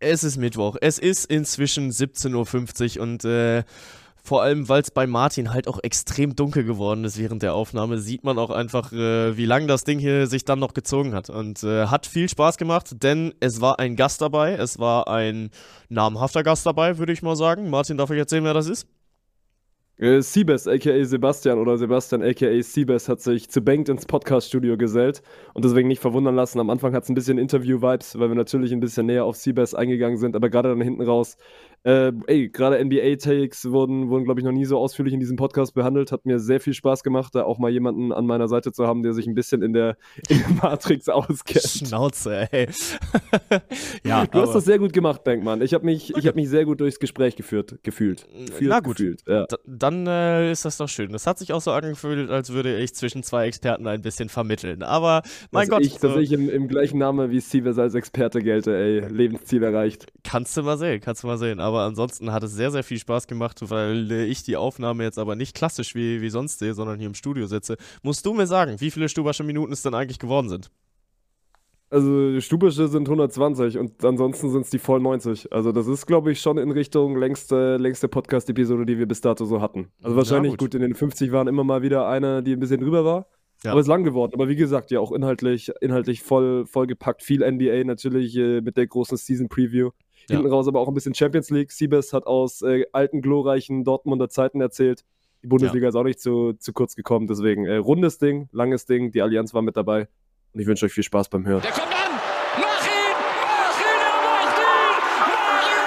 Es ist Mittwoch. Es ist inzwischen 17.50 Uhr und äh, vor allem, weil es bei Martin halt auch extrem dunkel geworden ist während der Aufnahme, sieht man auch einfach, äh, wie lange das Ding hier sich dann noch gezogen hat. Und äh, hat viel Spaß gemacht, denn es war ein Gast dabei. Es war ein namhafter Gast dabei, würde ich mal sagen. Martin, darf ich erzählen, wer das ist? Äh, Siebes, aka Sebastian oder Sebastian, aka Siebes, hat sich zu Banked ins Podcast-Studio gesellt und deswegen nicht verwundern lassen. Am Anfang hat es ein bisschen Interview-Vibes, weil wir natürlich ein bisschen näher auf Siebes eingegangen sind, aber gerade dann hinten raus äh, ey, gerade NBA-Takes wurden, wurden glaube ich, noch nie so ausführlich in diesem Podcast behandelt. Hat mir sehr viel Spaß gemacht, da auch mal jemanden an meiner Seite zu haben, der sich ein bisschen in der, in der Matrix auskennt. Schnauze, ey. ja, du hast das sehr gut gemacht, Bankmann. Ich habe mich, okay. hab mich sehr gut durchs Gespräch geführt, gefühlt. Gefühlt, Na gut, gefühlt, ja. dann äh, ist das doch schön. Das hat sich auch so angefühlt, als würde ich zwischen zwei Experten ein bisschen vermitteln. Aber, mein dass Gott. Ich, so. Dass ich im, im gleichen Namen wie Stevens als Experte gelte, ey. Lebensziel erreicht. Kannst du mal sehen, kannst du mal sehen. Aber ansonsten hat es sehr, sehr viel Spaß gemacht, weil äh, ich die Aufnahme jetzt aber nicht klassisch wie, wie sonst sehe, sondern hier im Studio sitze. Musst du mir sagen, wie viele Stubasche Minuten es denn eigentlich geworden sind? Also Stubische sind 120 und ansonsten sind es die voll 90. Also das ist, glaube ich, schon in Richtung längste, längste Podcast-Episode, die wir bis dato so hatten. Also wahrscheinlich, ja, gut. gut, in den 50 waren immer mal wieder eine, die ein bisschen drüber war. Ja. Aber es ist lang geworden. Aber wie gesagt, ja auch inhaltlich, inhaltlich voll, voll gepackt. Viel NBA natürlich äh, mit der großen Season Preview. Hinten ja. raus aber auch ein bisschen Champions League. Siebes hat aus äh, alten, glorreichen Dortmunder Zeiten erzählt. Die Bundesliga ja. ist auch nicht zu, zu kurz gekommen. Deswegen äh, rundes Ding, langes Ding. Die Allianz war mit dabei. Und ich wünsche euch viel Spaß beim Hören. Der kommt an! Mach ihn! Mach ihn! Er macht ihn! Mario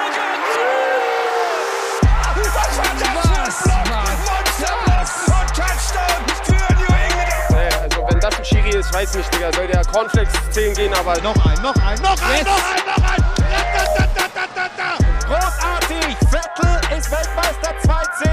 Götze! Also wenn das ein Schiri ist, weiß nicht, Digga. Soll der Cornflakes 10 gehen, aber... Noch ein, noch ein, noch ein, noch ein, noch ein! Vettel ist Weltmeister 2-10.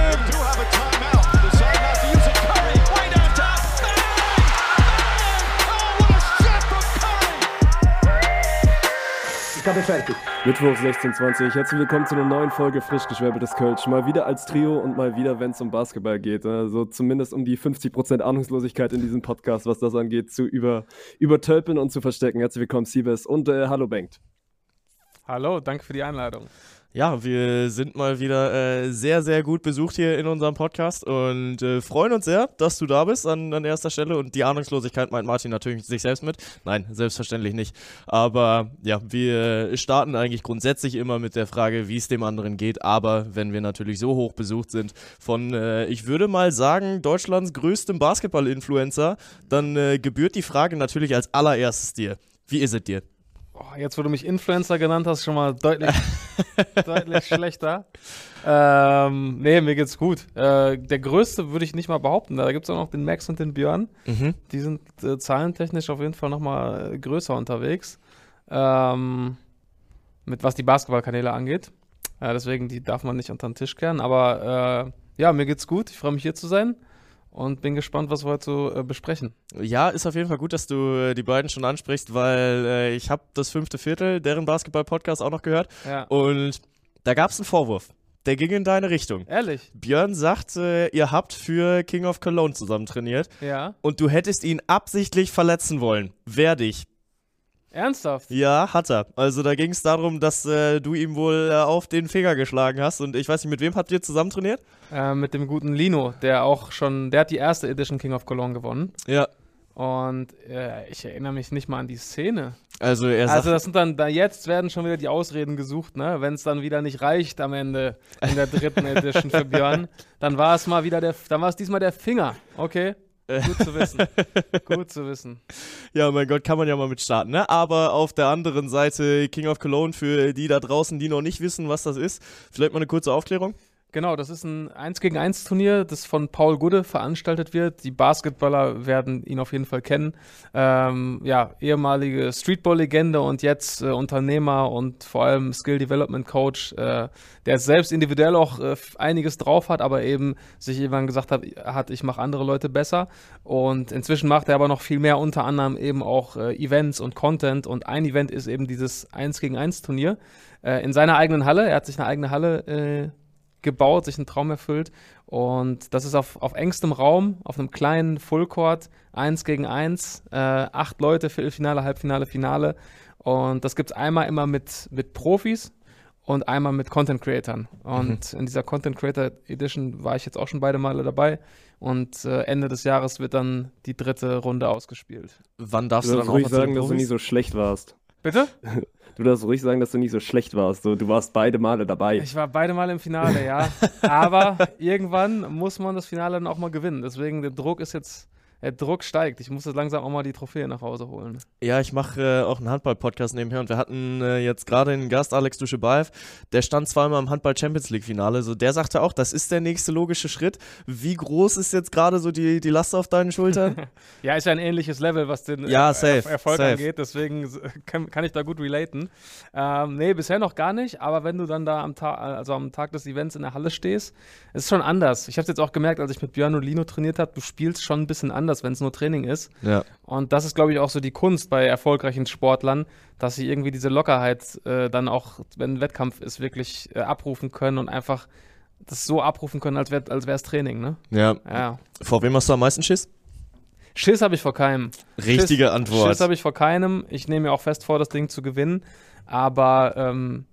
Ich habe fertig. Mittwoch 16.20 Herzlich willkommen zu einer neuen Folge Frisch geschwärbeltes Kölsch. Mal wieder als Trio und mal wieder, wenn es um Basketball geht. Also zumindest um die 50% Ahnungslosigkeit in diesem Podcast, was das angeht, zu über, übertölpeln und zu verstecken. Herzlich willkommen, Siebes und äh, hallo Bengt. Hallo, danke für die Einladung. Ja, wir sind mal wieder äh, sehr, sehr gut besucht hier in unserem Podcast und äh, freuen uns sehr, dass du da bist an, an erster Stelle. Und die Ahnungslosigkeit meint Martin natürlich sich selbst mit. Nein, selbstverständlich nicht. Aber ja, wir starten eigentlich grundsätzlich immer mit der Frage, wie es dem anderen geht. Aber wenn wir natürlich so hoch besucht sind von, äh, ich würde mal sagen, Deutschlands größtem Basketball-Influencer, dann äh, gebührt die Frage natürlich als allererstes dir. Wie ist es dir? Oh, jetzt, wo du mich Influencer genannt hast, schon mal deutlich, deutlich schlechter. Ähm, nee, mir geht's gut. Äh, der größte würde ich nicht mal behaupten. Da gibt es auch noch den Max und den Björn. Mhm. Die sind äh, zahlentechnisch auf jeden Fall noch mal äh, größer unterwegs. Ähm, mit was die Basketballkanäle angeht. Äh, deswegen, die darf man nicht unter den Tisch kehren. Aber äh, ja, mir geht's gut. Ich freue mich hier zu sein und bin gespannt, was wir heute so äh, besprechen. Ja, ist auf jeden Fall gut, dass du äh, die beiden schon ansprichst, weil äh, ich habe das fünfte Viertel, deren Basketball-Podcast auch noch gehört. Ja. Und da gab es einen Vorwurf. Der ging in deine Richtung. Ehrlich? Björn sagt, äh, ihr habt für King of Cologne zusammen trainiert. Ja. Und du hättest ihn absichtlich verletzen wollen. Wer dich? Ernsthaft? Ja, hat er. Also da ging es darum, dass äh, du ihm wohl äh, auf den Finger geschlagen hast und ich weiß nicht, mit wem habt ihr zusammen trainiert? Äh, mit dem guten Lino, der auch schon, der hat die erste Edition King of Cologne gewonnen. Ja. Und äh, ich erinnere mich nicht mal an die Szene. Also er sagt, Also das sind dann, da jetzt werden schon wieder die Ausreden gesucht, ne? Wenn es dann wieder nicht reicht am Ende in der dritten Edition für Björn, dann war es mal wieder der, dann war es diesmal der Finger, okay? Gut zu wissen. Gut zu wissen. Ja, mein Gott, kann man ja mal mit starten, ne? Aber auf der anderen Seite King of Cologne für die da draußen, die noch nicht wissen, was das ist. Vielleicht mal eine kurze Aufklärung. Genau, das ist ein 1 gegen 1 Turnier, das von Paul Gudde veranstaltet wird. Die Basketballer werden ihn auf jeden Fall kennen. Ähm, ja, ehemalige Streetball-Legende und jetzt äh, Unternehmer und vor allem Skill Development Coach, äh, der selbst individuell auch äh, einiges drauf hat, aber eben sich irgendwann gesagt hat, hat ich mache andere Leute besser. Und inzwischen macht er aber noch viel mehr, unter anderem eben auch äh, Events und Content. Und ein Event ist eben dieses 1 gegen 1 Turnier äh, in seiner eigenen Halle. Er hat sich eine eigene Halle äh, gebaut, sich einen Traum erfüllt. Und das ist auf, auf engstem Raum, auf einem kleinen Fullcourt, eins gegen eins, äh, acht Leute, Viertelfinale, Halbfinale, Finale. Und das gibt es einmal immer mit, mit Profis und einmal mit Content Creatern. Und Mhm. in dieser Content Creator Edition war ich jetzt auch schon beide Male dabei. Und äh, Ende des Jahres wird dann die dritte Runde ausgespielt. Wann Du darfst du, darfst dann auch ruhig sagen, dass du nie so schlecht warst. Bitte? Du darfst ruhig sagen, dass du nicht so schlecht warst. So, du warst beide Male dabei. Ich war beide Mal im Finale, ja. Aber irgendwann muss man das Finale dann auch mal gewinnen. Deswegen der Druck ist jetzt, der Druck steigt. Ich muss jetzt langsam auch mal die Trophäe nach Hause holen. Ja, ich mache äh, auch einen Handball-Podcast nebenher und wir hatten äh, jetzt gerade einen Gast, Alex Duschebaev, der stand zweimal im Handball-Champions-League-Finale. So, der sagte auch, das ist der nächste logische Schritt. Wie groß ist jetzt gerade so die, die Last auf deinen Schultern? Ja, ist ja ein ähnliches Level, was den Ja, äh, safe, Er Erfolg safe. angeht. Deswegen kann, kann ich da gut relaten. Ähm, nee, bisher noch gar nicht. Aber wenn du dann da am Tag, also am Tag des Events in der Halle stehst, ist es schon anders. Ich habe es jetzt auch gemerkt, als ich mit Björn und Lino trainiert habe. Du spielst schon ein bisschen anders, wenn es nur Training ist. ja. Und das ist, glaube ich, auch so die Kunst bei erfolgreichen Sportlern, dass sie irgendwie diese Lockerheit äh, dann auch, wenn ein Wettkampf ist, wirklich äh, abrufen können und einfach das so abrufen können, als wäre es Training, ne? ja. Ja. Vor wem hast du am meisten Schiss? Schiss habe ich vor keinem. Richtige Schiss, Antwort. Schiss habe ich vor keinem. Ich nehme mir auch fest vor, das Ding zu gewinnen. Aber ähm,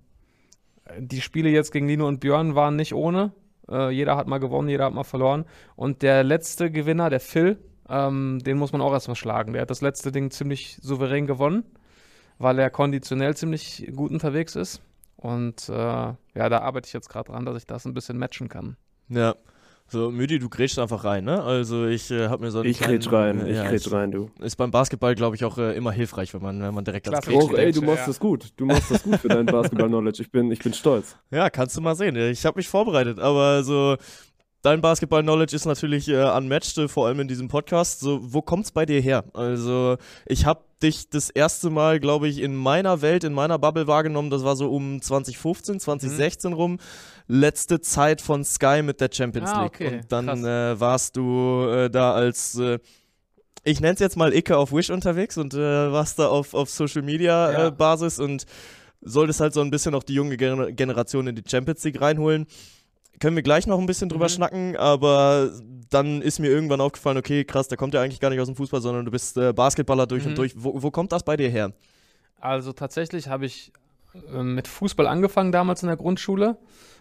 die Spiele jetzt gegen Lino und Björn waren nicht ohne. Äh, jeder hat mal gewonnen, jeder hat mal verloren. Und der letzte Gewinner, der Phil, ähm, den muss man auch erstmal schlagen. Der hat das letzte Ding ziemlich souverän gewonnen, weil er konditionell ziemlich gut unterwegs ist. Und äh, ja, da arbeite ich jetzt gerade dran, dass ich das ein bisschen matchen kann. Ja. So, Müdi, du grätschst einfach rein, ne? Also ich äh, habe mir so einen Ich grätsch rein, ich ja, grätsch rein, du. Ist beim Basketball, glaube ich, auch äh, immer hilfreich, wenn man, wenn man direkt ans Klasse. Grätschen Och, ey, du machst ja. das gut. Du machst das gut für deinen Basketball-Knowledge. Ich bin, ich bin stolz. Ja, kannst du mal sehen. Ich habe mich vorbereitet, aber so dein Basketball-Knowledge ist natürlich äh, unmatched, äh, vor allem in diesem Podcast. So, wo kommt's bei dir her? Also, ich habe dich das erste Mal, glaube ich, in meiner Welt, in meiner Bubble wahrgenommen. Das war so um 2015, 2016 rum. Letzte Zeit von Sky mit der Champions Ah, League. okay. Und dann äh, warst du äh, da als äh, ich nenne es jetzt mal Icke auf Wish unterwegs und äh, warst da auf, auf Social Media Ja. äh, Basis und solltest halt so ein bisschen auch die junge Gener Generation in die Champions League reinholen. Können wir gleich noch ein bisschen drüber Mhm. schnacken, aber dann ist mir irgendwann aufgefallen, okay, krass, der kommt ja eigentlich gar nicht aus dem Fußball, sondern du bist äh, Basketballer durch Mhm. und durch. Wo, wo kommt das bei dir her? Also tatsächlich habe ich äh, mit Fußball angefangen damals in der Grundschule.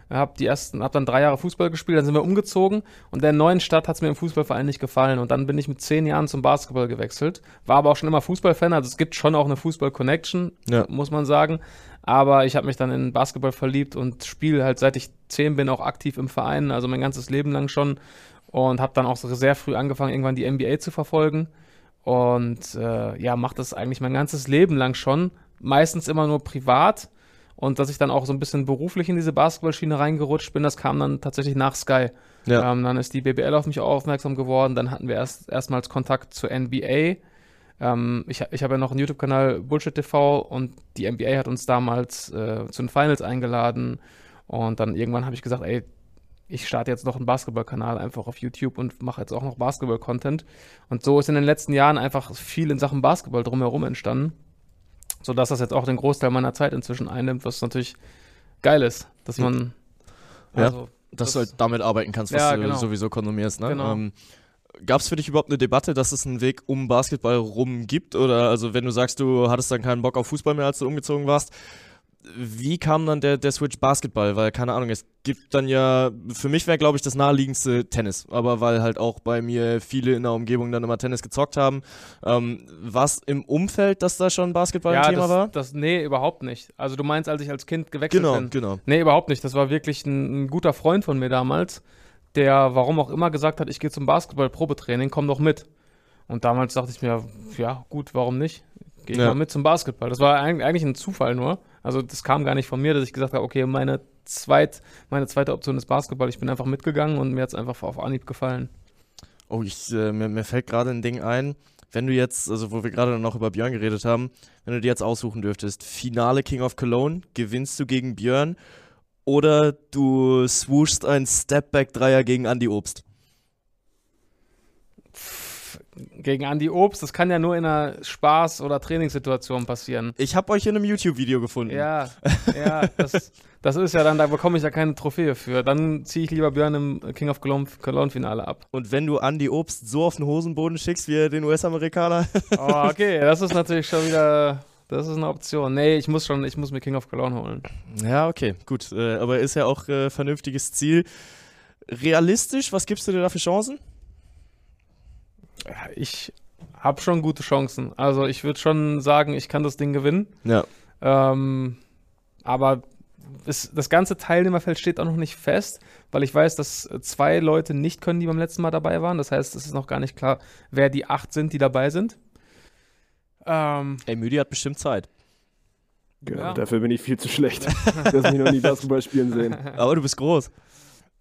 Hab die ersten, hab dann drei Jahre Fußball gespielt, dann sind wir umgezogen und der neuen Stadt hat es mir im Fußballverein nicht gefallen und dann bin ich mit zehn Jahren zum Basketball gewechselt. War aber auch schon immer Fußballfan, also es gibt schon auch eine Fußball-Connection, Ja. muss man sagen. Aber ich habe mich dann in Basketball verliebt und spiele halt seit ich zehn bin auch aktiv im Verein, also mein ganzes Leben lang schon und habe dann auch sehr früh angefangen, irgendwann die NBA zu verfolgen und äh, ja, mache das eigentlich mein ganzes Leben lang schon, meistens immer nur privat und dass ich dann auch so ein bisschen beruflich in diese Basketballschiene reingerutscht bin, das kam dann tatsächlich nach Sky. Ja. Ähm, dann ist die BBL auf mich auch aufmerksam geworden, dann hatten wir erst erstmals Kontakt zur NBA. Ähm, ich ich habe ja noch einen YouTube-Kanal Bullshit TV und die NBA hat uns damals äh, zu den Finals eingeladen und dann irgendwann habe ich gesagt, ey, ich starte jetzt noch einen Basketball-Kanal einfach auf YouTube und mache jetzt auch noch Basketball-Content. Und so ist in den letzten Jahren einfach viel in Sachen Basketball drumherum entstanden, sodass das jetzt auch den Großteil meiner Zeit inzwischen einnimmt, was natürlich geil ist, dass man Ja. also, Dass Das- du halt damit arbeiten kannst, was Ja, du genau. sowieso konsumierst. Ne? Genau. Ähm, Gab es für dich überhaupt eine Debatte, dass es einen Weg um Basketball rum gibt? Oder also wenn du sagst, du hattest dann keinen Bock auf Fußball mehr, als du umgezogen warst, wie kam dann der, der Switch Basketball? Weil, keine Ahnung, es gibt dann ja, für mich wäre, glaube ich, das naheliegendste Tennis. Aber weil halt auch bei mir viele in der Umgebung dann immer Tennis gezockt haben. Ähm, war es im Umfeld, dass da schon Basketball ein ja, Thema das, war? das, nee, überhaupt nicht. Also du meinst, als ich als Kind gewechselt Genau, bin? genau. Nee, überhaupt nicht. Das war wirklich ein, ein guter Freund von mir damals, der, warum auch immer, gesagt hat, ich gehe zum Basketball-Probetraining, komm doch mit. Und damals dachte ich mir, ja, gut, warum nicht? Geh ich Ja. mal mit zum Basketball. Das war eig- eigentlich ein Zufall nur. Also das kam gar nicht von mir, dass ich gesagt habe, okay, meine, zweit, meine zweite Option ist Basketball. Ich bin einfach mitgegangen und mir hat es einfach auf Anhieb gefallen. Oh, ich, äh, mir, mir fällt gerade ein Ding ein. Wenn du jetzt, also wo wir gerade noch über Björn geredet haben, wenn du dir jetzt aussuchen dürftest, Finale King of Cologne, gewinnst du gegen Björn oder du swooshst ein Stepback-Dreier gegen Andy Obst? Gegen Andy Obst, das kann ja nur in einer Spaß- oder Trainingssituation passieren. Ich habe euch in einem YouTube-Video gefunden. Ja, ja, das, das ist ja dann, da bekomme ich ja keine Trophäe für. Dann ziehe ich lieber Björn im King of Cologne, Cologne Finale ab. Und wenn du Andy Obst so auf den Hosenboden schickst wie den US-Amerikaner, Oh, okay, das ist natürlich schon wieder Das ist eine Option. Nee, ich muss schon, ich muss mir King of Cologne holen. Ja, okay, gut. Äh, aber ist ja auch äh, vernünftiges Ziel. Realistisch, was gibst du dir da für Chancen? Ich habe schon gute Chancen. Also ich würde schon sagen, ich kann das Ding gewinnen. Ja. Ähm, aber es, das ganze Teilnehmerfeld steht auch noch nicht fest, weil ich weiß, dass zwei Leute nicht können, die beim letzten Mal dabei waren. Das heißt, es ist noch gar nicht klar, wer die acht sind, die dabei sind. Ähm, Ey, Müdi hat bestimmt Zeit. Ja, Ja. Dafür bin ich viel zu schlecht. dass mich noch nie Basketball spielen sehen. Aber du bist groß.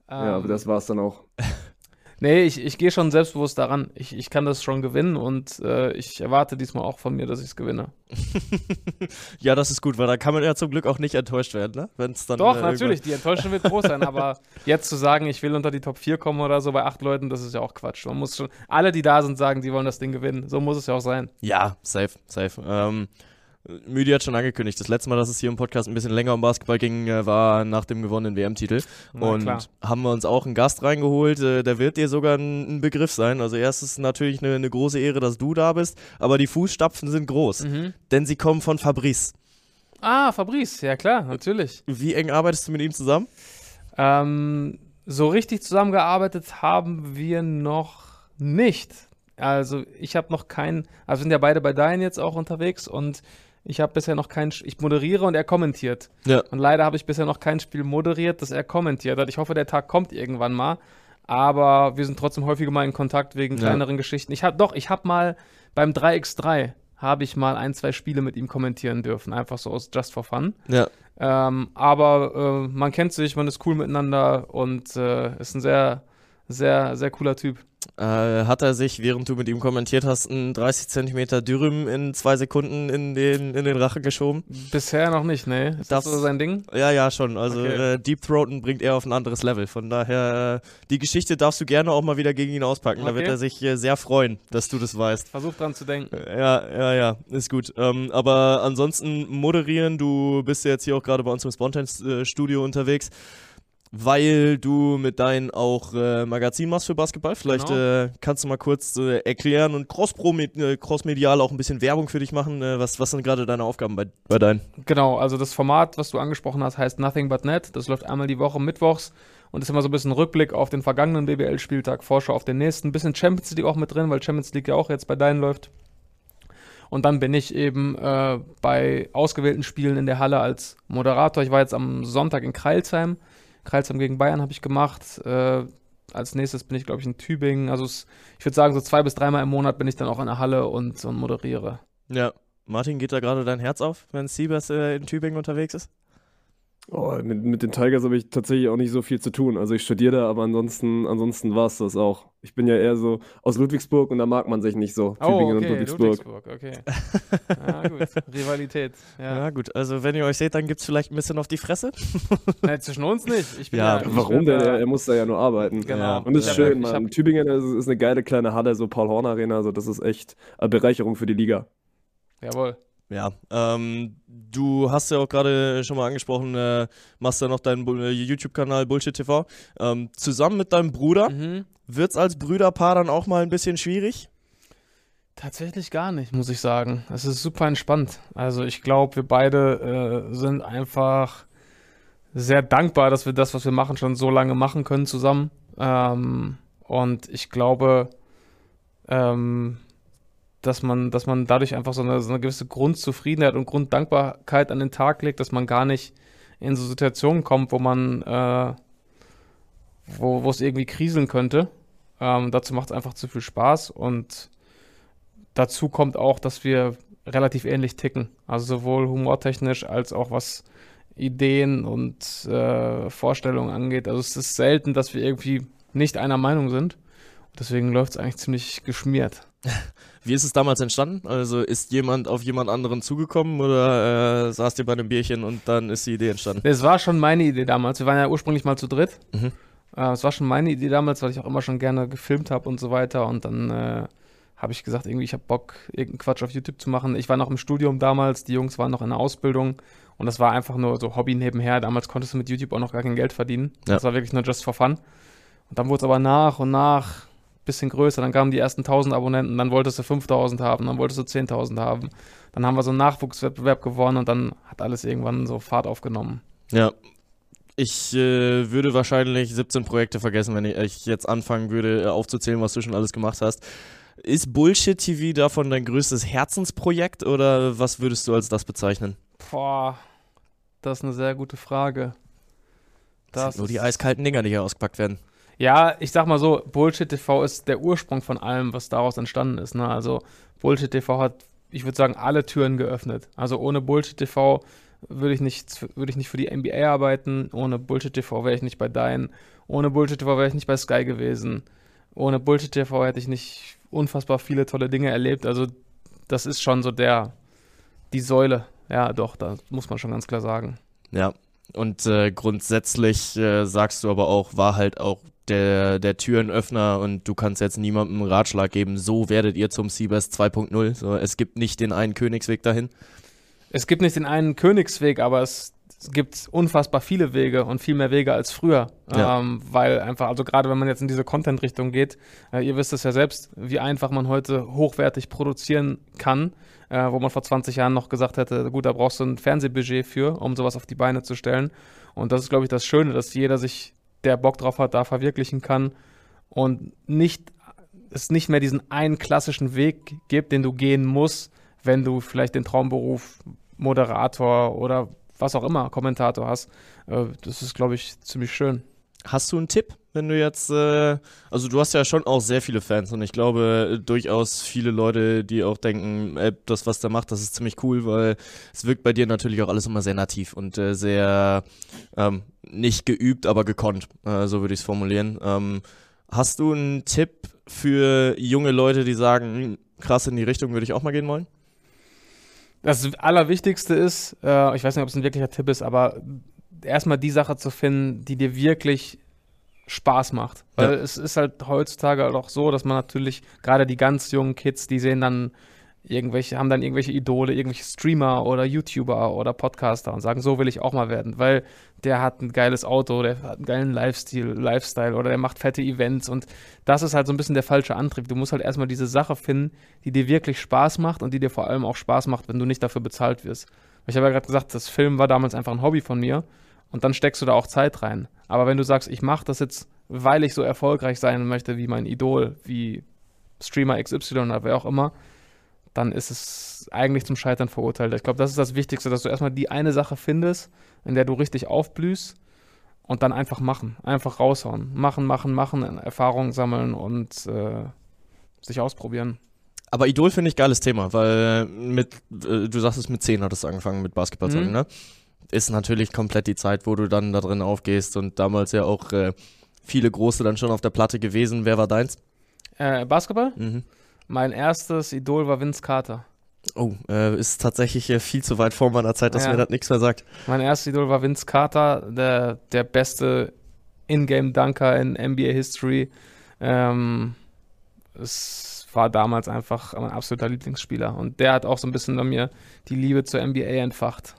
Ja, aber ähm, das war's dann auch. Nee, ich, ich gehe schon selbstbewusst daran. Ich, ich kann das schon gewinnen und äh, ich erwarte diesmal auch von mir, dass ich es gewinne. ja, das ist gut, weil da kann man ja zum Glück auch nicht enttäuscht werden, ne? Wenn's dann, Doch, äh, natürlich, die Enttäuschung wird groß sein, aber jetzt zu sagen, ich will unter die Top 4 kommen oder so bei acht Leuten, das ist ja auch Quatsch. Man muss schon, alle, die da sind, sagen, die wollen das Ding gewinnen. So muss es ja auch sein. Ja, safe, safe. Ähm, Müdi hat schon angekündigt, das letzte Mal, dass es hier im Podcast ein bisschen länger um Basketball ging, äh, war nach dem gewonnenen WM-Titel. Und klar. haben wir uns auch einen Gast reingeholt, äh, der wird dir sogar ein, ein Begriff sein. Also erstens natürlich eine, eine große Ehre, dass du da bist, aber die Fußstapfen sind groß, Mhm. denn sie kommen von Fabrice. Ah, Fabrice, ja klar, natürlich. Wie eng arbeitest du mit ihm zusammen? Ähm, so richtig zusammengearbeitet haben wir noch nicht. Also ich habe noch keinen, also wir sind ja beide bei Dein jetzt auch unterwegs und ich habe bisher noch kein, ich moderiere und er kommentiert. Ja. Und leider habe ich bisher noch kein Spiel moderiert, das er kommentiert hat. Ich hoffe, der Tag kommt irgendwann mal. Aber wir sind trotzdem häufiger mal in Kontakt wegen Ja. kleineren Geschichten. Ich habe doch, ich habe mal beim 3x3 habe ich mal ein, zwei Spiele mit ihm kommentieren dürfen, einfach so aus Just for Fun. Ja. Ähm, aber äh, man kennt sich, man ist cool miteinander und äh, ist ein sehr, sehr, sehr cooler Typ. Äh, hat er sich, während du mit ihm kommentiert hast, einen 30 Zentimeter Dürüm in zwei Sekunden in den, in den Rachen geschoben? Bisher noch nicht, ne? Ist das, Das- so sein Ding? Ja, ja, schon. Also Okay. äh, Deep Throaten bringt er auf ein anderes Level. Von daher, äh, die Geschichte darfst du gerne auch mal wieder gegen ihn auspacken. Da Okay. wird er sich äh, sehr freuen, dass du das weißt. Versuch dran zu denken. Ja, ja, ja, ist gut. Ähm, aber ansonsten moderieren, du bist ja jetzt hier auch gerade bei uns im Spontan-Studio unterwegs, weil du mit deinen auch äh, Magazin machst für Basketball. Vielleicht Genau. äh, kannst du mal kurz äh, erklären und äh, cross-medial auch ein bisschen Werbung für dich machen. Äh, was, was sind gerade deine Aufgaben bei, bei deinen? Genau, also das Format, was du angesprochen hast, heißt Nothing But Net. Das läuft einmal die Woche mittwochs und ist immer so ein bisschen Rückblick auf den vergangenen BBL-Spieltag, Vorschau auf den nächsten. Ein bisschen Champions League auch mit drin, weil Champions League ja auch jetzt bei deinen läuft. Und dann bin ich eben äh, bei ausgewählten Spielen in der Halle als Moderator. Ich war jetzt am Sonntag in Kreilsheim. Kreilsheim gegen Bayern habe ich gemacht. Äh, als nächstes bin ich, glaube ich, in Tübingen. Also es, ich würde sagen, so zwei bis dreimal im Monat bin ich dann auch in der Halle und, und moderiere. Ja. Martin, geht da gerade dein Herz auf, wenn Siebers äh, in Tübingen unterwegs ist? Oh, mit, mit den Tigers habe ich tatsächlich auch nicht so viel zu tun. Also ich studiere da, aber ansonsten, ansonsten war es das auch. Ich bin ja eher so aus Ludwigsburg und da mag man sich nicht so. Tübingen und Ludwigsburg. Oh, okay. Ja, gut. Rivalität. Ja. Ja. gut. Also, wenn ihr euch seht, dann gibt es vielleicht ein bisschen auf die Fresse. Nein, zwischen uns nicht. Ich bin Ja, ja, Warum denn? Er, er muss da ja nur arbeiten. Genau. Ja. Und das ist Ich schön, hab- Tübingen ist, ist eine geile kleine Halle, so Paul-Horn-Arena. Also das ist echt eine Bereicherung für die Liga. Jawohl. Ja, ähm, du hast ja auch gerade schon mal angesprochen, äh, machst ja noch deinen Bu- äh, YouTube-Kanal Bullshit TV. Ähm, zusammen mit deinem Bruder Mhm. wird's als Brüderpaar dann auch mal ein bisschen schwierig? Tatsächlich gar nicht, muss ich sagen. Es ist super entspannt. Also ich glaube, wir beide äh, sind einfach sehr dankbar, dass wir das, was wir machen, schon so lange machen können zusammen. Ähm, und ich glaube, ähm, dass man, dass man dadurch einfach so eine, so eine gewisse Grundzufriedenheit und Grunddankbarkeit an den Tag legt, dass man gar nicht in so Situationen kommt, wo man, äh, wo, es irgendwie kriseln könnte. Ähm, dazu macht es einfach zu viel Spaß und dazu kommt auch, dass wir relativ ähnlich ticken. Also sowohl humortechnisch als auch was Ideen und äh, Vorstellungen angeht. Also es ist selten, dass wir irgendwie nicht einer Meinung sind. Deswegen läuft es eigentlich ziemlich geschmiert. Wie ist es damals entstanden? Also ist jemand auf jemand anderen zugekommen oder äh, saßt ihr bei einem Bierchen und dann ist die Idee entstanden? Es war schon meine Idee damals. Wir waren ja ursprünglich mal zu dritt. Mhm. Äh, es war schon meine Idee damals, weil ich auch immer schon gerne gefilmt habe und so weiter. Und dann äh, habe ich gesagt, irgendwie, ich habe Bock, irgendeinen Quatsch auf YouTube zu machen. Ich war noch im Studium damals, die Jungs waren noch in der Ausbildung. Und das war einfach nur so Hobby nebenher. Damals konntest du mit YouTube auch noch gar kein Geld verdienen. Ja. Das war wirklich nur just for fun. Und dann wurde es aber nach und nach bisschen größer, dann kamen die ersten 1000 Abonnenten, dann wolltest du 5000 haben, dann wolltest du 10.000 haben. Dann haben wir so einen Nachwuchswettbewerb gewonnen und dann hat alles irgendwann so Fahrt aufgenommen. Ja. Ich äh, würde wahrscheinlich 17 Projekte vergessen, wenn ich, ich jetzt anfangen würde, äh, aufzuzählen, was du schon alles gemacht hast. Ist Bullshit TV davon dein größtes Herzensprojekt oder was würdest du als das bezeichnen? Boah, das ist eine sehr gute Frage. Das sind nur die eiskalten Dinger, die hier ausgepackt werden. Ja, ich sag mal so, Bullshit TV ist der Ursprung von allem, was daraus entstanden ist. Ne? Also Bullshit TV hat, ich würde sagen, alle Türen geöffnet. Also ohne Bullshit TV würde ich nicht, würde ich nicht für die NBA arbeiten. Ohne Bullshit TV wäre ich nicht bei Dein. Ohne Bullshit TV wäre ich nicht bei Sky gewesen. Ohne Bullshit TV hätte ich nicht unfassbar viele tolle Dinge erlebt. Also das ist schon so der, die Säule. Ja, doch, da muss man schon ganz klar sagen. Ja, und äh, grundsätzlich äh, sagst du aber auch, war halt auch der, der Türenöffner und du kannst jetzt niemandem einen Ratschlag geben, so werdet ihr zum Seabest 2.0. So, es gibt nicht den einen Königsweg dahin. Es gibt nicht den einen Königsweg, aber es, es gibt unfassbar viele Wege und viel mehr Wege als früher. Ja. Ähm, weil einfach, also gerade wenn man jetzt in diese Content-Richtung geht, äh, ihr wisst es ja selbst, wie einfach man heute hochwertig produzieren kann, äh, wo man vor 20 Jahren noch gesagt hätte, gut, da brauchst du ein Fernsehbudget für, um sowas auf die Beine zu stellen. Und das ist, glaube ich, das Schöne, dass jeder sich, der Bock drauf hat, da verwirklichen kann und nicht, es nicht mehr diesen einen klassischen Weg gibt, den du gehen musst, wenn du vielleicht den Traumberuf Moderator oder was auch immer, Kommentator hast. Äh, das ist, glaube ich, ziemlich schön. Hast du einen Tipp, wenn du jetzt, äh, also du hast ja schon auch sehr viele Fans und ich glaube äh, durchaus viele Leute, die auch denken, ey, das, was der macht, das ist ziemlich cool, weil es wirkt bei dir natürlich auch alles immer sehr nativ und äh, sehr ähm, nicht geübt, aber gekonnt, äh, so würde ich es formulieren. Ähm, hast du einen Tipp für junge Leute, die sagen, hm, krass in die Richtung würde ich auch mal gehen wollen? Das Allerwichtigste ist, äh, ich weiß nicht, ob es ein wirklicher Tipp ist, aber erstmal die Sache zu finden, die dir wirklich Spaß macht. Weil Ja. es ist halt heutzutage halt auch so, dass man natürlich, gerade die ganz jungen Kids, die sehen dann irgendwelche, haben dann irgendwelche Idole, irgendwelche Streamer oder YouTuber oder Podcaster und sagen, so will ich auch mal werden, weil der hat ein geiles Auto, der hat einen geilen Lifestyle, Lifestyle oder der macht fette Events und das ist halt so ein bisschen der falsche Antrieb. Du musst halt erstmal diese Sache finden, die dir wirklich Spaß macht und die dir vor allem auch Spaß macht, wenn du nicht dafür bezahlt wirst. Ich habe ja gerade gesagt, das Film war damals einfach ein Hobby von mir und dann steckst du da auch Zeit rein. Aber wenn du sagst, ich mache das jetzt, weil ich so erfolgreich sein möchte wie mein Idol, wie Streamer XY oder wer auch immer, dann ist es eigentlich zum Scheitern verurteilt. Ich glaube, das ist das Wichtigste, dass du erstmal die eine Sache findest, in der du richtig aufblühst und dann einfach machen. Einfach raushauen. Machen, machen, machen, Erfahrungen sammeln und äh, sich ausprobieren. Aber Idol finde ich geiles Thema, weil mit, äh, du sagst es mit 10 hattest du angefangen mit Basketball Mhm. ne? Ist natürlich komplett die Zeit, wo du dann da drin aufgehst und damals ja auch äh, viele Große dann schon auf der Platte gewesen. Wer war deins? Äh, Basketball? Mhm. Mein erstes Idol war Vince Carter. Oh, äh, ist tatsächlich äh, viel zu weit vor meiner Zeit, dass Ja. mir das nichts mehr sagt. Mein erstes Idol war Vince Carter, der, der beste Ingame-Dunker in NBA History. Ähm, es war damals einfach mein absoluter Lieblingsspieler. Und der hat auch so ein bisschen bei mir die Liebe zur NBA entfacht.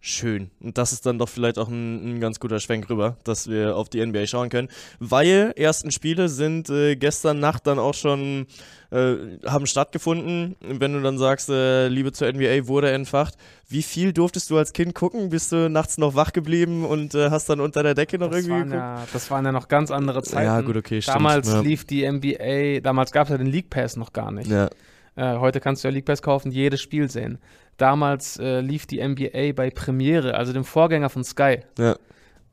Schön. Und das ist dann doch vielleicht auch ein, ein ganz guter Schwenk rüber, dass wir auf die NBA schauen können. Weil ersten Spiele sind äh, gestern Nacht dann auch schon, äh, haben stattgefunden. Wenn du dann sagst, äh, Liebe zur NBA wurde entfacht. Wie viel durftest du als Kind gucken? Bist du nachts noch wach geblieben und äh, hast dann unter der Decke noch Das irgendwie geguckt? ja, das waren ja noch ganz andere Zeiten. Ja, gut, okay, stimmt. Damals Ja. lief die NBA, damals gab es ja den League Pass noch gar nicht. Ja. Äh, heute kannst du ja League Pass kaufen, jedes Spiel sehen. Damals äh, lief die NBA bei Premiere, also dem Vorgänger von Sky. Ja.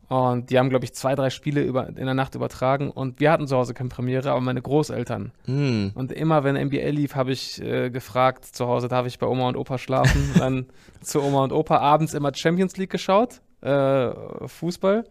Und die haben, glaube ich, zwei, drei Spiele über, in der Nacht übertragen. Und wir hatten zu Hause keine Premiere, aber meine Großeltern. Hm. Und immer, wenn NBA lief, habe ich äh, gefragt, zu Hause darf ich bei Oma und Opa schlafen. Dann zu Oma und Opa abends immer Champions League geschaut, äh, Fußball.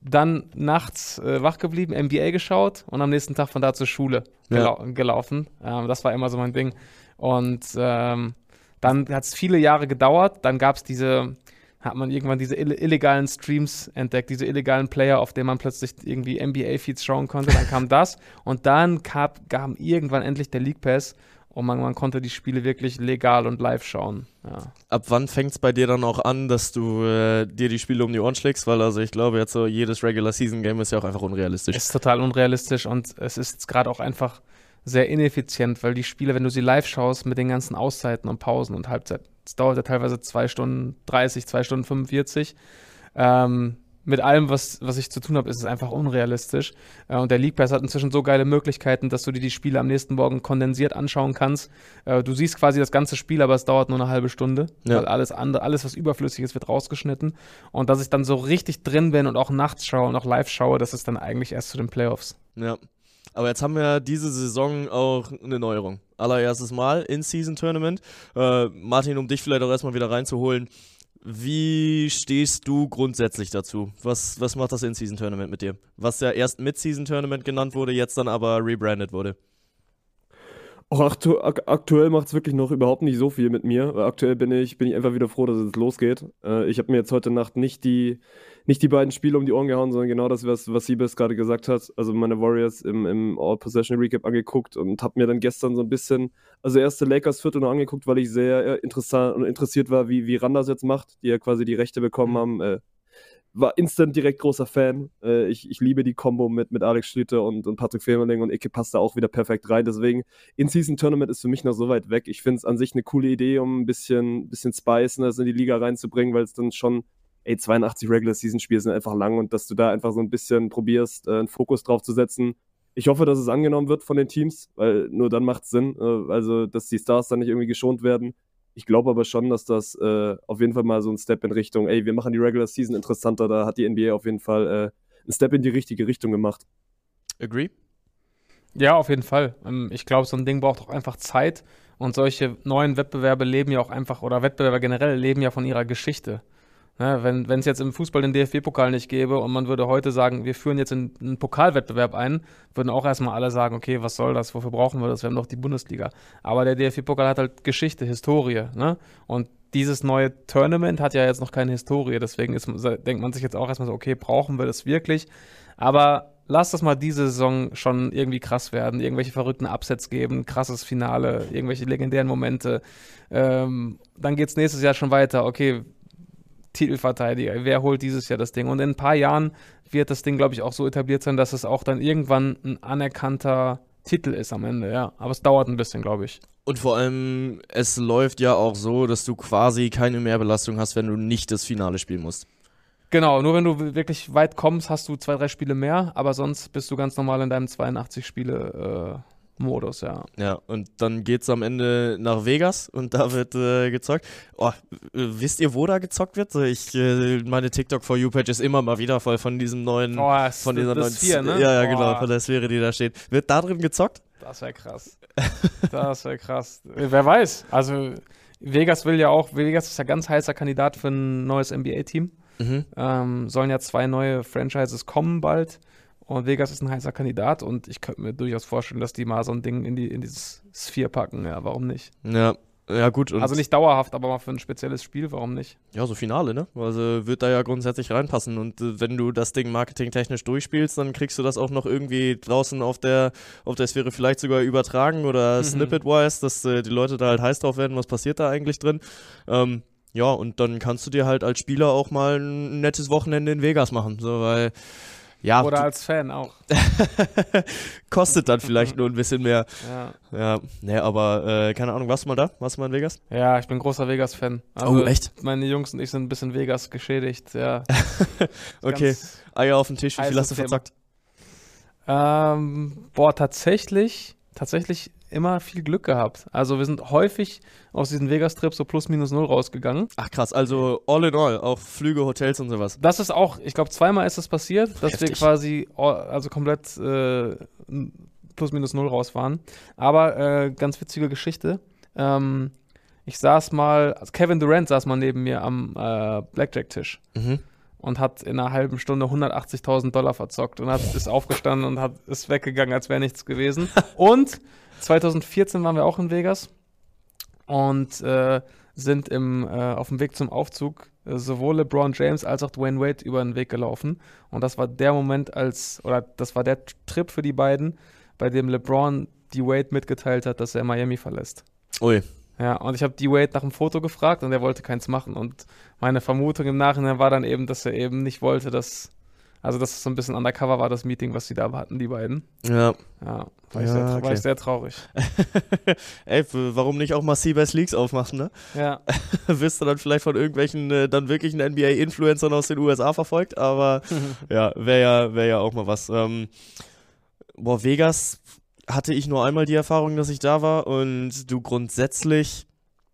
Dann nachts äh, wach geblieben, NBA geschaut und am nächsten Tag von da zur Schule Ja. gelau gelaufen. Ähm, das war immer so mein Ding. Und ähm, dann hat es viele Jahre gedauert. Dann gab es diese, hat man irgendwann diese ill illegalen Streams entdeckt, diese illegalen Player, auf denen man plötzlich irgendwie NBA-Feeds schauen konnte. Dann kam das und dann gab, kam irgendwann endlich der League Pass und man, man konnte die Spiele wirklich legal und live schauen. Ja. Ab wann fängt es bei dir dann auch an, dass du äh, dir die Spiele um die Ohren schlägst? Weil also ich glaube jetzt so jedes Regular Season Game ist ja auch einfach unrealistisch. Ist total unrealistisch und es ist gerade auch einfach sehr ineffizient, weil die Spiele, wenn du sie live schaust mit den ganzen Auszeiten und Pausen und Halbzeit, es dauert ja teilweise 2 Stunden 30, 2 Stunden 45. Ähm, mit allem, was, was ich zu tun habe, ist es einfach unrealistisch. Äh, und der League Pass hat inzwischen so geile Möglichkeiten, dass du dir die Spiele am nächsten Morgen kondensiert anschauen kannst. Äh, du siehst quasi das ganze Spiel, aber es dauert nur eine halbe Stunde. Ja. Weil alles andere, alles, was überflüssig ist, wird rausgeschnitten. Und dass ich dann so richtig drin bin und auch nachts schaue und auch live schaue, das ist dann eigentlich erst zu den Playoffs. Ja. Aber jetzt haben wir diese Saison auch eine Neuerung. Allererstes Mal In-Season-Tournament. Äh, Martin, um dich vielleicht auch erstmal wieder reinzuholen. Wie stehst du grundsätzlich dazu? Was, was macht das In-Season-Tournament mit dir? Was ja erst Mid-Season-Tournament genannt wurde, jetzt dann aber rebrandet wurde. Auch aktu aktuell macht es wirklich noch überhaupt nicht so viel mit mir. Aktuell bin ich, bin ich einfach wieder froh, dass es losgeht. Äh, ich habe mir jetzt heute Nacht nicht die, nicht die beiden Spiele um die Ohren gehauen, sondern genau das, was, was Siebes gerade gesagt hat. Also meine Warriors im, im All-Possession-Recap angeguckt und habe mir dann gestern so ein bisschen, also erste Lakers-Viertel noch angeguckt, weil ich sehr äh, interessant und interessiert war, wie, wie Randers jetzt macht, die ja quasi die Rechte bekommen mhm. haben. Äh, war instant direkt großer Fan. Äh, ich, ich liebe die Kombo mit, mit Alex Schlüter und, und Patrick Femerling und Ike passt da auch wieder perfekt rein. Deswegen, In-Season-Tournament ist für mich noch so weit weg. Ich finde es an sich eine coole Idee, um ein bisschen, bisschen Spiciness in die Liga reinzubringen, weil es dann schon, ey, 82 Regular-Season-Spiele sind einfach lang und dass du da einfach so ein bisschen probierst, äh, einen Fokus drauf zu setzen. Ich hoffe, dass es angenommen wird von den Teams, weil nur dann macht es Sinn. Äh, also, dass die Stars dann nicht irgendwie geschont werden. Ich glaube aber schon, dass das äh, auf jeden Fall mal so ein Step in Richtung, ey, wir machen die Regular Season interessanter. Da hat die NBA auf jeden Fall äh, einen Step in die richtige Richtung gemacht. Agree? Ja, auf jeden Fall. Ähm, ich glaube, so ein Ding braucht auch einfach Zeit. Und solche neuen Wettbewerbe leben ja auch einfach, oder Wettbewerbe generell leben ja von ihrer Geschichte. Ne, wenn es jetzt im Fußball den DFB-Pokal nicht gäbe und man würde heute sagen, wir führen jetzt in, einen Pokalwettbewerb ein, würden auch erstmal alle sagen, okay, was soll das, wofür brauchen wir das, wir haben doch die Bundesliga. Aber der DFB-Pokal hat halt Geschichte, Historie. Ne? Und dieses neue Tournament hat ja jetzt noch keine Historie, deswegen ist, denkt man sich jetzt auch erstmal so, okay, brauchen wir das wirklich? Aber lass das mal diese Saison schon irgendwie krass werden, irgendwelche verrückten Upsets geben, krasses Finale, irgendwelche legendären Momente. Ähm, dann geht es nächstes Jahr schon weiter, okay, Titelverteidiger. Wer holt dieses Jahr das Ding? Und in ein paar Jahren wird das Ding, glaube ich, auch so etabliert sein, dass es auch dann irgendwann ein anerkannter Titel ist am Ende, ja. Aber es dauert ein bisschen, glaube ich. Und vor allem, es läuft ja auch so, dass du quasi keine Mehrbelastung hast, wenn du nicht das Finale spielen musst. Genau, nur wenn du wirklich weit kommst, hast du zwei, drei Spiele mehr, aber sonst bist du ganz normal in deinem 82 Spiele äh, Modus, ja. Ja, und dann geht's am Ende nach Vegas und da wird äh, gezockt. Oh, wisst ihr, wo da gezockt wird? Ich, äh, meine TikTok for You Page ist immer mal wieder voll von diesem neuen, oh, von dieser neuen, Sphere, ne? ja, ja, oh. genau, von der Sphäre, die da steht. Wird da drin gezockt? Das wäre krass. das wäre krass. Wer weiß? Also Vegas will ja auch, Vegas ist ja ganz heißer Kandidat für ein neues NBA-Team. Mhm. Ähm, sollen ja zwei neue Franchises kommen bald. Und Vegas ist ein heißer Kandidat und ich könnte mir durchaus vorstellen, dass die mal so ein Ding in, die, in dieses Sphere packen. Ja, warum nicht? Ja, ja, gut. also nicht dauerhaft, aber mal für ein spezielles Spiel, warum nicht? Ja, so Finale, ne? Also wird da ja grundsätzlich reinpassen. Und äh, wenn du das Ding marketingtechnisch durchspielst, dann kriegst du das auch noch irgendwie draußen auf der, auf der Sphäre vielleicht sogar übertragen oder mhm. Snippet-wise, dass äh, die Leute da halt heiß drauf werden, was passiert da eigentlich drin. Ähm, ja, und dann kannst du dir halt als Spieler auch mal ein nettes Wochenende in Vegas machen. So, weil ja, Oder als Fan auch. Kostet dann vielleicht nur ein bisschen mehr. Ja. Ja, nee, aber äh, keine Ahnung, warst du mal da? Warst du mal in Vegas? Ja, ich bin großer Vegas-Fan. Also, oh, echt? Meine Jungs und ich sind ein bisschen Vegas geschädigt, ja. okay, Eier auf dem Tisch, wie viel hast du verzockt? Ähm, boah, tatsächlich, tatsächlich immer viel Glück gehabt. Also wir sind häufig aus diesen Vegas-Trips so plus minus null rausgegangen. Ach krass, also all in all, auch Flüge, Hotels und sowas. Das ist auch, ich glaube zweimal ist das passiert, dass Heftig. wir quasi also komplett äh, plus minus null raus waren. Aber äh, ganz witzige Geschichte. Ähm, ich saß mal, also Kevin Durant saß mal neben mir am äh, Blackjack-Tisch. Mhm und hat in einer halben Stunde 180.000 Dollar verzockt und hat, ist aufgestanden und hat, ist weggegangen, als wäre nichts gewesen. Und 2014 waren wir auch in Vegas und äh, sind im, äh, auf dem Weg zum Aufzug äh, sowohl LeBron James als auch Dwayne Wade über den Weg gelaufen. Und das war der Moment, als, oder das war der Trip für die beiden, bei dem LeBron D-Wade mitgeteilt hat, dass er Miami verlässt. Ui. Ja, und ich habe D-Wade nach einem Foto gefragt und er wollte keins machen. Und meine Vermutung im Nachhinein war dann eben, dass er eben nicht wollte, dass also, dass es so ein bisschen undercover war, das Meeting, was sie da hatten, die beiden. Ja. Ja, war, ich, Ja, sehr, tra- okay. war ich sehr traurig. Ey, warum nicht auch mal Seabass Leagues aufmachen, ne? Ja, Wirst du dann vielleicht von irgendwelchen äh, dann wirklichen NBA-Influencern aus den USA verfolgt, aber ja, wäre ja, wär ja auch mal was. Ähm, boah, Vegas hatte ich nur einmal die Erfahrung, dass ich da war und du grundsätzlich,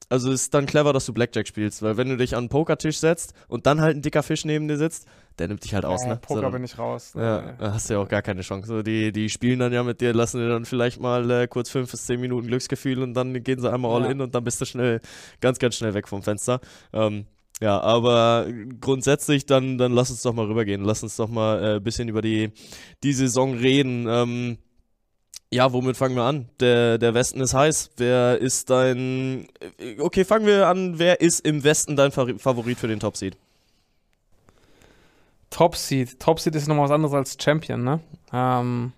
also ist dann clever, dass du Blackjack spielst, weil wenn du dich an einen Pokertisch setzt und dann halt ein dicker Fisch neben dir sitzt, der nimmt dich halt aus, äh, ne? Poker So, bin ich raus. ja, da hast du ja auch gar keine Chance. So, die, die spielen dann ja mit dir, lassen dir dann vielleicht mal äh, kurz fünf bis zehn Minuten Glücksgefühl und dann gehen sie einmal all Ja. in und dann bist du schnell, ganz, ganz schnell weg vom Fenster. Ähm, ja, aber grundsätzlich dann, dann lass uns doch mal rübergehen. Lass uns doch mal ein äh, bisschen über die, die Saison reden. Ähm, ja, womit fangen wir an? Der, der Westen ist heiß. Wer ist dein. Okay, fangen wir an. Wer ist im Westen dein Favorit für den Top Seed? Top Seed. Top Seed ist nochmal was anderes als Champion, ne? Ähm,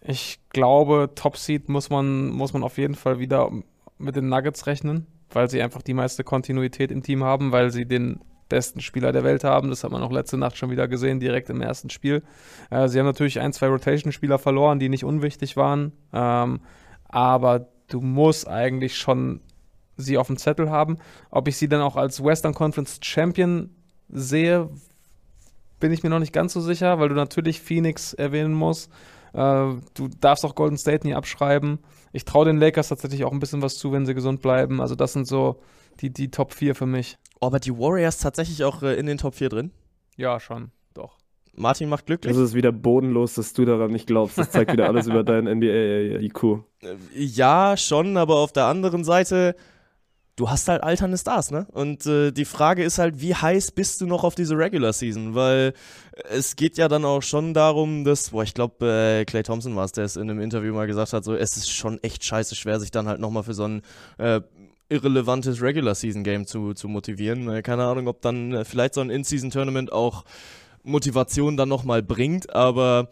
ich glaube, Top Seed muss man, muss man auf jeden Fall wieder mit den Nuggets rechnen, weil sie einfach die meiste Kontinuität im Team haben, weil sie den besten Spieler der Welt haben. Das hat man auch letzte Nacht schon wieder gesehen, direkt im ersten Spiel. Äh, sie haben natürlich ein, zwei Rotation-Spieler verloren, die nicht unwichtig waren. Ähm, aber du musst eigentlich schon sie auf dem Zettel haben. Ob ich sie dann auch als Western Conference Champion sehe, bin ich mir noch nicht ganz so sicher, weil du natürlich Phoenix erwähnen musst. Äh, du darfst auch Golden State nie abschreiben. Ich traue den Lakers tatsächlich auch ein bisschen was zu, wenn sie gesund bleiben. Also das sind so die, die Top 4 für mich. Oh, aber die Warriors tatsächlich auch äh, in den Top 4 drin? Ja, schon, doch. Martin macht glücklich. Das ist wieder bodenlos, dass du daran nicht glaubst. Das zeigt wieder alles über deinen NBA-IQ. Äh, Ja, schon, aber auf der anderen Seite, du hast halt alternde Stars, ne? Und äh, die Frage ist halt, wie heiß bist du noch auf diese Regular Season? Weil es geht ja dann auch schon darum, dass, boah, ich glaube, äh, Clay Thompson war es, der es in einem Interview mal gesagt hat, so, es ist schon echt scheiße schwer, sich dann halt nochmal für so ein äh, irrelevantes Regular Season Game zu, zu motivieren. Äh, keine Ahnung, ob dann äh, vielleicht so ein In-Season Tournament auch Motivation dann nochmal bringt, aber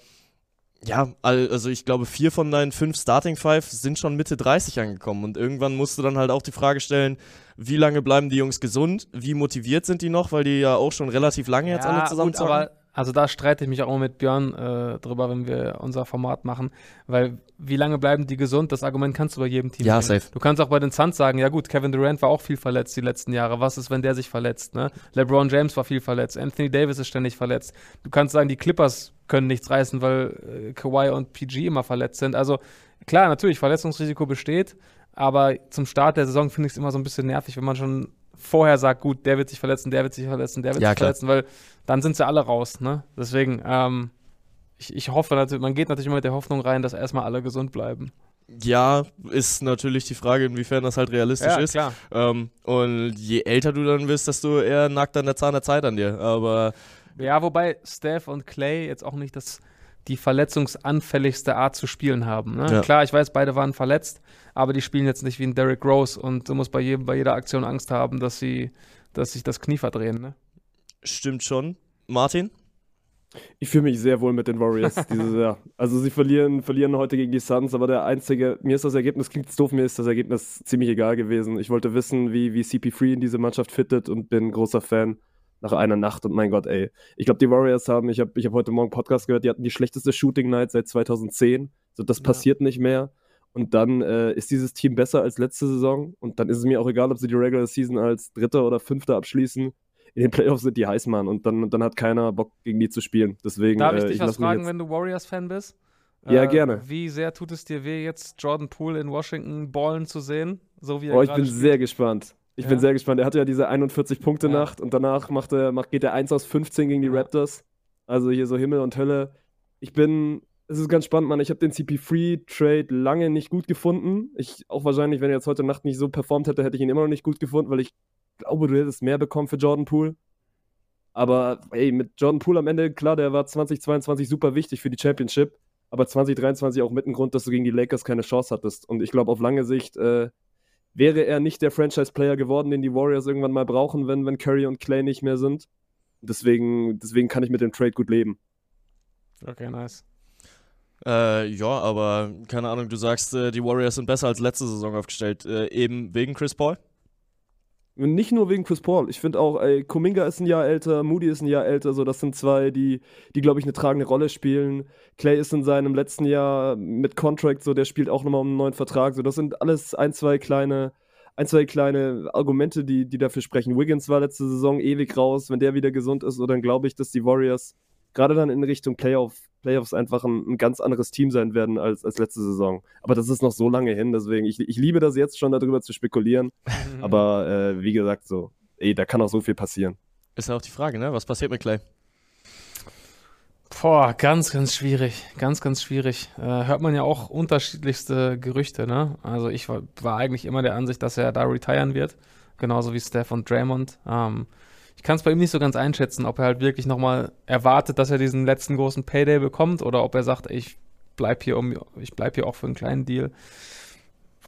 ja, al- also ich glaube, vier von deinen fünf Starting Five sind schon Mitte 30 angekommen und irgendwann musst du dann halt auch die Frage stellen, wie lange bleiben die Jungs gesund, wie motiviert sind die noch, weil die ja auch schon relativ lange jetzt alle zusammen gut, aber also da streite ich mich auch immer mit Björn äh, drüber, wenn wir unser Format machen, weil wie lange bleiben die gesund? Das Argument kannst du bei jedem Team Ja, bringen. safe. Du kannst auch bei den Suns sagen, ja gut, Kevin Durant war auch viel verletzt die letzten Jahre. Was ist, wenn der sich verletzt? Ne? LeBron James war viel verletzt. Anthony Davis ist ständig verletzt. Du kannst sagen, die Clippers können nichts reißen, weil äh, Kawhi und PG immer verletzt sind. Also klar, natürlich, Verletzungsrisiko besteht, aber zum Start der Saison finde ich es immer so ein bisschen nervig, wenn man schon vorher sagt, gut, der wird sich verletzen, der wird sich verletzen, der wird Ja, sich klar. verletzen, weil dann sind sie alle raus, ne? Deswegen, ähm, ich, ich hoffe natürlich, man geht natürlich immer mit der Hoffnung rein, dass erstmal alle gesund bleiben. Ja, ist natürlich die Frage, inwiefern das halt realistisch ist. klar. Ähm, und je älter du dann wirst, desto eher nackt an der Zahn der Zeit an dir. Aber Ja, wobei Steph und Clay jetzt auch nicht das, die verletzungsanfälligste Art zu spielen haben. Ne? Ja. Klar, ich weiß, beide waren verletzt, aber die spielen jetzt nicht wie ein Derrick Rose und du musst bei, jedem, bei jeder Aktion Angst haben, dass sie, dass sich das Knie verdrehen. Ne? stimmt schon. Martin? Ich fühle mich sehr wohl mit den Warriors dieses Jahr. Also sie verlieren, verlieren heute gegen die Suns, aber der einzige, mir ist das Ergebnis, klingt doof, mir ist das Ergebnis ziemlich egal gewesen. Ich wollte wissen, wie, wie CP3 in diese Mannschaft fittet und bin großer Fan nach einer Nacht und mein Gott, ey. Ich glaube, die Warriors haben, ich habe ich hab heute Morgen Podcast gehört, die hatten die schlechteste Shooting Night seit 2010. So, das Ja. passiert nicht mehr. Und dann äh, ist dieses Team besser als letzte Saison. Und dann ist es mir auch egal, ob sie die Regular Season als Dritter oder Fünfter abschließen. In den Playoffs sind die heiß, Mann. Und dann, dann hat keiner Bock, gegen die zu spielen. Deswegen, Darf ich äh, dich was lass mich fragen, wenn du Warriors-Fan bist? Äh, Ja, gerne. Wie sehr tut es dir weh, jetzt Jordan Poole in Washington ballen zu sehen? So wie er Oh, ich bin spielt? sehr gespannt. Ich Ja. bin sehr gespannt. Er hatte ja diese 41-Punkte-Nacht und danach macht er, macht, geht er 1 aus 15 gegen die Ja. Raptors. Also hier so Himmel und Hölle. Ich bin, es ist ganz spannend, Mann. Ich habe den CP3-Trade lange nicht gut gefunden. Ich, auch wahrscheinlich, wenn er jetzt heute Nacht nicht so performt hätte, hätte ich ihn immer noch nicht gut gefunden, weil ich glaube, du hättest mehr bekommen für Jordan Poole. Aber ey, mit Jordan Poole am Ende, klar, der war 2022 super wichtig für die Championship, aber 2023 auch mit ein Grund, dass du gegen die Lakers keine Chance hattest. Und ich glaube, auf lange Sicht äh, wäre er nicht der Franchise-Player geworden, den die Warriors irgendwann mal brauchen, wenn, wenn Curry und Clay nicht mehr sind. Deswegen, deswegen kann ich mit dem Trade gut leben. Okay, nice. Äh, ja, aber keine Ahnung, du sagst, äh, die Warriors sind besser als letzte Saison aufgestellt, äh, eben wegen Chris Paul? Nicht nur wegen Chris Paul. Ich finde auch, ey, Kuminga ist ein Jahr älter, Moody ist ein Jahr älter. So, das sind zwei, die, die glaube ich, eine tragende Rolle spielen. Clay ist in seinem letzten Jahr mit Contract, so, der spielt auch nochmal um einen neuen Vertrag. So, das sind alles ein, zwei kleine, ein, zwei kleine Argumente, die, die dafür sprechen. Wiggins war letzte Saison ewig raus. Wenn der wieder gesund ist, so, dann glaube ich, dass die Warriors gerade dann in Richtung Playoff, Playoffs einfach ein, ein, ganz anderes Team sein werden als, als letzte Saison. Aber das ist noch so lange hin, deswegen, ich, ich liebe das jetzt schon darüber zu spekulieren. Aber äh, wie gesagt, so, ey, da kann auch so viel passieren. Ist ja auch die Frage, ne? Was passiert mit Clay? Boah, ganz, ganz schwierig. Ganz, ganz schwierig. Äh, hört man ja auch unterschiedlichste Gerüchte, ne? Also ich war, war, eigentlich immer der Ansicht, dass er da retiren wird. Genauso wie Steph und Draymond. Ähm, ich kann es bei ihm nicht so ganz einschätzen, ob er halt wirklich nochmal erwartet, dass er diesen letzten großen Payday bekommt oder ob er sagt, ich bleib hier um, ich bleib hier auch für einen kleinen Deal.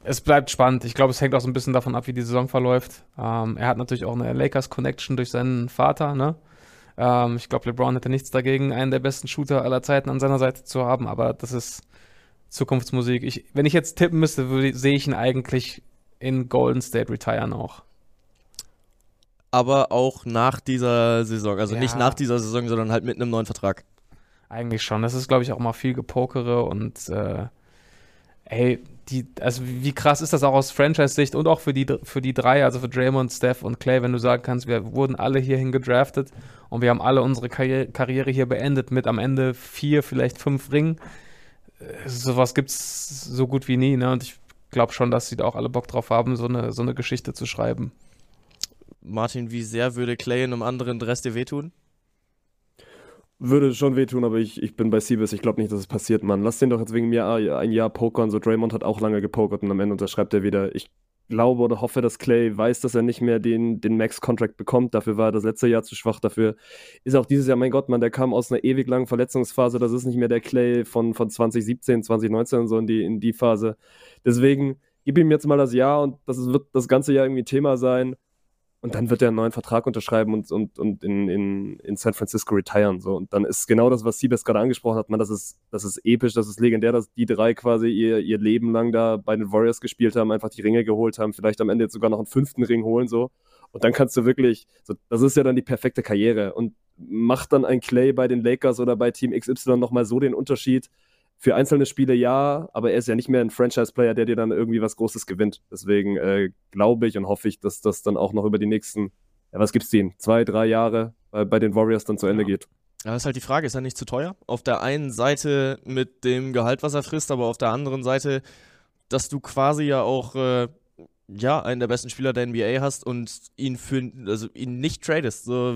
Es bleibt spannend. Ich glaube, es hängt auch so ein bisschen davon ab, wie die Saison verläuft. Ähm, er hat natürlich auch eine Lakers-Connection durch seinen Vater, ne? Ähm, ich glaube, LeBron hätte nichts dagegen, einen der besten Shooter aller Zeiten an seiner Seite zu haben, aber das ist Zukunftsmusik. Ich, wenn ich jetzt tippen müsste, sehe ich ihn eigentlich in Golden State retiren auch aber auch nach dieser Saison. Also ja. nicht nach dieser Saison, sondern halt mit einem neuen Vertrag. Eigentlich schon. Das ist, glaube ich, auch mal viel Gepokere und äh, ey, die, also wie krass ist das auch aus Franchise-Sicht und auch für die, für die drei, also für Draymond, Steph und Clay, wenn du sagen kannst, wir wurden alle hierhin gedraftet und wir haben alle unsere Karriere, Karriere hier beendet mit am Ende vier, vielleicht fünf Ringen. Äh, sowas gibt es so gut wie nie, ne? Und ich glaube schon, dass sie da auch alle Bock drauf haben, so eine, so eine Geschichte zu schreiben. Martin, wie sehr würde Clay in einem anderen Dress dir wehtun? Würde schon wehtun, aber ich, ich bin bei Siebes. Ich glaube nicht, dass es passiert, Mann. Lass den doch jetzt wegen mir ein Jahr pokern. So, Draymond hat auch lange gepokert und am Ende unterschreibt er wieder. Ich glaube oder hoffe, dass Clay weiß, dass er nicht mehr den, den Max-Contract bekommt. Dafür war er das letzte Jahr zu schwach. Dafür ist auch dieses Jahr, mein Gott, Mann, der kam aus einer ewig langen Verletzungsphase. Das ist nicht mehr der Clay von, von 2017, 2019 und so in die, in die Phase. Deswegen gib ihm jetzt mal das Jahr und das wird das ganze Jahr irgendwie Thema sein. Und dann wird er einen neuen Vertrag unterschreiben und, und, und in, in, in San Francisco retiren. So. Und dann ist genau das, was Siebes gerade angesprochen hat, man, das ist, das ist episch, das ist legendär, dass die drei quasi ihr, ihr Leben lang da bei den Warriors gespielt haben, einfach die Ringe geholt haben, vielleicht am Ende jetzt sogar noch einen fünften Ring holen. so. Und dann kannst du wirklich, so, das ist ja dann die perfekte Karriere. Und macht dann ein Clay bei den Lakers oder bei Team XY nochmal so den Unterschied, für einzelne Spiele ja, aber er ist ja nicht mehr ein Franchise-Player, der dir dann irgendwie was Großes gewinnt. Deswegen äh, glaube ich und hoffe ich, dass das dann auch noch über die nächsten, ja, was gibt's denen, zwei, drei Jahre bei, bei den Warriors dann zu Ende ja. geht. Ja, das ist halt die Frage, ist er nicht zu teuer? Auf der einen Seite mit dem Gehalt, was er frisst, aber auf der anderen Seite, dass du quasi ja auch äh, ja, einen der besten Spieler der NBA hast und ihn für also ihn nicht tradest. So,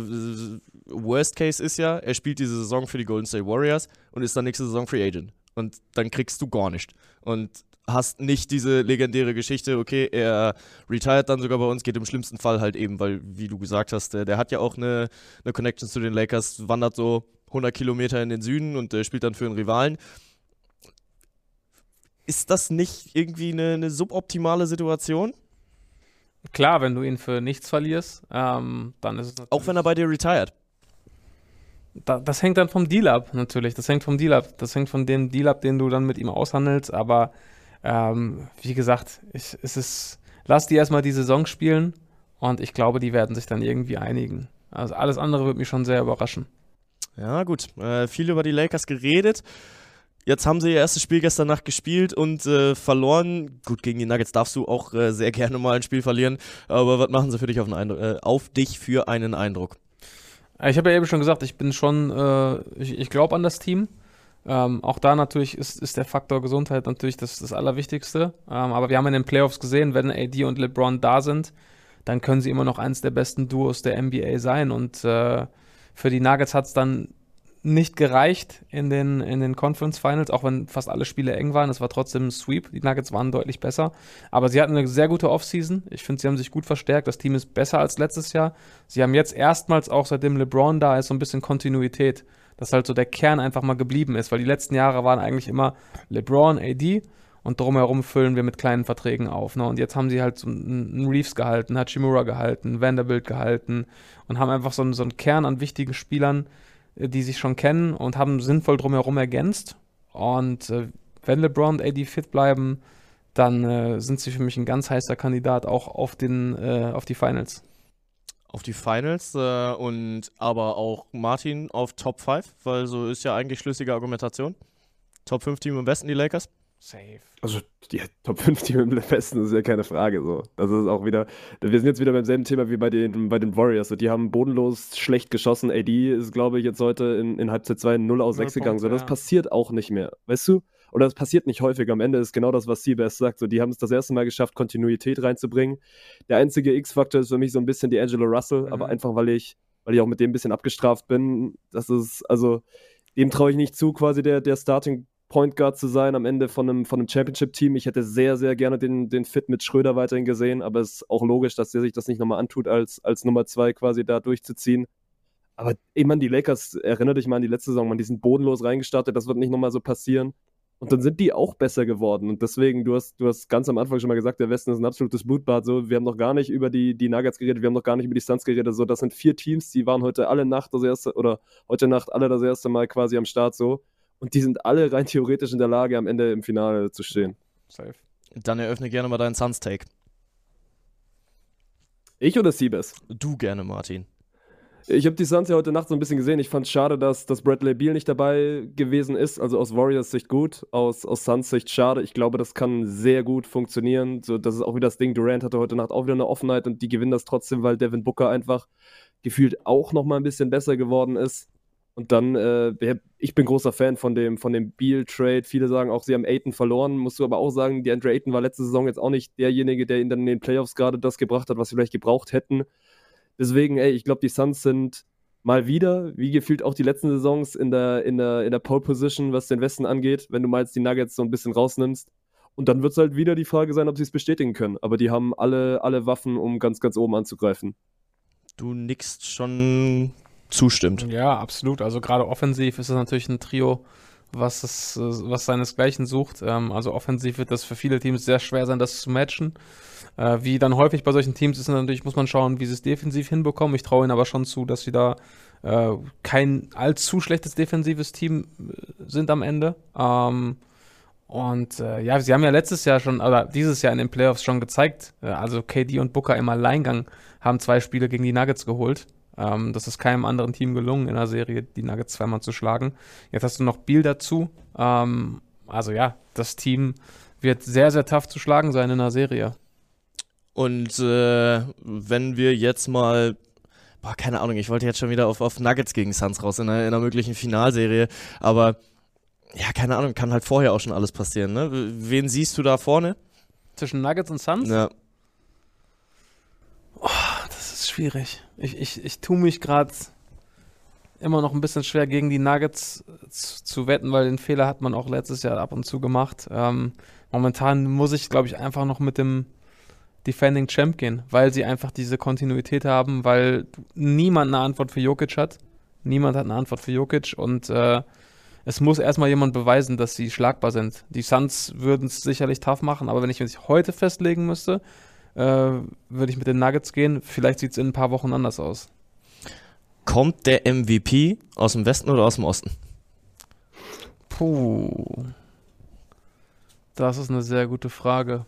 worst Case ist ja, er spielt diese Saison für die Golden State Warriors und ist dann nächste Saison Free Agent und dann kriegst du gar nicht. Und hast nicht diese legendäre Geschichte, okay, er retired dann sogar bei uns, geht im schlimmsten Fall halt eben, weil, wie du gesagt hast, der, der hat ja auch eine, eine Connection zu den Lakers, wandert so 100 Kilometer in den Süden und äh, spielt dann für einen Rivalen. Ist das nicht irgendwie eine, eine suboptimale Situation? Klar, wenn du ihn für nichts verlierst, ähm, dann ist es. Auch wenn er bei dir retired da, das hängt dann vom Deal ab, natürlich. Das hängt vom Deal ab. Das hängt von dem Deal ab, den du dann mit ihm aushandelst. Aber ähm, wie gesagt, ich, es ist, lass die erstmal die Saison spielen und ich glaube, die werden sich dann irgendwie einigen. Also alles andere wird mich schon sehr überraschen. Ja, gut. Äh, viel über die Lakers geredet. Jetzt haben sie ihr erstes Spiel gestern Nacht gespielt und äh, verloren. Gut, gegen die Nuggets darfst du auch äh, sehr gerne mal ein Spiel verlieren. Aber was machen sie für dich auf, Eindruck, äh, auf dich für einen Eindruck? Ich habe ja eben schon gesagt, ich bin schon, äh, ich, ich glaube an das Team. Ähm, auch da natürlich ist, ist der Faktor Gesundheit natürlich das, das Allerwichtigste. Ähm, aber wir haben in den Playoffs gesehen, wenn AD und LeBron da sind, dann können sie immer noch eins der besten Duos der NBA sein. Und äh, für die Nuggets hat es dann nicht gereicht in den, in den Conference Finals, auch wenn fast alle Spiele eng waren. Es war trotzdem ein Sweep. Die Nuggets waren deutlich besser. Aber sie hatten eine sehr gute Offseason. Ich finde, sie haben sich gut verstärkt. Das Team ist besser als letztes Jahr. Sie haben jetzt erstmals auch seitdem LeBron da ist, so ein bisschen Kontinuität. Dass halt so der Kern einfach mal geblieben ist, weil die letzten Jahre waren eigentlich immer LeBron, AD und drumherum füllen wir mit kleinen Verträgen auf. Ne? Und jetzt haben sie halt so einen Reeves gehalten, Hachimura gehalten, Vanderbilt gehalten und haben einfach so einen, so einen Kern an wichtigen Spielern, die sich schon kennen und haben sinnvoll drumherum ergänzt. Und äh, wenn LeBron und AD fit bleiben, dann äh, sind sie für mich ein ganz heißer Kandidat auch auf, den, äh, auf die Finals. Auf die Finals äh, und aber auch Martin auf Top 5, weil so ist ja eigentlich schlüssige Argumentation. Top 5 Team am besten, die Lakers. Safe. Also die Top 5 Team im Westen ist ja keine Frage so. Das ist auch wieder, wir sind jetzt wieder beim selben Thema wie bei den, bei den Warriors. So, die haben bodenlos schlecht geschossen. AD ist, glaube ich, jetzt heute in, in Halbzeit 2 0 aus 6 gegangen. So, das ja. passiert auch nicht mehr. Weißt du? Oder das passiert nicht häufig. Am Ende ist genau das, was Seabass sagt. So, die haben es das erste Mal geschafft, Kontinuität reinzubringen. Der einzige X-Faktor ist für mich so ein bisschen die Angelo Russell, Mhm. aber einfach, weil ich, weil ich auch mit dem ein bisschen abgestraft bin. Das ist, also, dem traue ich nicht zu, quasi der, der Starting Point Guard zu sein am Ende von einem, von einem Championship-Team. Ich hätte sehr, sehr gerne den, den Fit mit Schröder weiterhin gesehen, aber es ist auch logisch, dass der sich das nicht nochmal antut, als, als Nummer zwei quasi da durchzuziehen. Aber ich meine, die Lakers, erinnere dich mal an die letzte Saison, man, die sind bodenlos reingestartet, das wird nicht nochmal so passieren. Und dann sind die auch besser geworden. Und deswegen, du hast, du hast ganz am Anfang schon mal gesagt, der Westen ist ein absolutes Blutbad. So, wir haben noch gar nicht über die, die Nuggets geredet, wir haben noch gar nicht über die Suns geredet. So, das sind vier Teams, die waren heute alle Nacht das erste, oder heute Nacht alle das erste Mal quasi am Start so. Und die sind alle rein theoretisch in der Lage, am Ende im Finale zu stehen. Safe. Dann eröffne gerne mal deinen Suns-Take. Ich oder Siebes? Du gerne, Martin. Ich habe die Suns ja heute Nacht so ein bisschen gesehen. Ich fand es schade, dass, dass Bradley Beal nicht dabei gewesen ist. Also aus Warriors Sicht gut, aus, aus Suns Sicht schade. Ich glaube, das kann sehr gut funktionieren. So, das ist auch wieder das Ding. Durant hatte heute Nacht auch wieder eine Offenheit und die gewinnen das trotzdem, weil Devin Booker einfach gefühlt auch noch mal ein bisschen besser geworden ist. Und dann, äh, ich bin großer Fan von dem, von dem Beal-Trade. Viele sagen auch, sie haben Aiton verloren. Musst du aber auch sagen, die Andre Aiton war letzte Saison jetzt auch nicht derjenige, der ihnen dann in den Playoffs gerade das gebracht hat, was sie vielleicht gebraucht hätten. Deswegen, ey, ich glaube, die Suns sind mal wieder, wie gefühlt auch die letzten Saisons, in der, in der, in der Pole Position, was den Westen angeht, wenn du mal jetzt die Nuggets so ein bisschen rausnimmst. Und dann wird es halt wieder die Frage sein, ob sie es bestätigen können. Aber die haben alle, alle Waffen, um ganz, ganz oben anzugreifen. Du nickst schon zustimmt. Ja, absolut. Also gerade offensiv ist es natürlich ein Trio, was, es, was seinesgleichen sucht. Ähm, also offensiv wird das für viele Teams sehr schwer sein, das zu matchen. Äh, wie dann häufig bei solchen Teams ist natürlich, muss man schauen, wie sie es defensiv hinbekommen. Ich traue ihnen aber schon zu, dass sie da äh, kein allzu schlechtes defensives Team äh, sind am Ende. Ähm, und ja, sie haben ja letztes Jahr schon, oder dieses Jahr in den Playoffs schon gezeigt, also KD und Booker im Alleingang haben zwei Spiele gegen die Nuggets geholt. Ähm, das ist keinem anderen Team gelungen in der Serie, die Nuggets zweimal zu schlagen. Jetzt hast du noch Biel dazu. Ähm, also ja, das Team wird sehr, sehr tough zu schlagen sein in der Serie. Und äh, wenn wir jetzt mal, boah, keine Ahnung, ich wollte jetzt schon wieder auf, auf Nuggets gegen Suns raus in einer, in einer möglichen Finalserie, aber ja, keine Ahnung, kann halt vorher auch schon alles passieren, ne? Wen siehst du da vorne? Zwischen Nuggets und Suns? Ja, Das ist schwierig. Ich, ich, ich tue mich gerade immer noch ein bisschen schwer gegen die Nuggets zu, zu wetten, weil den Fehler hat man auch letztes Jahr ab und zu gemacht. Ähm, momentan muss ich, glaube ich, einfach noch mit dem Defending Champ gehen, weil sie einfach diese Kontinuität haben, weil niemand eine Antwort für Jokic hat. Niemand hat eine Antwort für Jokic und äh, es muss erstmal jemand beweisen, dass sie schlagbar sind. Die Suns würden es sicherlich tough machen, aber wenn ich mich heute festlegen müsste, äh, würde ich mit den Nuggets gehen. Vielleicht sieht es in ein paar Wochen anders aus. kommt der MVP aus dem Westen oder aus dem Osten? Puh. Das ist eine sehr gute Frage.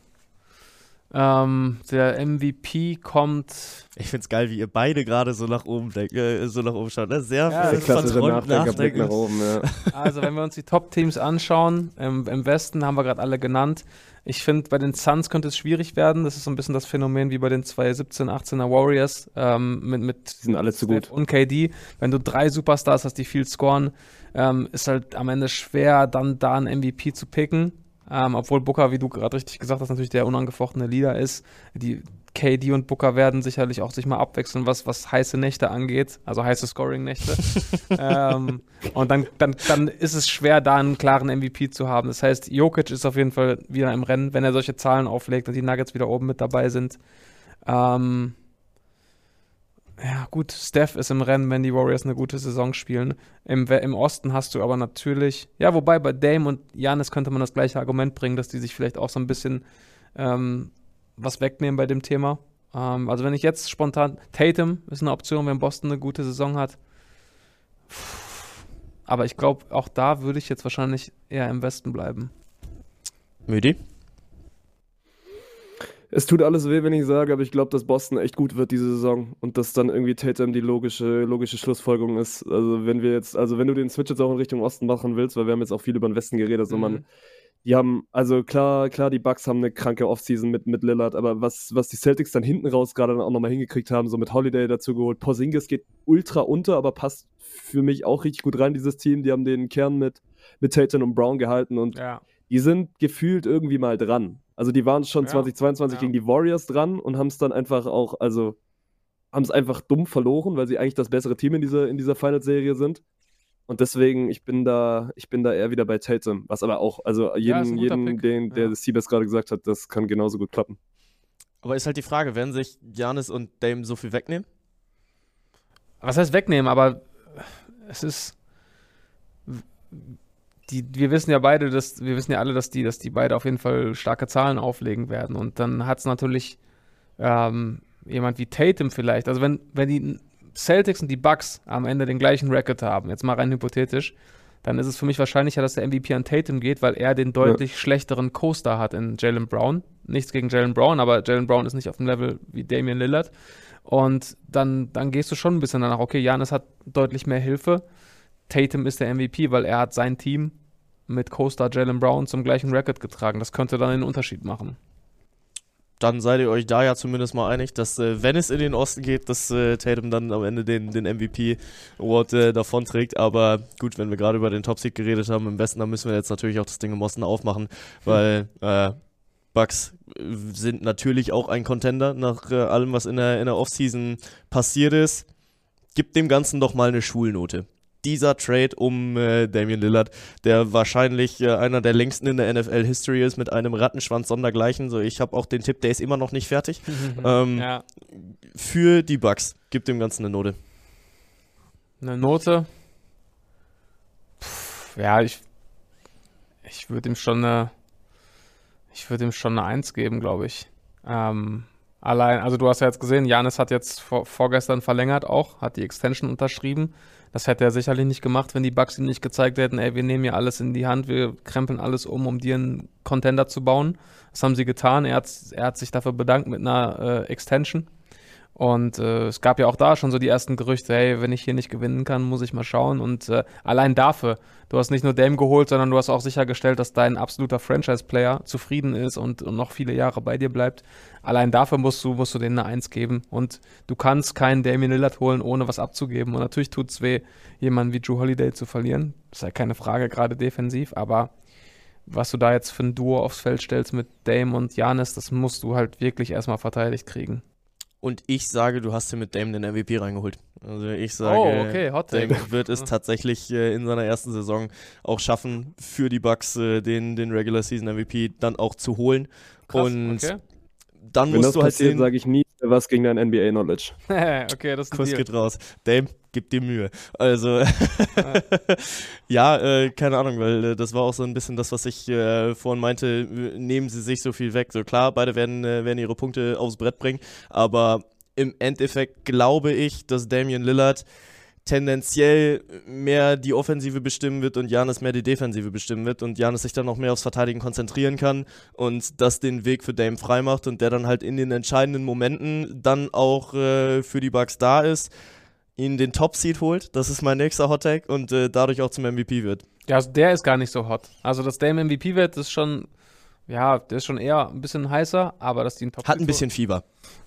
Ähm, der MVP kommt. Ich find's geil, wie ihr beide gerade so nach oben denkt, äh, so nach oben schaut. Ne? Sehr Ja, der Klassische verträumt Nachdenkerblick nach oben, ja. Also, wenn wir uns die Top-Teams anschauen, im, im Westen haben wir gerade alle genannt. Ich finde, bei den Suns könnte es schwierig werden. Das ist so ein bisschen das Phänomen wie bei den 2017, 18er Warriors ähm, mit, mit Die sind alle zu gut. und KD. Wenn du drei Superstars hast, die viel scoren, ähm, ist halt am Ende schwer, dann da einen MVP zu picken. Ähm, obwohl Booker, wie du gerade richtig gesagt hast, natürlich der unangefochtene Leader ist. Die KD und Booker werden sicherlich auch sich mal abwechseln, was, was heiße Nächte angeht, also heiße Scoring-Nächte. ähm, und dann, dann, dann ist es schwer, da einen klaren MVP zu haben. Das heißt, Jokic ist auf jeden Fall wieder im Rennen, wenn er solche Zahlen auflegt und die Nuggets wieder oben mit dabei sind. Ähm, ja, gut, Steph ist im Rennen, wenn die Warriors eine gute Saison spielen. Im, Im Osten hast du aber natürlich, ja, wobei bei Dame und Janis könnte man das gleiche Argument bringen, dass die sich vielleicht auch so ein bisschen ähm, was wegnehmen bei dem Thema. Ähm, also wenn ich jetzt spontan, Tatum ist eine Option, wenn Boston eine gute Saison hat. aber ich glaube, auch da würde ich jetzt wahrscheinlich eher im Westen bleiben. Müdi? Es tut alles weh, wenn ich sage, aber ich glaube, dass Boston echt gut wird diese Saison und dass dann irgendwie Tatum die logische, logische Schlussfolgerung ist. Also wenn wir jetzt, also wenn du den Switch jetzt auch in Richtung Osten machen willst, weil wir haben jetzt auch viel über den Westen geredet, also Mhm. man, die haben, also klar, klar, die Bucks haben eine kranke Offseason mit, mit Lillard, aber was, was die Celtics dann hinten raus gerade auch nochmal hingekriegt haben, so mit Holiday dazu geholt, Porzingis geht ultra unter, aber passt für mich auch richtig gut rein, dieses Team. Die haben den Kern mit, mit Tatum und Brown gehalten und Ja. die sind gefühlt irgendwie mal dran. Also die waren schon Ja, 2022 ja. gegen die Warriors dran und haben es dann einfach auch, also haben es einfach dumm verloren, weil sie eigentlich das bessere Team in dieser, in dieser Finals-Serie sind. Und deswegen, ich bin da, ich bin da eher wieder bei Tatum. Was aber auch, also jeden, guter jeden den, der Ja. das Siebes gerade gesagt hat, das kann genauso gut klappen. Aber ist halt die Frage, werden sich Janis und Dame so viel wegnehmen? Was heißt wegnehmen, aber es ist. Die, wir wissen ja beide, dass wir wissen ja alle, dass die, dass die beide auf jeden Fall starke Zahlen auflegen werden. Und dann hat es natürlich ähm, jemand wie Tatum vielleicht. Also wenn, wenn die Celtics und die Bucks am Ende den gleichen Record haben, jetzt mal rein hypothetisch, dann ist es für mich wahrscheinlicher, dass der MVP an Tatum geht, weil er den deutlich schlechteren Co-Star hat in Jalen Brown. Nichts gegen Jalen Brown, aber Jalen Brown ist nicht auf dem Level wie Damian Lillard. Und dann, dann gehst du schon ein bisschen danach, okay, Janis hat deutlich mehr Hilfe. Tatum ist der MVP, weil er hat sein Team mit Co-Star Jalen Brown zum gleichen Record getragen. Das könnte dann den Unterschied machen. Dann seid ihr euch da ja zumindest mal einig, dass äh, wenn es in den Osten geht, dass äh, Tatum dann am Ende den, den MVP-Award äh, davonträgt. Aber gut, wenn wir gerade über den Top-Seed geredet haben im Westen, dann müssen wir jetzt natürlich auch das Ding im Osten aufmachen, weil äh, Bucks äh, sind natürlich auch ein Contender nach äh, allem, was in der, in der Offseason passiert ist. Gibt dem Ganzen doch mal eine Schulnote. Dieser Trade um äh, Damian Lillard, der wahrscheinlich äh, einer der längsten in der NFL-History ist, mit einem Rattenschwanz sondergleichen. So, ich habe auch den Tipp, der ist immer noch nicht fertig. ähm, ja, Für die Bucks. Gibt dem Ganzen eine Note. eine Note. Pff, ja, ich, ich würde ihm schon eine, ich würde ihm schon eine 1 geben, glaube ich. Ähm, allein, also du hast ja jetzt gesehen, Janis hat jetzt vor, vorgestern verlängert auch, hat die Extension unterschrieben. Das hätte er sicherlich nicht gemacht, wenn die Bucks ihm nicht gezeigt hätten, ey, wir nehmen hier alles in die Hand, wir krempeln alles um, um dir einen Contender zu bauen. Das haben sie getan. Er hat, er hat sich dafür bedankt mit einer äh, Extension. Und äh, es gab ja auch da schon so die ersten Gerüchte, hey, wenn ich hier nicht gewinnen kann, muss ich mal schauen. Und äh, allein dafür, du hast nicht nur Dame geholt, sondern du hast auch sichergestellt, dass dein absoluter Franchise-Player zufrieden ist und, und noch viele Jahre bei dir bleibt. Allein dafür musst du, musst du denen eine Eins geben. Und du kannst keinen Damian Lillard holen, ohne was abzugeben. Und natürlich tut es weh, jemanden wie Drew Holiday zu verlieren. Das ist ja keine Frage, gerade defensiv. Aber was du da jetzt für ein Duo aufs Feld stellst mit Dame und Janis, das musst du halt wirklich erstmal verteidigt kriegen. Und ich sage, du hast dir mit Dame den MVP reingeholt. Also ich sage, oh, okay. Dame wird es tatsächlich äh, in seiner ersten Saison auch schaffen, für die Bucks äh, den, den Regular Season MVP dann auch zu holen. Krass, Und okay. Dann Wenn musst das du halt passiert, sehen, sage ich nie was gegen dein NBA-Knowledge. okay, das ist Kuss geht raus. Dame, gib dir Mühe. Also, ja, äh, keine Ahnung, weil äh, das war auch so ein bisschen das, was ich äh, vorhin meinte, nehmen sie sich so viel weg. So klar, beide werden, äh, werden ihre Punkte aufs Brett bringen, aber im Endeffekt glaube ich, dass Damian Lillard tendenziell mehr die Offensive bestimmen wird und Janis mehr die Defensive bestimmen wird und Janis sich dann noch mehr aufs Verteidigen konzentrieren kann und das den Weg für Dame frei macht und der dann halt in den entscheidenden Momenten dann auch äh, für die Bucks da ist, ihn den Top-Seed holt, das ist mein nächster Hot-Tag und äh, dadurch auch zum MVP wird. Ja, also der ist gar nicht so hot. Also, dass Dame MVP wird, ist schon, ja, der ist schon eher ein bisschen heißer, aber dass die einen Top Hat ein bisschen Fieber.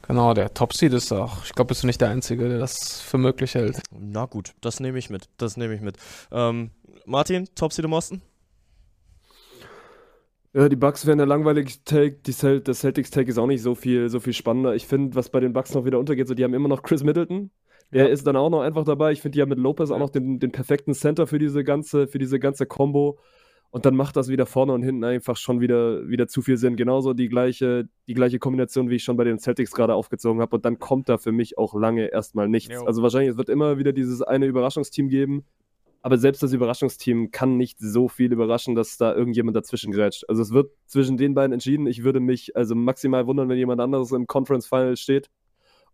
Genau, der Top Seed ist auch, ich glaube, bist du nicht der Einzige, der das für möglich hält. Na gut, das nehme ich mit. Das nehme ich mit. Ähm, Martin, Top-Seed im Osten? Ja, die Bucks wären der langweilige Take, die Cel das Celtics Take ist auch nicht so viel, so viel spannender. Ich finde, was bei den Bucks noch wieder untergeht, so die haben immer noch Chris Middleton. Der Ja. ist dann auch noch einfach dabei. Ich finde, die haben mit Lopez auch noch den, den perfekten Center für diese ganze, für diese ganze Combo. Und dann macht das wieder vorne und hinten einfach schon wieder, wieder zu viel Sinn. Genauso die gleiche, die gleiche Kombination, wie ich schon bei den Celtics gerade aufgezogen habe. Und dann kommt da für mich auch lange erstmal nichts. Jo. Also wahrscheinlich, es wird immer wieder dieses eine Überraschungsteam geben. Aber selbst das Überraschungsteam kann nicht so viel überraschen, dass da irgendjemand dazwischen grätscht. Also es wird zwischen den beiden entschieden. Ich würde mich also maximal wundern, wenn jemand anderes im Conference Final steht.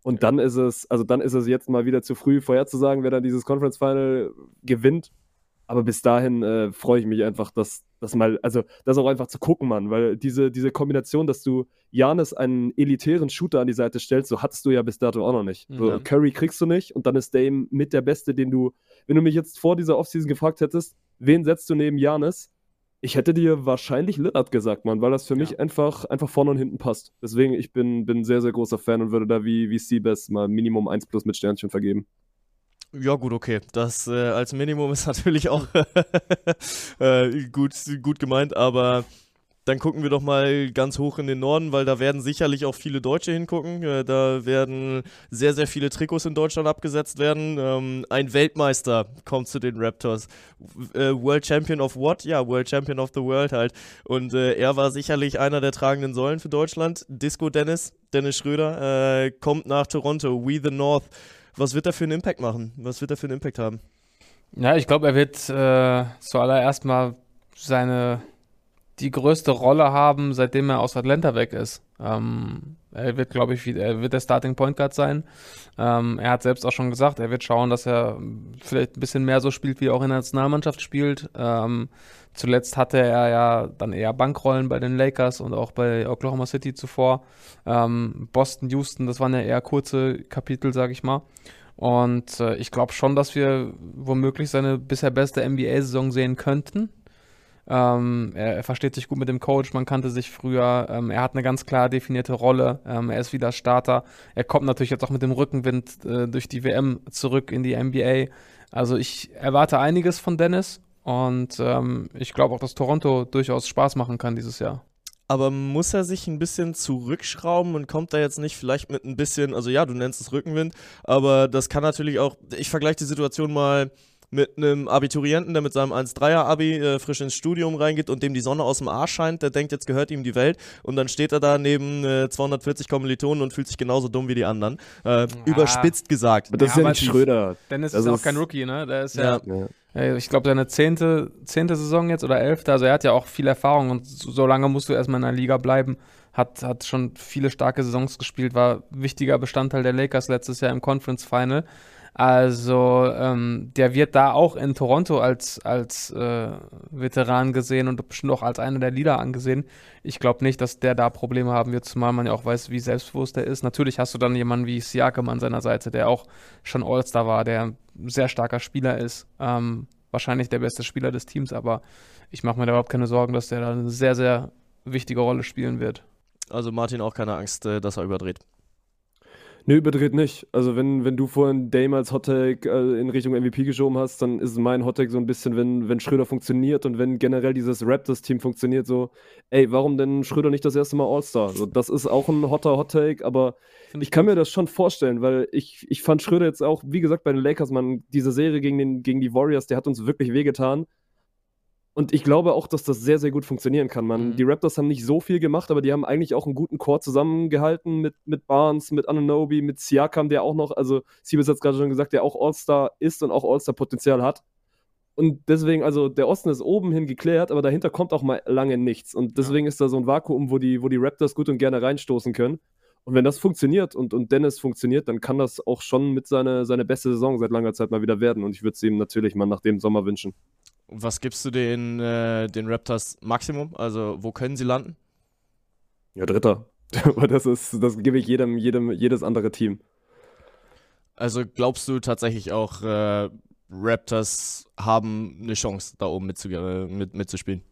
Und dann ist es, also dann ist es jetzt mal wieder zu früh vorherzusagen, wer dann dieses Conference Final gewinnt. Aber bis dahin äh, freue ich mich einfach, dass das mal, also das auch einfach zu gucken, Mann, weil diese, diese Kombination, dass du Janis einen elitären Shooter an die Seite stellst, so hattest du ja bis dato auch noch nicht. So, Ja. Curry kriegst du nicht und dann ist Dame mit der Beste, den du, wenn du mich jetzt vor dieser Offseason gefragt hättest, wen setzt du neben Janis? Ich hätte dir wahrscheinlich Lillard gesagt, Mann, weil das für mich einfach, einfach vorne und hinten passt. Deswegen, ich bin, bin sehr, sehr großer Fan und würde da wie, wie Seabass mal Minimum 1 plus mit Sternchen vergeben. Ja, gut, okay. Das äh, als Minimum ist natürlich auch äh, gut, gut gemeint, aber dann gucken wir doch mal ganz hoch in den Norden, weil da werden sicherlich auch viele Deutsche hingucken. Äh, da werden sehr, sehr viele Trikots in Deutschland abgesetzt werden. Ähm, ein Weltmeister kommt zu den Raptors. Äh, World Champion of what? Ja, World Champion of the World halt. Und äh, er war sicherlich einer der tragenden Säulen für Deutschland. Disco Dennis, Dennis Schröder, kommt nach Toronto. We the North. Was wird er für einen Impact machen? Was wird er für einen Impact haben? Ja, ich glaube, er wird äh, zuallererst mal seine die größte Rolle haben, seitdem er aus Atlanta weg ist. Ähm, er wird, glaube ich, er wird der Starting Point Guard sein. Ähm, er hat selbst auch schon gesagt, er wird schauen, dass er vielleicht ein bisschen mehr so spielt, wie er auch in der Nationalmannschaft spielt. Ähm, zuletzt hatte er ja dann eher Bankrollen bei den Lakers und auch bei Oklahoma City zuvor. Ähm, Boston, Houston, das waren ja eher kurze Kapitel, sag ich mal. Und äh, ich glaube schon, dass wir womöglich seine bisher beste NBA-Saison sehen könnten. Ähm, er, er versteht sich gut mit dem Coach, man kannte sich früher. Ähm, er hat eine ganz klar definierte Rolle. Ähm, er ist wieder Starter. Er kommt natürlich jetzt auch mit dem Rückenwind äh, durch die WM zurück in die NBA. Also ich erwarte einiges von Dennis und ähm, ich glaube auch, dass Toronto durchaus Spaß machen kann dieses Jahr. Aber muss er sich ein bisschen zurückschrauben und kommt da jetzt nicht vielleicht mit ein bisschen, also ja, du nennst es Rückenwind, aber das kann natürlich auch, ich vergleiche die Situation mal mit einem Abiturienten, der mit seinem 1-3er-Abi äh, frisch ins Studium reingeht und dem die Sonne aus dem Arsch scheint, der denkt, jetzt gehört ihm die Welt und dann steht er da neben äh, 240 Kommilitonen und fühlt sich genauso dumm wie die anderen. Äh, Überspitzt gesagt. Aber das Ja, ist ja nicht Schröder. Dennis Das ist ja auch ist- kein Rookie, ne? Der ist ja, Ja. Ja. Ich glaube, seine zehnte, zehnte Saison jetzt oder elfte, also er hat ja auch viel Erfahrung und so, so lange musst du erstmal in der Liga bleiben. Hat, hat schon viele starke Saisons gespielt, war wichtiger Bestandteil der Lakers letztes Jahr im Conference Final. Also ähm, der wird da auch in Toronto als, als äh, Veteran gesehen und bestimmt auch als einer der Leader angesehen. Ich glaube nicht, dass der da Probleme haben wird, zumal man ja auch weiß, wie selbstbewusst er ist. Natürlich hast du dann jemanden wie Siakam an seiner Seite, der auch schon All-Star war, der ein sehr starker Spieler ist. Ähm, wahrscheinlich der beste Spieler des Teams, aber ich mache mir da überhaupt keine Sorgen, dass der da eine sehr, sehr wichtige Rolle spielen wird. Also Martin auch keine Angst, äh, dass er überdreht. Nö, überdreht nicht. Also wenn, wenn du vorhin Dame als Hottake äh, in Richtung MVP geschoben hast, dann ist mein Hottake so ein bisschen, wenn, wenn Schröder funktioniert und wenn generell dieses Raptors-Team funktioniert, so, ey, warum denn Schröder nicht das erste Mal All-Star? So, das ist auch ein hotter Hottake, aber ich kann mir das schon vorstellen, weil ich, ich fand Schröder jetzt auch, wie gesagt, bei den Lakers, man, diese Serie gegen, den, gegen die Warriors, der hat uns wirklich wehgetan. Und ich glaube auch, dass das sehr, sehr gut funktionieren kann. Man. Mhm. Die Raptors haben nicht so viel gemacht, aber die haben eigentlich auch einen guten Chor zusammengehalten mit, mit Barnes, mit Ananobi, mit Siakam, der auch noch, also Siebes hat es gerade schon gesagt, der auch All-Star ist und auch All-Star-Potenzial hat. Und deswegen, also der Osten ist oben hin geklärt, aber dahinter kommt auch mal lange nichts. Und deswegen ist da so ein Vakuum, wo die, wo die Raptors gut und gerne reinstoßen können. Und wenn das funktioniert und, und Dennis funktioniert, dann kann das auch schon mit seiner seine beste Saison seit langer Zeit mal wieder werden. Und ich würde es ihm natürlich mal nach dem Sommer wünschen. Was gibst du den, äh, den Raptors Maximum? Also wo können sie landen? Ja, Dritter. Aber das ist, das gebe ich jedem, jedem, jedes andere Team. Also glaubst du tatsächlich auch, äh, Raptors haben eine Chance, da oben mitzu äh, mit, mitzuspielen?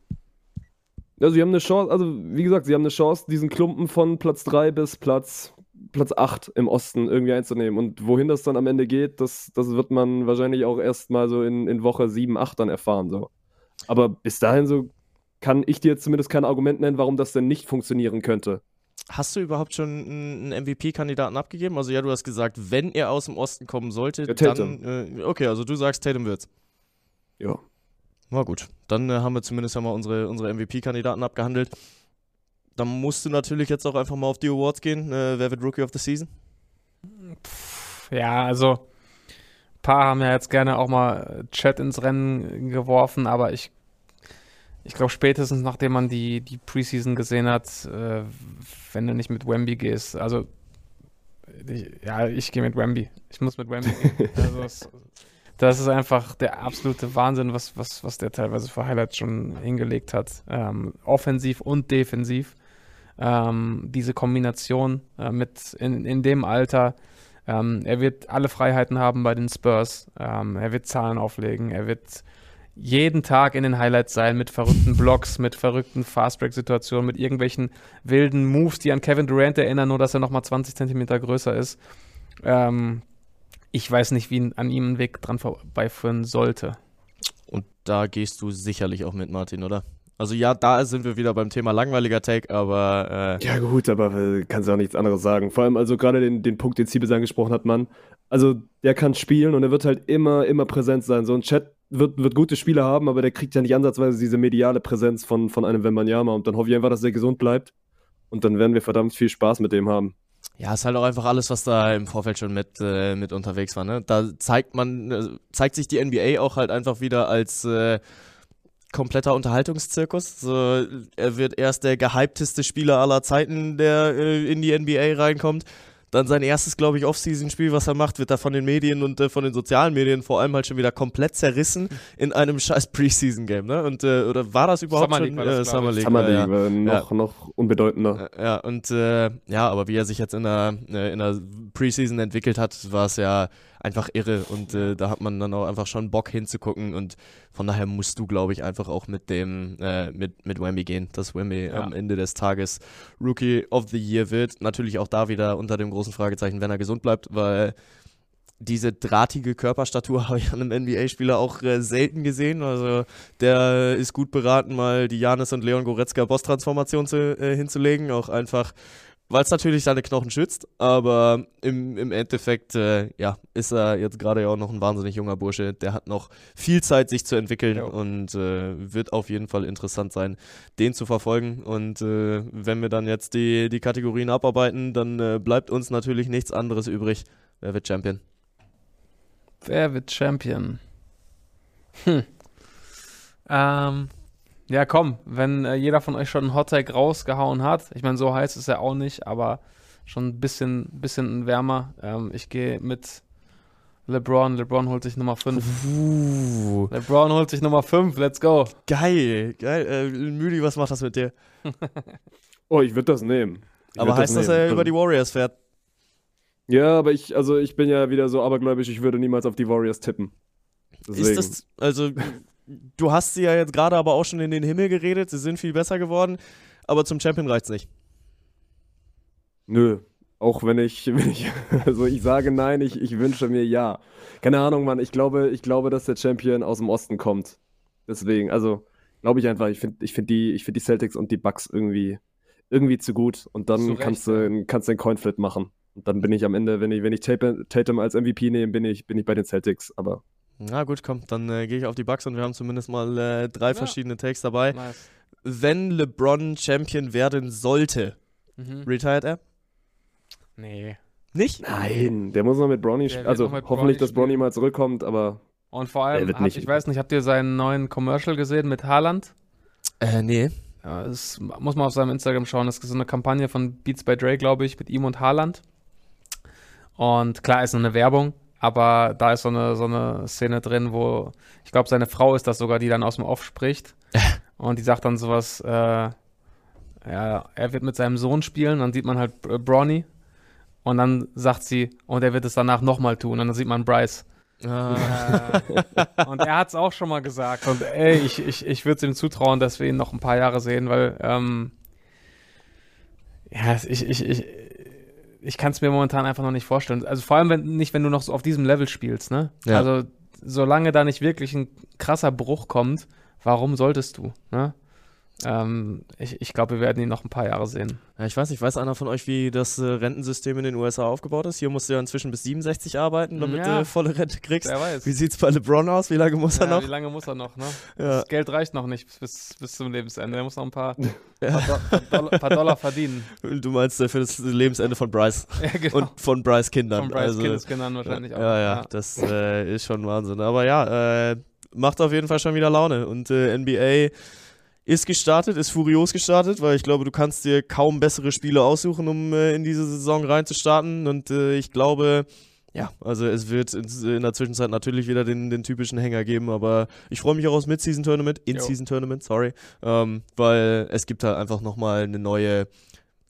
Also sie haben eine Chance, also wie gesagt, sie haben eine Chance, diesen Klumpen von Platz 3 bis Platz, Platz 8 im Osten irgendwie einzunehmen. Und wohin das dann am Ende geht, das, das wird man wahrscheinlich auch erst mal so in, in Woche 7, 8 dann erfahren. So. Aber bis dahin so kann ich dir zumindest kein Argument nennen, warum das denn nicht funktionieren könnte. Hast du überhaupt schon einen MVP-Kandidaten abgegeben? Also ja, du hast gesagt, wenn er aus dem Osten kommen sollte, Ja, Tatum. dann. Äh, okay, also du sagst Tatum wird's. Ja. Na gut, dann äh, haben wir zumindest ja mal unsere, unsere MVP-Kandidaten abgehandelt. Dann musst du natürlich jetzt auch einfach mal auf die Awards gehen. Äh, wer wird Rookie of the Season? Ja, also ein paar haben ja jetzt gerne auch mal Chat ins Rennen geworfen, aber ich, ich glaube spätestens nachdem man die, die Preseason gesehen hat, äh, wenn du nicht mit Wemby gehst, also ich, ja, ich gehe mit Wemby. Ich muss mit Wemby gehen. Also es, Das ist einfach der absolute Wahnsinn, was, was, was der teilweise für Highlights schon hingelegt hat. Ähm, offensiv und defensiv. Ähm, diese Kombination äh, mit in, in dem Alter. Ähm, er wird alle Freiheiten haben bei den Spurs. Ähm, er wird Zahlen auflegen. Er wird jeden Tag in den Highlights sein mit verrückten Blocks, mit verrückten Fastbreak-Situationen, mit irgendwelchen wilden Moves, die an Kevin Durant erinnern, nur dass er nochmal 20 Zentimeter größer ist. Ähm, ich weiß nicht, wie an ihm ein Weg dran vorbeiführen sollte. Und da gehst du sicherlich auch mit, Martin, oder? Also ja, da sind wir wieder beim Thema langweiliger Take, aber äh Ja gut, aber äh, kannst du auch nichts anderes sagen. Vor allem also gerade den, den Punkt, den Siebes angesprochen hat, Mann. Also der kann spielen und er wird halt immer, immer präsent sein. So ein Chat wird, wird gute Spiele haben, aber der kriegt ja nicht ansatzweise diese mediale Präsenz von, von einem Wembanyama und dann hoffe ich einfach, dass er gesund bleibt und dann werden wir verdammt viel Spaß mit dem haben. Ja, ist halt auch einfach alles, was da im Vorfeld schon mit, äh, mit unterwegs war. Ne? Da zeigt man, äh, zeigt sich die NBA auch halt einfach wieder als äh, kompletter Unterhaltungszirkus. So, er wird erst der gehypteste Spieler aller Zeiten, der äh, in die NBA reinkommt. Dann sein erstes, glaube ich, Off-Season-Spiel, was er macht, wird da von den Medien und äh, von den sozialen Medien vor allem halt schon wieder komplett zerrissen in einem scheiß Preseason-Game, ne? Und, äh, oder war das überhaupt Summer schon? League war das, äh, Summer League, Summer ja, League war noch, Ja. noch unbedeutender. ja. Ja, und äh, ja, aber wie er sich jetzt in der, äh, in der Preseason entwickelt hat, war es ja einfach irre und äh, da hat man dann auch einfach schon Bock hinzugucken und von daher musst du, glaube ich, einfach auch mit dem, äh, mit, mit Wemby gehen, dass Wemby Ja. am Ende des Tages Rookie of the Year wird. Natürlich auch da wieder unter dem großen Fragezeichen, wenn er gesund bleibt, weil diese drahtige Körperstatur habe ich an einem NBA-Spieler auch äh, selten gesehen. Also der ist gut beraten, mal die Janis und Leon Goretzka Boss-Transformation zu, äh, hinzulegen. Auch einfach, weil es natürlich seine Knochen schützt. Aber im, im Endeffekt, äh, ja, ist er jetzt gerade ja auch noch ein wahnsinnig junger Bursche. Der hat noch viel Zeit, sich zu entwickeln Ja. und äh, wird auf jeden Fall interessant sein, den zu verfolgen. Und äh, wenn wir dann jetzt die, die Kategorien abarbeiten, dann äh, bleibt uns natürlich nichts anderes übrig. Wer wird Champion? Wer wird Champion? Hm. Ähm, ja, komm, wenn äh, jeder von euch schon einen Hottag rausgehauen hat, ich meine, so heiß ist er auch nicht, aber schon ein bisschen, bisschen wärmer. Ähm, ich gehe mit LeBron. LeBron holt sich Nummer 5. Uh, LeBron holt sich Nummer 5, let's go. geil, geil. Äh, Müdi, was macht das mit dir? Oh, ich würde das nehmen. Ich Aber heißt das, nehmen. er über die Warriors fährt? Ja, aber ich, also ich bin ja wieder so abergläubisch, ich würde niemals auf die Warriors tippen. Deswegen. Ist das, also, du hast sie ja jetzt gerade aber auch schon in den Himmel geredet, sie sind viel besser geworden, aber zum Champion reicht's nicht. Nö. Auch wenn ich, wenn ich, also ich sage nein, ich, ich wünsche mir ja. Keine Ahnung, Mann. Ich glaube, ich glaube, dass der Champion aus dem Osten kommt. Deswegen, also glaube ich einfach. Ich finde, ich finde die, ich finde die Celtics und die Bucks irgendwie, irgendwie zu gut. Und dann Zu Recht, kannst du, kannst du einen Coinflip machen. Und dann bin ich am Ende, wenn ich, wenn ich Tatum Tatum als MVP nehme, bin ich, bin ich bei den Celtics. Aber Na gut, komm, dann äh, gehe ich auf die Bucks und wir haben zumindest mal äh, drei verschiedene Takes dabei. Nice. Wenn LeBron Champion werden sollte, Mhm. retired er? Nee. Nicht? nein, der muss noch mit Bronny spielen. Also hoffentlich, Bronny dass Bronny spielen. mal zurückkommt, aber Und vor Er allem, wird hab, nicht- ich weiß nicht, habt ihr seinen neuen Commercial gesehen mit Haaland? Äh, nee. Ja, das muss man auf seinem Instagram schauen. Das ist so eine Kampagne von Beats by Dre, glaube ich, mit ihm und Haaland. Und klar ist nur eine Werbung, aber da ist so eine, so eine Szene drin, wo ich glaube, seine Frau ist das sogar, die dann aus dem Off spricht. und die sagt dann sowas, äh, ja, er wird mit seinem Sohn spielen, dann sieht man halt äh, Bronny. Und dann sagt sie, und er wird es danach nochmal tun. Und dann sieht man Bryce. Ah, und er hat es auch schon mal gesagt. Und ey, ich, ich, ich würde es ihm zutrauen, dass wir ihn noch ein paar Jahre sehen, weil ähm, ja, ich, ich, ich, ich kann es mir momentan einfach noch nicht vorstellen. Also vor allem wenn, nicht, wenn du noch so auf diesem Level spielst, ne? Ja. Also solange da nicht wirklich ein krasser Bruch kommt, warum solltest du, ne? Ähm, ich ich glaube, wir werden ihn noch ein paar Jahre sehen. ja, ich weiß nicht, weiß einer von euch, wie das äh, Rentensystem in den USA aufgebaut ist? Hier musst du ja inzwischen bis 67 arbeiten, damit Ja. du volle Rente kriegst. Wer weiß. Wie sieht's bei LeBron aus? Wie lange muss er Ja, noch? Wie lange muss er noch, ne? Das Geld reicht noch nicht bis, bis zum Lebensende. Er muss noch ein paar, paar, Do Dollar, paar Dollar verdienen. Du meinst äh, für das Lebensende von Bryce genau. und von Bryce Kindern. Von Bryce also, Kindeskindern wahrscheinlich auch. Ja, ja, das äh, ist schon Wahnsinn. Aber ja, äh, macht auf jeden Fall schon wieder Laune. Und äh, NBA ist gestartet, ist furios gestartet, weil ich glaube, du kannst dir kaum bessere Spiele aussuchen, um äh, in diese Saison reinzustarten. Und äh, ich glaube, ja, also es wird in, in der Zwischenzeit natürlich wieder den, den typischen Hänger geben, aber ich freue mich auch aufs Mid-Season-Tournament, In-Season-Tournament, sorry, ähm, weil es gibt halt einfach nochmal eine neue,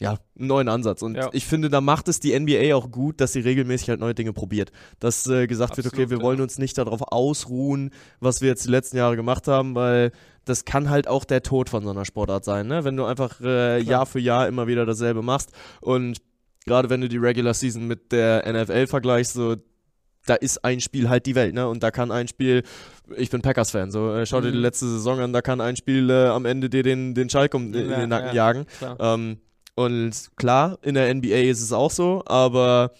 ja, einen neuen Ansatz. Und Ja. ich finde, da macht es die NBA auch gut, dass sie regelmäßig halt neue Dinge probiert. Dass äh, gesagt wird, okay, Absolut, wir ja. wollen uns nicht darauf ausruhen, was wir jetzt die letzten Jahre gemacht haben, weil das kann halt auch der Tod von so einer Sportart sein, ne? Wenn du einfach äh, Jahr für Jahr immer wieder dasselbe machst und gerade wenn du die Regular Season mit der NFL vergleichst, so da ist ein Spiel halt die Welt, ne? Und da kann ein Spiel, ich bin Packers-Fan, so äh, schau dir die Mhm. letzte Saison an, da kann ein Spiel äh, am Ende dir den, den Schalk um, in Ja, den Nacken ja. jagen. Klar. Ähm, und klar, in der NBA ist es auch so, aber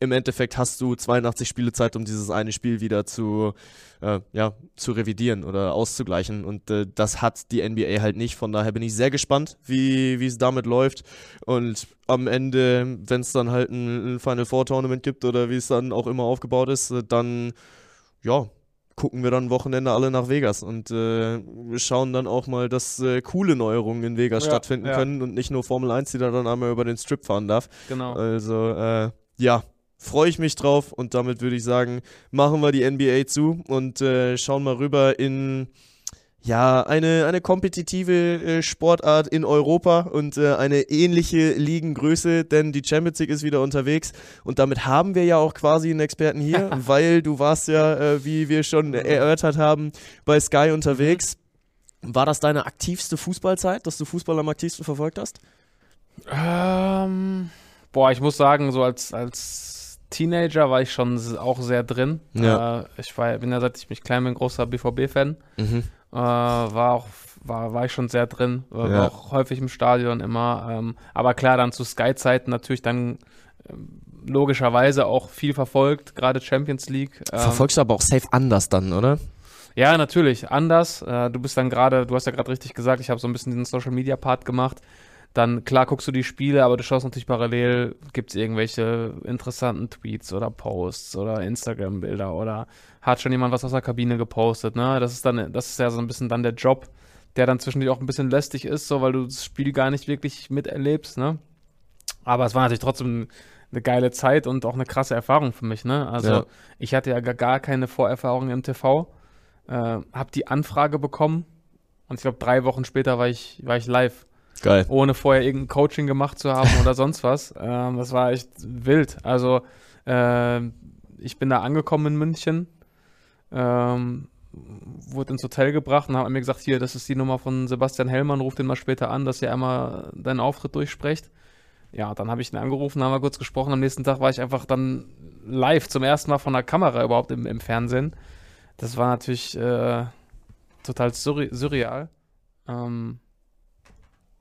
im Endeffekt hast du 82 Spiele Zeit, um dieses eine Spiel wieder zu, äh, ja, zu revidieren oder auszugleichen. Und äh, das hat die NBA halt nicht. Von daher bin ich sehr gespannt, wie es damit läuft. Und am Ende, wenn es dann halt ein, ein Final Four Tournament gibt oder wie es dann auch immer aufgebaut ist, äh, dann ja, gucken wir dann Wochenende alle nach Vegas und äh, schauen dann auch mal, dass äh, coole Neuerungen in Vegas Ja, stattfinden ja. können und nicht nur Formel 1, die da dann einmal über den Strip fahren darf. Genau. Also, äh, ja, freue ich mich drauf und damit würde ich sagen, machen wir die NBA zu und äh, schauen mal rüber in ja, eine, eine kompetitive äh, Sportart in Europa und äh, eine ähnliche Ligengröße, denn die Champions League ist wieder unterwegs und damit haben wir ja auch quasi einen Experten hier, weil du warst ja, äh, wie wir schon erörtert haben, bei Sky unterwegs. War das deine aktivste Fußballzeit, dass du Fußball am aktivsten verfolgt hast? Ähm, boah, ich muss sagen, so als, als Teenager war ich schon auch sehr drin. Ja. Äh, ich war, bin ja, seit ich mich klein bin, großer BVB-Fan. Mhm. Äh, war auch war, war ich schon sehr drin, war, Ja. auch häufig im Stadion immer. Ähm, aber klar, dann zu Sky-Zeiten natürlich dann ähm, logischerweise auch viel verfolgt, gerade Champions League. Ähm, Verfolgst du aber auch safe anders dann, oder? ja, natürlich, anders. Äh, du bist dann gerade, du hast ja gerade richtig gesagt, ich habe so ein bisschen diesen Social Media Part gemacht. Dann klar guckst du die Spiele, aber du schaust natürlich parallel, gibt es irgendwelche interessanten Tweets oder Posts oder Instagram-Bilder oder hat schon jemand was aus der Kabine gepostet, ne? Das ist dann, das ist ja so ein bisschen dann der Job, der dann zwischendurch auch ein bisschen lästig ist, so weil du das Spiel gar nicht wirklich miterlebst, ne? Aber es war natürlich trotzdem eine geile Zeit und auch eine krasse Erfahrung für mich, ne? Also Ja. ich hatte ja gar- keine Vorerfahrung im TV, äh, habe die Anfrage bekommen und ich glaube drei Wochen später war ich, war ich live, Geil. ohne vorher irgendein Coaching gemacht zu haben oder sonst was. Ähm, das war echt wild. Also äh, ich bin da angekommen in München, ähm, wurde ins Hotel gebracht und haben mir gesagt, hier, das ist die Nummer von Sebastian Hellmann, ruf den mal später an, dass ihr einmal deinen Auftritt durchsprecht. Ja, dann habe ich ihn angerufen, haben wir kurz gesprochen. Am nächsten Tag war ich einfach dann live zum ersten Mal von der Kamera überhaupt im, im Fernsehen. Das war natürlich äh, total surre surreal. Ähm,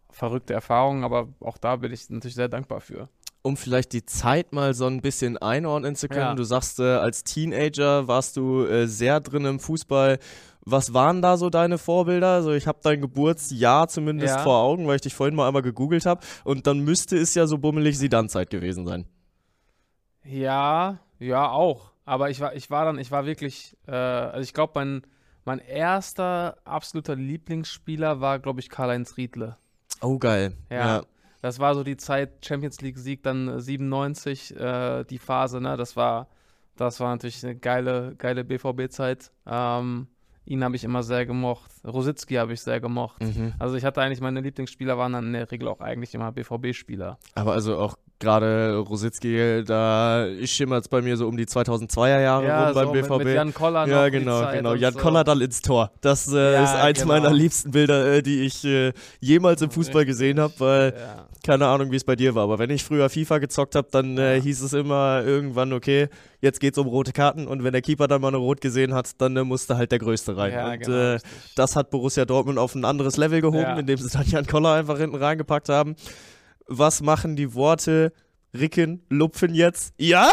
verrückte Erfahrung, aber auch da bin ich natürlich sehr dankbar für. Um vielleicht die Zeit mal so ein bisschen einordnen zu können. Ja. Du sagst, äh, als Teenager warst du äh, sehr drin im Fußball. Was waren da so deine Vorbilder? Also ich habe dein Geburtsjahr zumindest Ja. vor Augen, weil ich dich vorhin mal einmal gegoogelt habe. Und dann müsste es ja so bummelig Sidan-Zeit gewesen sein. Ja, ja, auch. Aber ich war, ich war dann, ich war wirklich, äh, also ich glaube, mein, mein erster absoluter Lieblingsspieler war, glaube ich, Karl-Heinz Riedle. Oh, geil. Ja. Das war so die Zeit Champions League Sieg dann äh, 97, äh, die Phase, ne? Das war, das war natürlich eine geile, geile BVB-Zeit. Ähm, ihn habe ich immer sehr gemocht. Rositzky habe ich sehr gemocht. Mhm. Also ich hatte eigentlich, meine Lieblingsspieler waren dann in der Regel auch eigentlich immer BVB-Spieler. Aber also auch gerade Rositzky, da schimmert es bei mir so um die 2000er Jahre rum beim so BVB. Mit, mit Jan Koller Ja, genau, genau. Jan so. Koller dann ins Tor. Das äh, Ja, ist eins genau. meiner liebsten Bilder, äh, die ich äh, jemals im Fußball gesehen habe, weil Ja. keine Ahnung, wie es bei dir war. Aber wenn ich früher FIFA gezockt habe, dann äh, Ja. hieß es immer irgendwann, okay, jetzt geht's um rote Karten. Und wenn der Keeper dann mal eine Rot gesehen hat, dann äh, musste halt der Größte rein. Ja, und genau, äh, das hat Borussia Dortmund auf ein anderes Level gehoben, Ja. indem sie dann Jan Koller einfach hinten reingepackt haben. Was machen die Worte Ricken, Lupfen jetzt? Ja,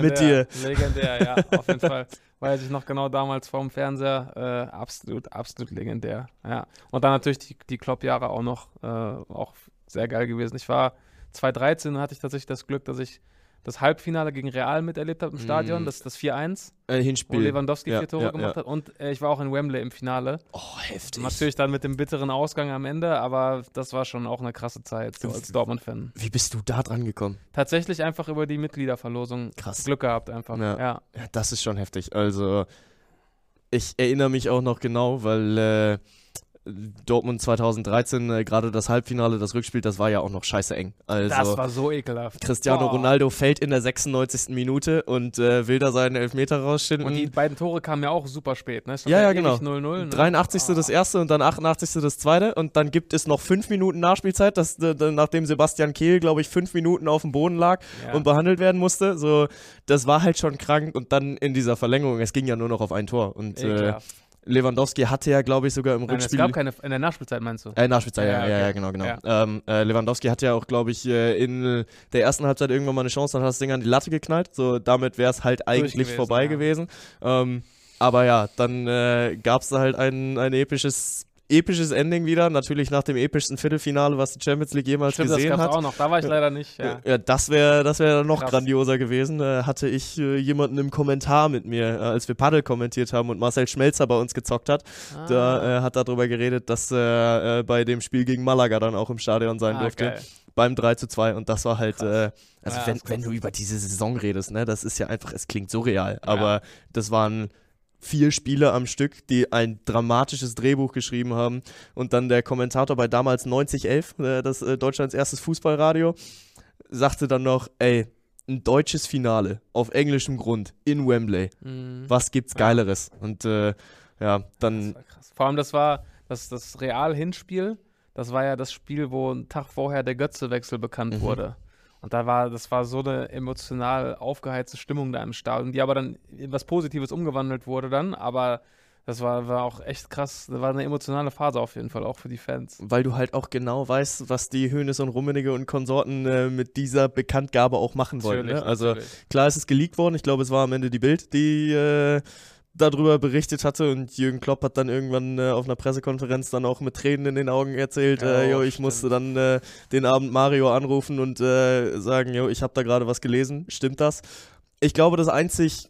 mit dir. Legendär, ja, auf jeden Fall. Weiß ich noch genau damals vorm Fernseher. Äh, absolut, absolut legendär. Ja. Und dann natürlich die, die Klopp-Jahre auch noch, äh, auch sehr geil gewesen. Ich war 2013 hatte ich tatsächlich das Glück, dass ich das Halbfinale gegen Real miterlebt habe im Stadion, Mm. das, das 4-1, Äh, wo Hinspiel. Lewandowski Ja, vier Tore ja, gemacht ja. hat. Und äh, ich war auch in Wembley im Finale. Oh, heftig. Natürlich dann mit dem bitteren Ausgang am Ende, aber das war schon auch eine krasse Zeit, so als Dortmund-Fan. Wie bist du da dran gekommen? Tatsächlich einfach über die Mitgliederverlosung Krass. Glück gehabt einfach. Ja. Ja. Ja, das ist schon heftig. Also, ich erinnere mich auch noch genau, weil äh, Dortmund 2013, äh, gerade das Halbfinale, das Rückspiel, das war ja auch noch scheiße eng. Also, Das war so ekelhaft. Cristiano Boah. Ronaldo fällt in der 96. Minute und äh, will da seinen Elfmeter rausschinden. Und die beiden Tore kamen ja auch super spät, ne? Ja, ja, genau. 0-0. Ne? 83. das erste und dann 88. das zweite und dann gibt es noch fünf Minuten Nachspielzeit, das, äh, nachdem Sebastian Kehl, glaube ich, fünf Minuten auf dem Boden lag Ja. und behandelt werden musste. So, das war halt schon krank und dann in dieser Verlängerung, es ging ja nur noch auf ein Tor und äh. Lewandowski hatte ja, glaube ich, sogar im Nein, es Rückspiel. gab keine, in der Nachspielzeit meinst du? Äh, Nachspielzeit, ja, Ja, ja, ja, okay. genau, genau. Ja. Ähm, äh, Lewandowski hatte ja auch, glaube ich, äh, in der ersten Halbzeit irgendwann mal eine Chance, dann hat das Ding an die Latte geknallt. So, damit wäre es halt eigentlich gewesen, vorbei ja. gewesen. Ähm, aber ja, dann äh, gab es da halt ein, ein episches, episches Ending wieder. Natürlich nach dem epischsten Viertelfinale, was die Champions League jemals Stimmt, das gesehen gab's hat. auch noch. Da war ich leider nicht. Ja. Ja, das wäre das wär noch Krass. grandioser gewesen. Äh, hatte ich äh, jemanden im Kommentar mit mir, äh, als wir Paddel kommentiert haben und Marcel Schmelzer bei uns gezockt hat. Ah. Da äh, hat er darüber geredet, dass er äh, bei dem Spiel gegen Malaga dann auch im Stadion sein Ah, durfte. geil. Beim 3 zu 2. Und das war halt, äh, also Ja, wenn, das wenn du über diese Saison redest, ne, das ist ja einfach, es klingt surreal. Aber das waren vier Spiele am Stück, die ein dramatisches Drehbuch geschrieben haben. Und dann der Kommentator bei damals 9011, äh, das äh, Deutschlands erstes Fußballradio, sagte dann noch, ey, ein deutsches Finale auf englischem Grund in Wembley. Mhm. Was gibt's. Geileres? Und äh, ja, Das dann war krass. Vor allem, das war das, das Real-Hinspiel. Das war ja das Spiel, wo ein Tag vorher der Götze-Wechsel bekannt Mhm. wurde. Und da war, das war so eine emotional aufgeheizte Stimmung da im Stadion, die aber dann in was Positives umgewandelt wurde dann. Aber das war, war auch echt krass. Das war eine emotionale Phase auf jeden Fall, auch für die Fans. weil du halt auch genau weißt, was die Hönes und Rummenigge und Konsorten äh, mit dieser Bekanntgabe auch machen wollen. Ne? Also natürlich. klar, es ist geleakt worden. Ich glaube, es war am Ende die Bild, die äh, darüber berichtet hatte und Jürgen Klopp hat dann irgendwann äh, auf einer Pressekonferenz dann auch mit Tränen in den Augen erzählt, Ja, äh, jo, oh, ich stimmt. musste dann äh, den Abend Mario anrufen und äh, sagen, jo, ich habe da gerade was gelesen. Stimmt das? Ich glaube, das einzig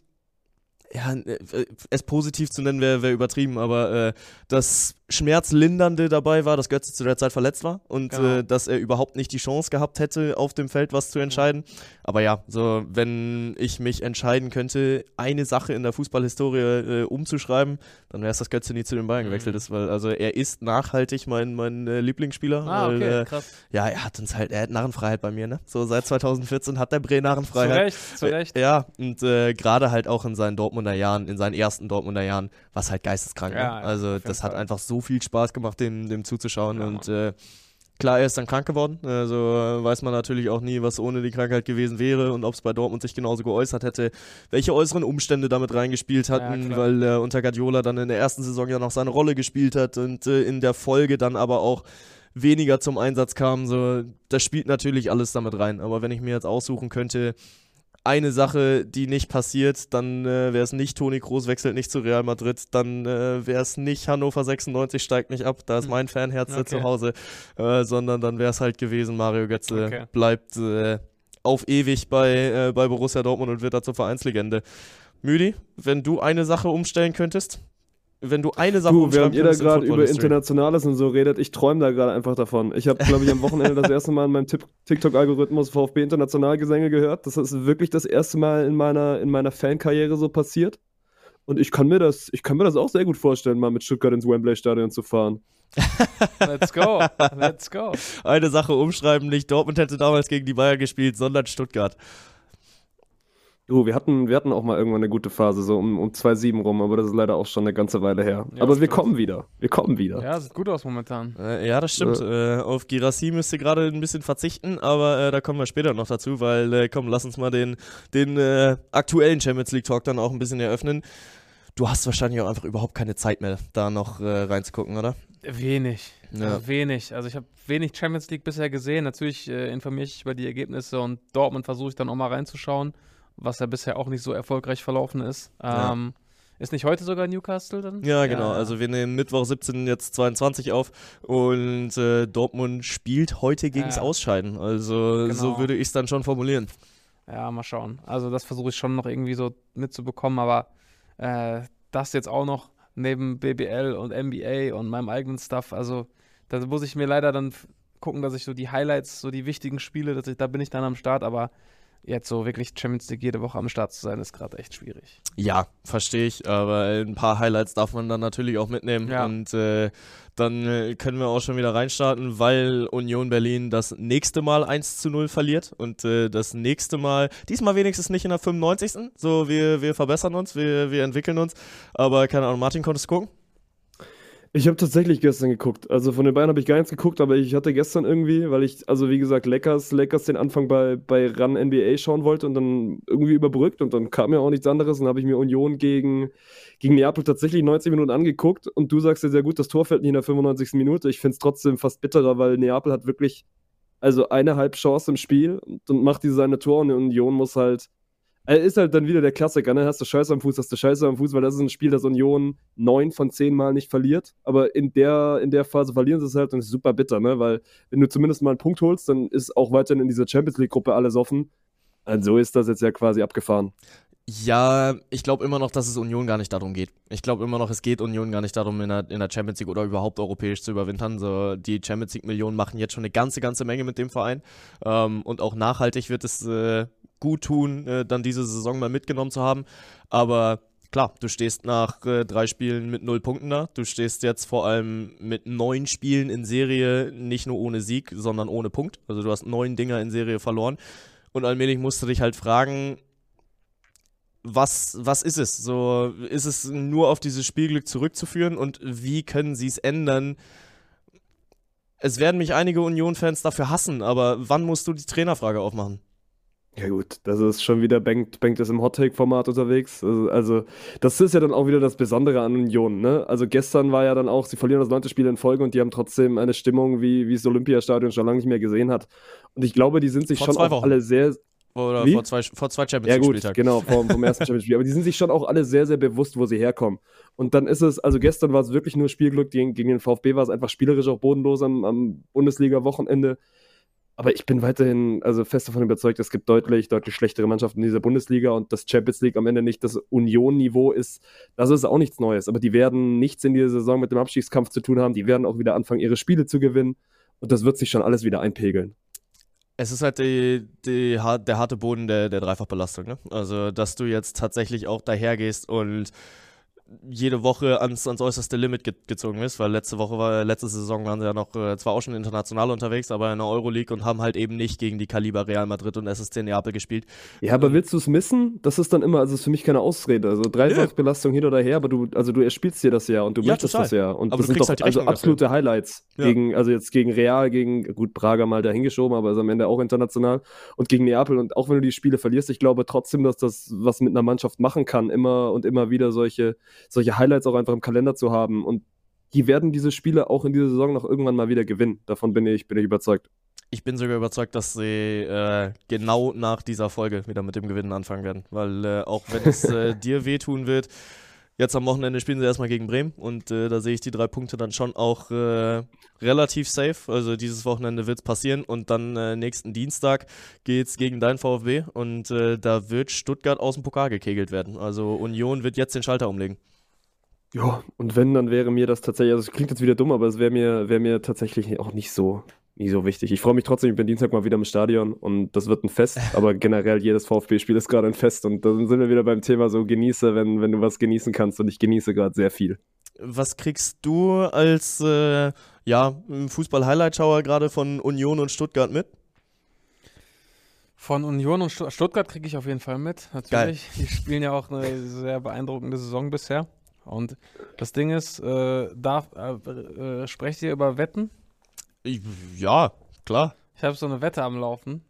ja, äh, es positiv zu nennen wäre wär übertrieben, aber äh, das Schmerzlindernde dabei war, dass Götze zu der Zeit verletzt war und Genau. äh, dass er überhaupt nicht die Chance gehabt hätte, auf dem Feld was zu entscheiden. Aber ja, so wenn ich mich entscheiden könnte, eine Sache in der Fußballhistorie äh, umzuschreiben, dann wäre es, dass Götze nie zu den Bayern Mhm. gewechselt ist, weil also er ist nachhaltig mein, mein äh, Lieblingsspieler. Ah, weil, okay, äh, krass. ja, er hat uns halt, er hat Narrenfreiheit bei mir, ne? So seit 2014 hat der Bre Zu Narrenfreiheit. Recht, zu Recht. Ja, und äh, gerade halt auch in seinen Dortmunder Jahren, in seinen ersten Dortmunder Jahren, was halt geisteskrank. Ja, ne? ja, Also das hat einfach so viel Spaß gemacht, dem, dem zuzuschauen. Ja, und äh, klar, er ist dann krank geworden. Also äh, weiß man natürlich auch nie, was ohne die Krankheit gewesen wäre und ob es bei Dortmund sich genauso geäußert hätte, welche äußeren Umstände damit reingespielt hatten, weil äh, unter Guardiola dann in der ersten Saison ja noch seine Rolle gespielt hat und äh, in der Folge dann aber auch weniger zum Einsatz kam. So, das spielt natürlich alles damit rein. Aber wenn ich mir jetzt aussuchen könnte, eine Sache, die nicht passiert, dann äh, wäre es nicht Toni Kroos wechselt nicht zu Real Madrid, dann äh, wäre es nicht Hannover 96 steigt nicht ab, da ist Hm. mein Fanherz Okay. zu Hause, äh, sondern dann wäre es halt gewesen, Mario Götze Okay. bleibt äh, auf ewig bei, äh, bei Borussia Dortmund und wird da zur Vereinslegende. Müdi, wenn du eine Sache umstellen könntest, wenn du eine Sache Du, umschreiben während ihr da gerade über History. Internationales und so redet, ich träume da gerade einfach davon. Ich habe, glaube ich, am Wochenende das erste Mal in meinem TikTok-Algorithmus VfB Internationalgesänge gehört. Das ist wirklich das erste Mal in meiner, in meiner Fankarriere so passiert. Und ich kann mir das, ich kann mir das auch sehr gut vorstellen, mal mit Stuttgart ins Wembley-Stadion zu fahren. Let's go. Let's go. eine Sache umschreiben, nicht Dortmund hätte damals gegen die Bayern gespielt, sondern Stuttgart. Du, wir hatten, wir hatten auch mal irgendwann eine gute Phase, so um, um 2-7 rum, aber das ist leider auch schon eine ganze Weile her. Ja, aber wir kommen wieder. Wir kommen wieder. Ja, sieht gut aus momentan. Äh, ja, das stimmt. Äh, auf Girassi müsst ihr gerade ein bisschen verzichten, aber äh, da kommen wir später noch dazu, weil, äh, komm, lass uns mal den, den äh, aktuellen Champions League Talk dann auch ein bisschen eröffnen. Du hast wahrscheinlich auch einfach überhaupt keine Zeit mehr, da noch äh, reinzugucken, oder? Wenig. Ja. Also wenig. Also ich habe wenig Champions League bisher gesehen. Natürlich äh, informiere ich mich über die Ergebnisse und Dortmund versuche ich dann auch mal reinzuschauen, was ja bisher auch nicht so erfolgreich verlaufen ist. Ja. Ähm, Ist nicht heute sogar Newcastle dann? Ja, genau. Also wir nehmen Mittwoch 17 jetzt 22 auf und äh, Dortmund spielt heute gegens Ja. Ausscheiden. Also so Genau. würde ich es dann schon formulieren. Ja, mal schauen. Also das versuche ich schon noch irgendwie so mitzubekommen, aber äh, das jetzt auch noch neben BBL und NBA und meinem eigenen Stuff, also da muss ich mir leider dann gucken, dass ich so die Highlights, so die wichtigen Spiele, dass ich, da bin ich dann am Start, aber jetzt so wirklich Champions League jede Woche am Start zu sein, ist gerade echt schwierig. Ja, verstehe ich, aber ein paar Highlights darf man dann natürlich auch mitnehmen Ja. und äh, dann äh, können wir auch schon wieder reinstarten, weil Union Berlin das nächste Mal 1 zu 0 verliert und äh, das nächste Mal, diesmal wenigstens nicht in der 95. So, wir, wir verbessern uns, wir, wir entwickeln uns, aber keine Ahnung, Martin, konntest du gucken? Ich habe tatsächlich gestern geguckt. Also von den beiden habe ich gar nichts geguckt, aber ich hatte gestern irgendwie, weil ich, also wie gesagt, Lakers, Lakers den Anfang bei, bei Run NBA schauen wollte und dann irgendwie überbrückt und dann kam mir auch nichts anderes und dann habe ich mir Union gegen, gegen Neapel tatsächlich 90 Minuten angeguckt und du sagst ja sehr gut, das Tor fällt nicht in der 95. Minute. Ich finde es trotzdem fast bitterer, weil Neapel hat wirklich also eine halbe Chance im Spiel und, und macht diese seine Tor und Union muss halt er ist halt dann wieder der Klassiker, ne? Hast du Scheiße am Fuß, hast du Scheiße am Fuß, weil das ist ein Spiel, das Union neun von zehn Mal nicht verliert. Aber in der, in der Phase verlieren sie es halt und ist super bitter, ne? Weil wenn du zumindest mal einen Punkt holst, dann ist auch weiterhin in dieser Champions League-Gruppe alles offen. Und so ist das jetzt ja quasi abgefahren. Ja, ich glaube immer noch, dass es Union gar nicht darum geht. Ich glaube immer noch, es geht Union gar nicht darum, in der, in der Champions League oder überhaupt europäisch zu überwintern. So, die Champions League-Millionen machen jetzt schon eine ganze, ganze Menge mit dem Verein. Ähm, und auch nachhaltig wird es äh, gut tun, äh, dann diese Saison mal mitgenommen zu haben. Aber klar, du stehst nach äh, drei Spielen mit null Punkten da. Du stehst jetzt vor allem mit neun Spielen in Serie nicht nur ohne Sieg, sondern ohne Punkt. Also du hast neun Dinger in Serie verloren. Und allmählich musst du dich halt fragen, was, was ist es? So, ist es nur auf dieses Spielglück zurückzuführen und wie können sie es ändern? Es werden mich einige Union-Fans dafür hassen, aber wann musst du die Trainerfrage aufmachen? Ja gut, das ist schon wieder Bank, Bank ist im Hot-Take-Format unterwegs. Also, also, das ist ja dann auch wieder das Besondere an Union, ne? Also gestern war ja dann auch, sie verlieren das neunte Spiel in Folge und die haben trotzdem eine Stimmung, wie, wie es Olympiastadion schon lange nicht mehr gesehen hat. Und ich glaube, die sind sich Vor schon auch Wochen. alle sehr, Oder Wie? vor zwei, vor zwei Champions Ja League gut, Spieltagen. genau, vom, vom ersten Champions League. Aber die sind sich schon auch alle sehr, sehr bewusst, wo sie herkommen. Und dann ist es, also gestern war es wirklich nur Spielglück, gegen, gegen den VfB war es einfach spielerisch auch bodenlos am, am Bundesliga-Wochenende. Aber ich bin weiterhin also fest davon überzeugt, es gibt deutlich, deutlich schlechtere Mannschaften in dieser Bundesliga und das Champions League am Ende nicht das Union-Niveau ist, das ist auch nichts Neues. Aber die werden nichts in dieser Saison mit dem Abstiegskampf zu tun haben. Die werden auch wieder anfangen, ihre Spiele zu gewinnen. Und das wird sich schon alles wieder einpegeln. Es ist halt die, die, der harte Boden der, der Dreifachbelastung. Ne? Also, dass du jetzt tatsächlich auch dahergehst und jede Woche ans, ans äußerste Limit ge gezogen ist, weil letzte Woche war, letzte Saison waren sie ja noch äh, zwar auch schon international unterwegs, aber in der Euroleague und haben halt eben nicht gegen die Kaliber Real Madrid und SSC Neapel gespielt. Ja, aber willst du es missen? Das ist dann immer, also ist für mich keine Ausrede. Also Dreifachbelastung hin oder her, aber du, also du erspielst dir das ja und du Ja, möchtest total. das ja. Und Aber das sind doch halt also Rechnung dafür. absolute Highlights. Ja. Gegen, also jetzt gegen Real, gegen, gut, Braga mal dahingeschoben, aber ist am Ende auch international. Und gegen Neapel. Und auch wenn du die Spiele verlierst, ich glaube trotzdem, dass das was mit einer Mannschaft machen kann, immer und immer wieder solche, solche Highlights auch einfach im Kalender zu haben. Und die werden diese Spiele auch in dieser Saison noch irgendwann mal wieder gewinnen. Davon bin ich, bin ich überzeugt. Ich bin sogar überzeugt, dass sie äh, genau nach dieser Folge wieder mit dem Gewinnen anfangen werden. Weil äh, auch wenn es äh, dir wehtun wird, jetzt am Wochenende spielen sie erstmal gegen Bremen und äh, da sehe ich die drei Punkte dann schon auch äh, relativ safe. Also dieses Wochenende wird es passieren und dann äh, nächsten Dienstag geht es gegen dein VfB und äh, da wird Stuttgart aus dem Pokal gekegelt werden. Also Union wird jetzt den Schalter umlegen. Ja, und wenn, dann wäre mir das tatsächlich, also es klingt jetzt wieder dumm, aber es wäre mir, wäre mir tatsächlich auch nicht so, nicht so wichtig. Ich freue mich trotzdem, ich bin Dienstag mal wieder im Stadion und das wird ein Fest, aber generell jedes VfB-Spiel ist gerade ein Fest und dann sind wir wieder beim Thema so genieße, wenn, wenn du was genießen kannst und ich genieße gerade sehr viel. Was kriegst du als äh, ja, Fußball-Highlight-Schauer gerade von Union und Stuttgart mit? Von Union und Stu- Stuttgart kriege ich auf jeden Fall mit, natürlich. Die spielen ja auch eine sehr beeindruckende Saison bisher. Und das Ding ist, äh, darf, äh, äh, sprecht ihr über Wetten? Ich, ja, klar. Ich habe so eine Wette am Laufen.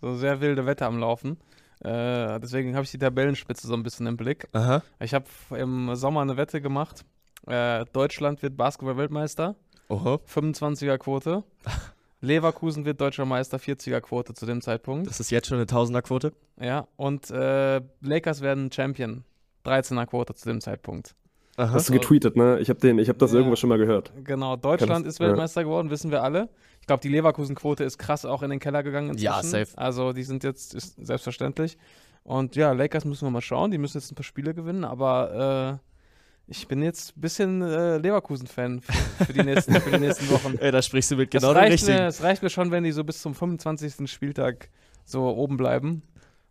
So eine sehr wilde Wette am Laufen. Äh, deswegen habe ich die Tabellenspitze so ein bisschen im Blick. Aha. Ich habe im Sommer eine Wette gemacht. Äh, Deutschland wird Basketball-Weltmeister. Oho. 25er Quote. Leverkusen wird deutscher Meister, 40er Quote zu dem Zeitpunkt. Das ist jetzt schon eine Tausenderquote. Ja, und äh, Lakers werden Champion, 13er Quote zu dem Zeitpunkt. Aha. Hast du getweetet, ne? Ich habe hab das Ja. irgendwo schon mal gehört. Genau, Deutschland ist Weltmeister geworden, wissen wir alle. Ich glaube, die Leverkusen-Quote ist krass auch in den Keller gegangen inzwischen. Ja, safe. Also die sind jetzt, ist selbstverständlich. Und ja, Lakers müssen wir mal schauen. Die müssen jetzt ein paar Spiele gewinnen, aber äh, ich bin jetzt ein bisschen äh, Leverkusen-Fan für, für, die nächsten- für die nächsten Wochen. Ey, da sprichst du mit Es genau dem reicht, Richtigen. mir, reicht mir schon, wenn die so bis zum 25. Spieltag so oben bleiben.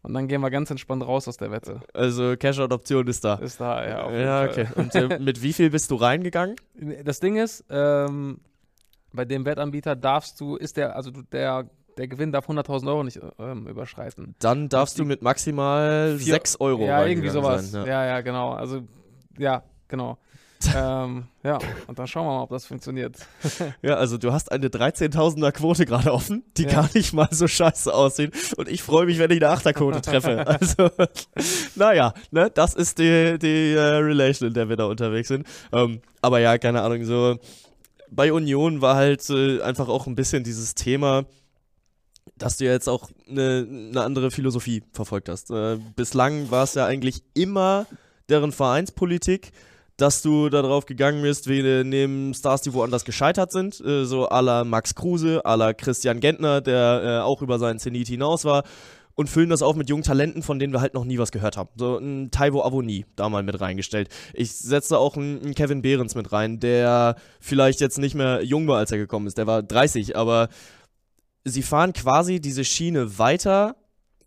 Und dann gehen wir ganz entspannt raus aus der Wette. Also Cash-Out-Option ist da. Ist da, ja. Ja, okay. Und äh, mit wie viel bist du reingegangen? Das Ding ist, ähm, bei dem Wettanbieter darfst du, ist der, also der, der Gewinn darf 100.000 Euro nicht ähm, überschreiten. Dann darfst du mit maximal Vier- 6 Euro Ja, irgendwie sowas. Sein, ja. ja, genau. Also, ja, genau. Ähm, ja, und dann schauen wir mal, ob das funktioniert. Ja, also du hast eine 13.000er Quote gerade offen, die Ja. gar nicht mal so scheiße aussieht. Und ich freue mich, wenn ich eine Achterquote treffe. Also, naja, ne, das ist die, die äh, Relation, in der wir da unterwegs sind. Ähm, aber ja, keine Ahnung, so bei Union war halt äh, einfach auch ein bisschen dieses Thema, dass du ja jetzt auch eine, eine andere Philosophie verfolgt hast. Äh, bislang war es ja eigentlich immer deren Vereinspolitik, dass du darauf gegangen bist, wie äh, neben Stars, die woanders gescheitert sind, äh, so à la Max Kruse, à la Christian Gentner, der äh, auch über seinen Zenit hinaus war, und füllen das auf mit jungen Talenten, von denen wir halt noch nie was gehört haben. So ein Taiwo Avoni da mal mit reingestellt. Ich setze auch einen, einen Kevin Behrens mit rein, der vielleicht jetzt nicht mehr jung war, als er gekommen ist. Der war 30, aber sie fahren quasi diese Schiene weiter,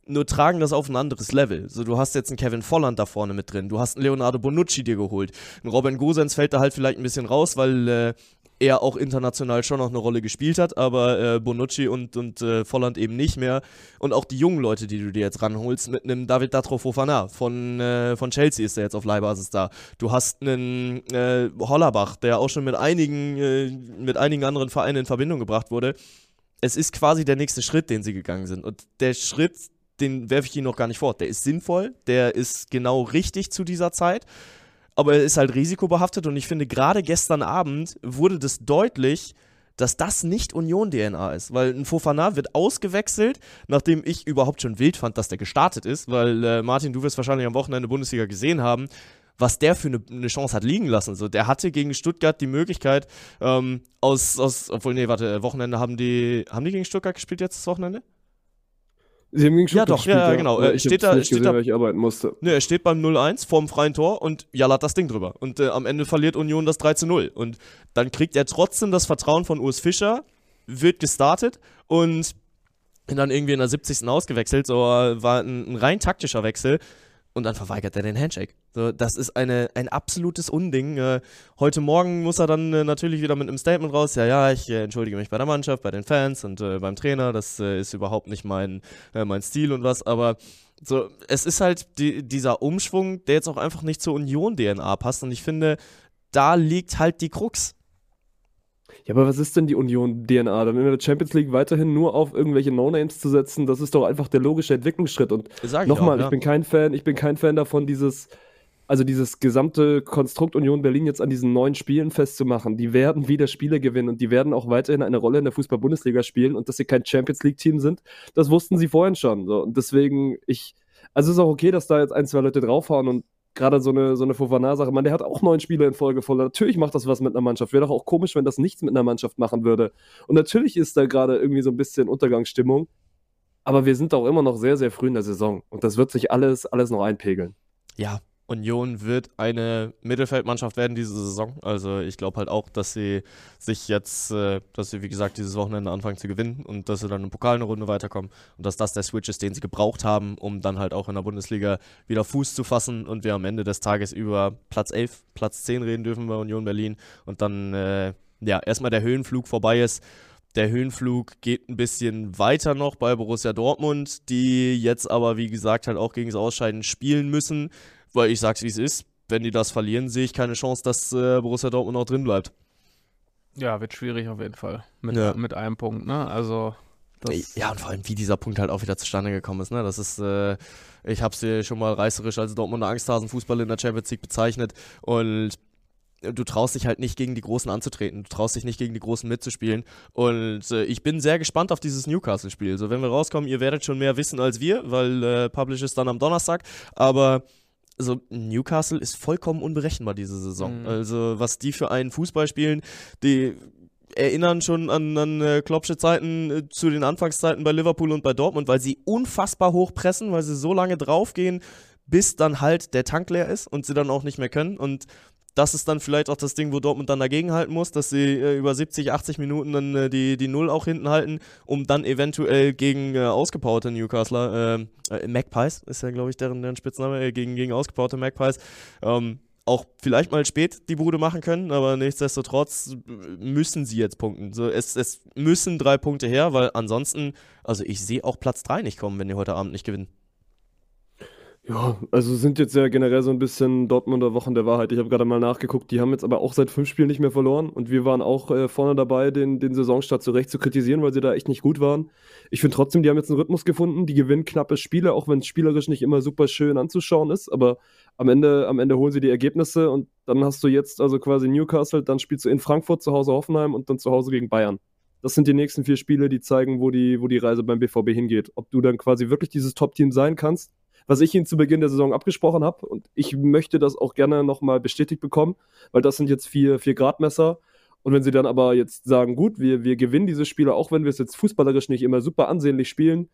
nur tragen das auf ein anderes Level. So, du hast jetzt einen Kevin Volland da vorne mit drin, du hast einen Leonardo Bonucci dir geholt. Ein Robin Gosens fällt da halt vielleicht ein bisschen raus, weil äh, er auch international schon noch eine Rolle gespielt hat, aber äh, Bonucci und, und äh, Volland eben nicht mehr. Und auch die jungen Leute, die du dir jetzt ranholst, mit einem David Datro Fofana von, äh, von Chelsea ist der jetzt auf Leihbasis da. Du hast einen äh, Hollerbach, der auch schon mit einigen, äh, mit einigen anderen Vereinen in Verbindung gebracht wurde. Es ist quasi der nächste Schritt, den sie gegangen sind. Und der Schritt, den werfe ich ihnen noch gar nicht vor. Der ist sinnvoll, der ist genau richtig zu dieser Zeit aber er ist halt risikobehaftet und ich finde, gerade gestern Abend wurde das deutlich, dass das nicht Union-DNA ist, weil ein Fofana wird ausgewechselt, nachdem ich überhaupt schon wild fand, dass der gestartet ist, weil äh, Martin, du wirst wahrscheinlich am Wochenende Bundesliga gesehen haben, was der für eine, eine Chance hat liegen lassen. So, der hatte gegen Stuttgart die Möglichkeit, ähm, aus, aus, obwohl, nee, warte, Wochenende haben die, haben die gegen Stuttgart gespielt jetzt das Wochenende? Sie haben gegen Ja, Stuttgart doch, gespielt, ja, genau. Äh, Ich steht da- nicht steht gesehen, da- weil ich arbeiten musste. Ne, er steht beim 0-1 vorm freien Tor und Jalla hat das Ding drüber. Und äh, am Ende verliert Union das 3-0. Und dann kriegt er trotzdem das Vertrauen von Urs Fischer, wird gestartet und dann irgendwie in der 70. ausgewechselt. So äh, war ein, ein rein taktischer Wechsel. Und dann verweigert er den Handshake. So, das ist eine, ein absolutes Unding. Äh, heute Morgen muss er dann äh, natürlich wieder mit einem Statement raus. Ja, ja, ich äh, entschuldige mich bei der Mannschaft, bei den Fans und äh, beim Trainer. Das äh, ist überhaupt nicht mein, äh, mein Stil und was. Aber so, es ist halt die, dieser Umschwung, der jetzt auch einfach nicht zur Union-DNA passt. Und ich finde, da liegt halt die Krux. Ja, aber was ist denn die Union-DNA? Dann in der Champions League weiterhin nur auf irgendwelche No-Names zu setzen, das ist doch einfach der logische Entwicklungsschritt. Und ich nochmal, auch, ja. ich bin kein Fan, ich bin kein Fan davon, dieses, also dieses gesamte Konstrukt Union Berlin jetzt an diesen neuen Spielen festzumachen. Die werden wieder Spiele gewinnen und die werden auch weiterhin eine Rolle in der Fußball-Bundesliga spielen und dass sie kein Champions League-Team sind, das wussten sie vorhin schon. So. Und deswegen, ich, also es ist auch okay, dass da jetzt ein, zwei Leute draufhauen und gerade so eine, so eine Fofana-Sache, man, der hat auch neun Spiele in Folge voll. Natürlich macht das was mit einer Mannschaft. Wäre doch auch komisch, wenn das nichts mit einer Mannschaft machen würde. Und natürlich ist da gerade irgendwie so ein bisschen Untergangsstimmung. Aber wir sind auch immer noch sehr, sehr früh in der Saison. Und das wird sich alles, alles noch einpegeln. ja, Union wird eine Mittelfeldmannschaft werden diese Saison. Also ich glaube halt auch, dass sie sich jetzt, äh, dass sie wie gesagt dieses Wochenende anfangen zu gewinnen und dass sie dann im Pokal eine Runde weiterkommen und dass das der Switch ist, den sie gebraucht haben, um dann halt auch in der Bundesliga wieder Fuß zu fassen und wir am Ende des Tages über Platz 11, Platz 10 reden dürfen bei Union Berlin und dann äh, ja erstmal der Höhenflug vorbei ist. Der Höhenflug geht ein bisschen weiter noch bei Borussia Dortmund, die jetzt aber, wie gesagt, halt auch gegen das Ausscheiden spielen müssen, weil ich sag's wie es ist. Wenn die das verlieren, sehe ich keine Chance, dass äh, Borussia Dortmund noch drin bleibt. Ja, wird schwierig auf jeden Fall. Mit, Ja. mit einem Punkt, ne? Also, das, ja, und vor allem, wie dieser Punkt halt auch wieder zustande gekommen ist. Ne? Das ist, äh, ich habe sie schon mal reißerisch als Dortmunder Angsthasen-Fußball in der Champions League bezeichnet. Und du traust dich halt nicht gegen die Großen anzutreten. Du traust dich nicht gegen die Großen mitzuspielen. Und äh, ich bin sehr gespannt auf dieses Newcastle-Spiel. So, wenn wir rauskommen, ihr werdet schon mehr wissen als wir, weil äh, Publish ist dann am Donnerstag. Aber also Newcastle ist vollkommen unberechenbar diese Saison. Mhm. Also was die für einen Fußball spielen, die erinnern schon an, an äh, Kloppsche Zeiten äh, zu den Anfangszeiten bei Liverpool und bei Dortmund, weil sie unfassbar hoch pressen, weil sie so lange draufgehen, bis dann halt der Tank leer ist und sie dann auch nicht mehr können. Und das ist dann vielleicht auch das Ding, wo Dortmund dann dagegenhalten muss, dass sie äh, über 70, 80 Minuten dann äh, die, die Null auch hinten halten, um dann eventuell gegen äh, ausgepowerte Newcastler, äh, äh, Magpies ist ja, glaube ich, deren, deren Spitzname, äh, gegen, gegen ausgepowerte Magpies, ähm, auch vielleicht mal spät die Bude machen können, aber nichtsdestotrotz müssen sie jetzt punkten. So, es, es müssen drei Punkte her, weil ansonsten, also ich sehe auch Platz 3 nicht kommen, wenn die heute Abend nicht gewinnen. Ja, also sind jetzt ja generell so ein bisschen Dortmunder Wochen der Wahrheit. Ich habe gerade mal nachgeguckt, die haben jetzt aber auch seit fünf Spielen nicht mehr verloren und wir waren auch äh, vorne dabei, den, den Saisonstart zurecht zu kritisieren, weil sie da echt nicht gut waren. Ich finde trotzdem, die haben jetzt einen Rhythmus gefunden, die gewinnen knappe Spiele, auch wenn es spielerisch nicht immer super schön anzuschauen ist, aber am Ende, am Ende holen sie die Ergebnisse und dann hast du jetzt also quasi Newcastle, dann spielst du in Frankfurt zu Hause Hoffenheim und dann zu Hause gegen Bayern. Das sind die nächsten vier Spiele, die zeigen, wo die, wo die Reise beim BVB hingeht. Ob du dann quasi wirklich dieses Top-Team sein kannst was ich ihnen zu Beginn der Saison abgesprochen habe. Und ich möchte das auch gerne nochmal bestätigt bekommen, weil das sind jetzt vier, vier Gradmesser. Und wenn sie dann aber jetzt sagen, gut, wir, wir gewinnen diese Spiele, auch wenn wir es jetzt fußballerisch nicht immer super ansehnlich spielen,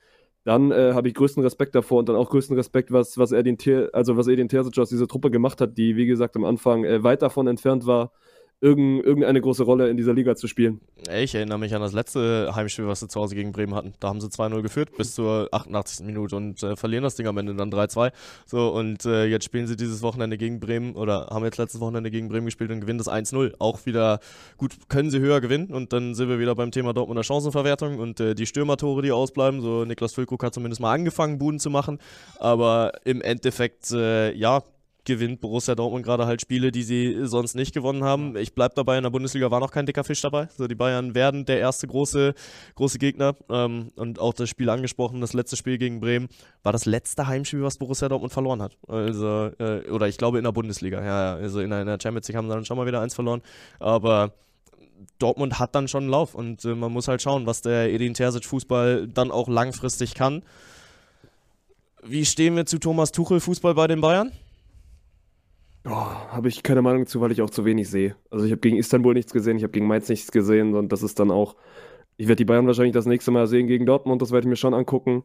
dann äh, habe ich größten Respekt davor und dann auch größten Respekt, was, was er den also was Edin Terzic aus dieser Truppe gemacht hat, die, wie gesagt, am Anfang äh, weit davon entfernt war, irgendeine große Rolle in dieser Liga zu spielen. Ich erinnere mich an das letzte Heimspiel, was sie zu Hause gegen Bremen hatten. Da haben sie 2-0 geführt bis zur 88. Minute und äh, verlieren das Ding am Ende dann 3-2. So, und äh, jetzt spielen sie dieses Wochenende gegen Bremen oder haben jetzt letztes Wochenende gegen Bremen gespielt und gewinnen das 1-0. Auch wieder, gut, können sie höher gewinnen und dann sind wir wieder beim Thema Dortmunder Chancenverwertung und äh, die Stürmertore, die ausbleiben. So, Niklas Füllkrug hat zumindest mal angefangen, Buden zu machen, aber im Endeffekt, äh, ja, gewinnt Borussia Dortmund gerade halt Spiele, die sie sonst nicht gewonnen haben. Ich bleibe dabei, in der Bundesliga war noch kein dicker Fisch dabei. So, die Bayern werden der erste große, große Gegner. Ähm, und auch das Spiel angesprochen, das letzte Spiel gegen Bremen, war das letzte Heimspiel, was Borussia Dortmund verloren hat. Also, äh, oder ich glaube in der Bundesliga. Ja, also in der, in der Champions League haben sie dann schon mal wieder eins verloren. Aber Dortmund hat dann schon einen Lauf und äh, man muss halt schauen, was der Edin Terzic Fußball dann auch langfristig kann. Wie stehen wir zu Thomas Tuchel Fußball bei den Bayern? Oh, habe ich keine Meinung zu, weil ich auch zu wenig sehe. Also ich habe gegen Istanbul nichts gesehen, ich habe gegen Mainz nichts gesehen und das ist dann auch, ich werde die Bayern wahrscheinlich das nächste Mal sehen gegen Dortmund, das werde ich mir schon angucken.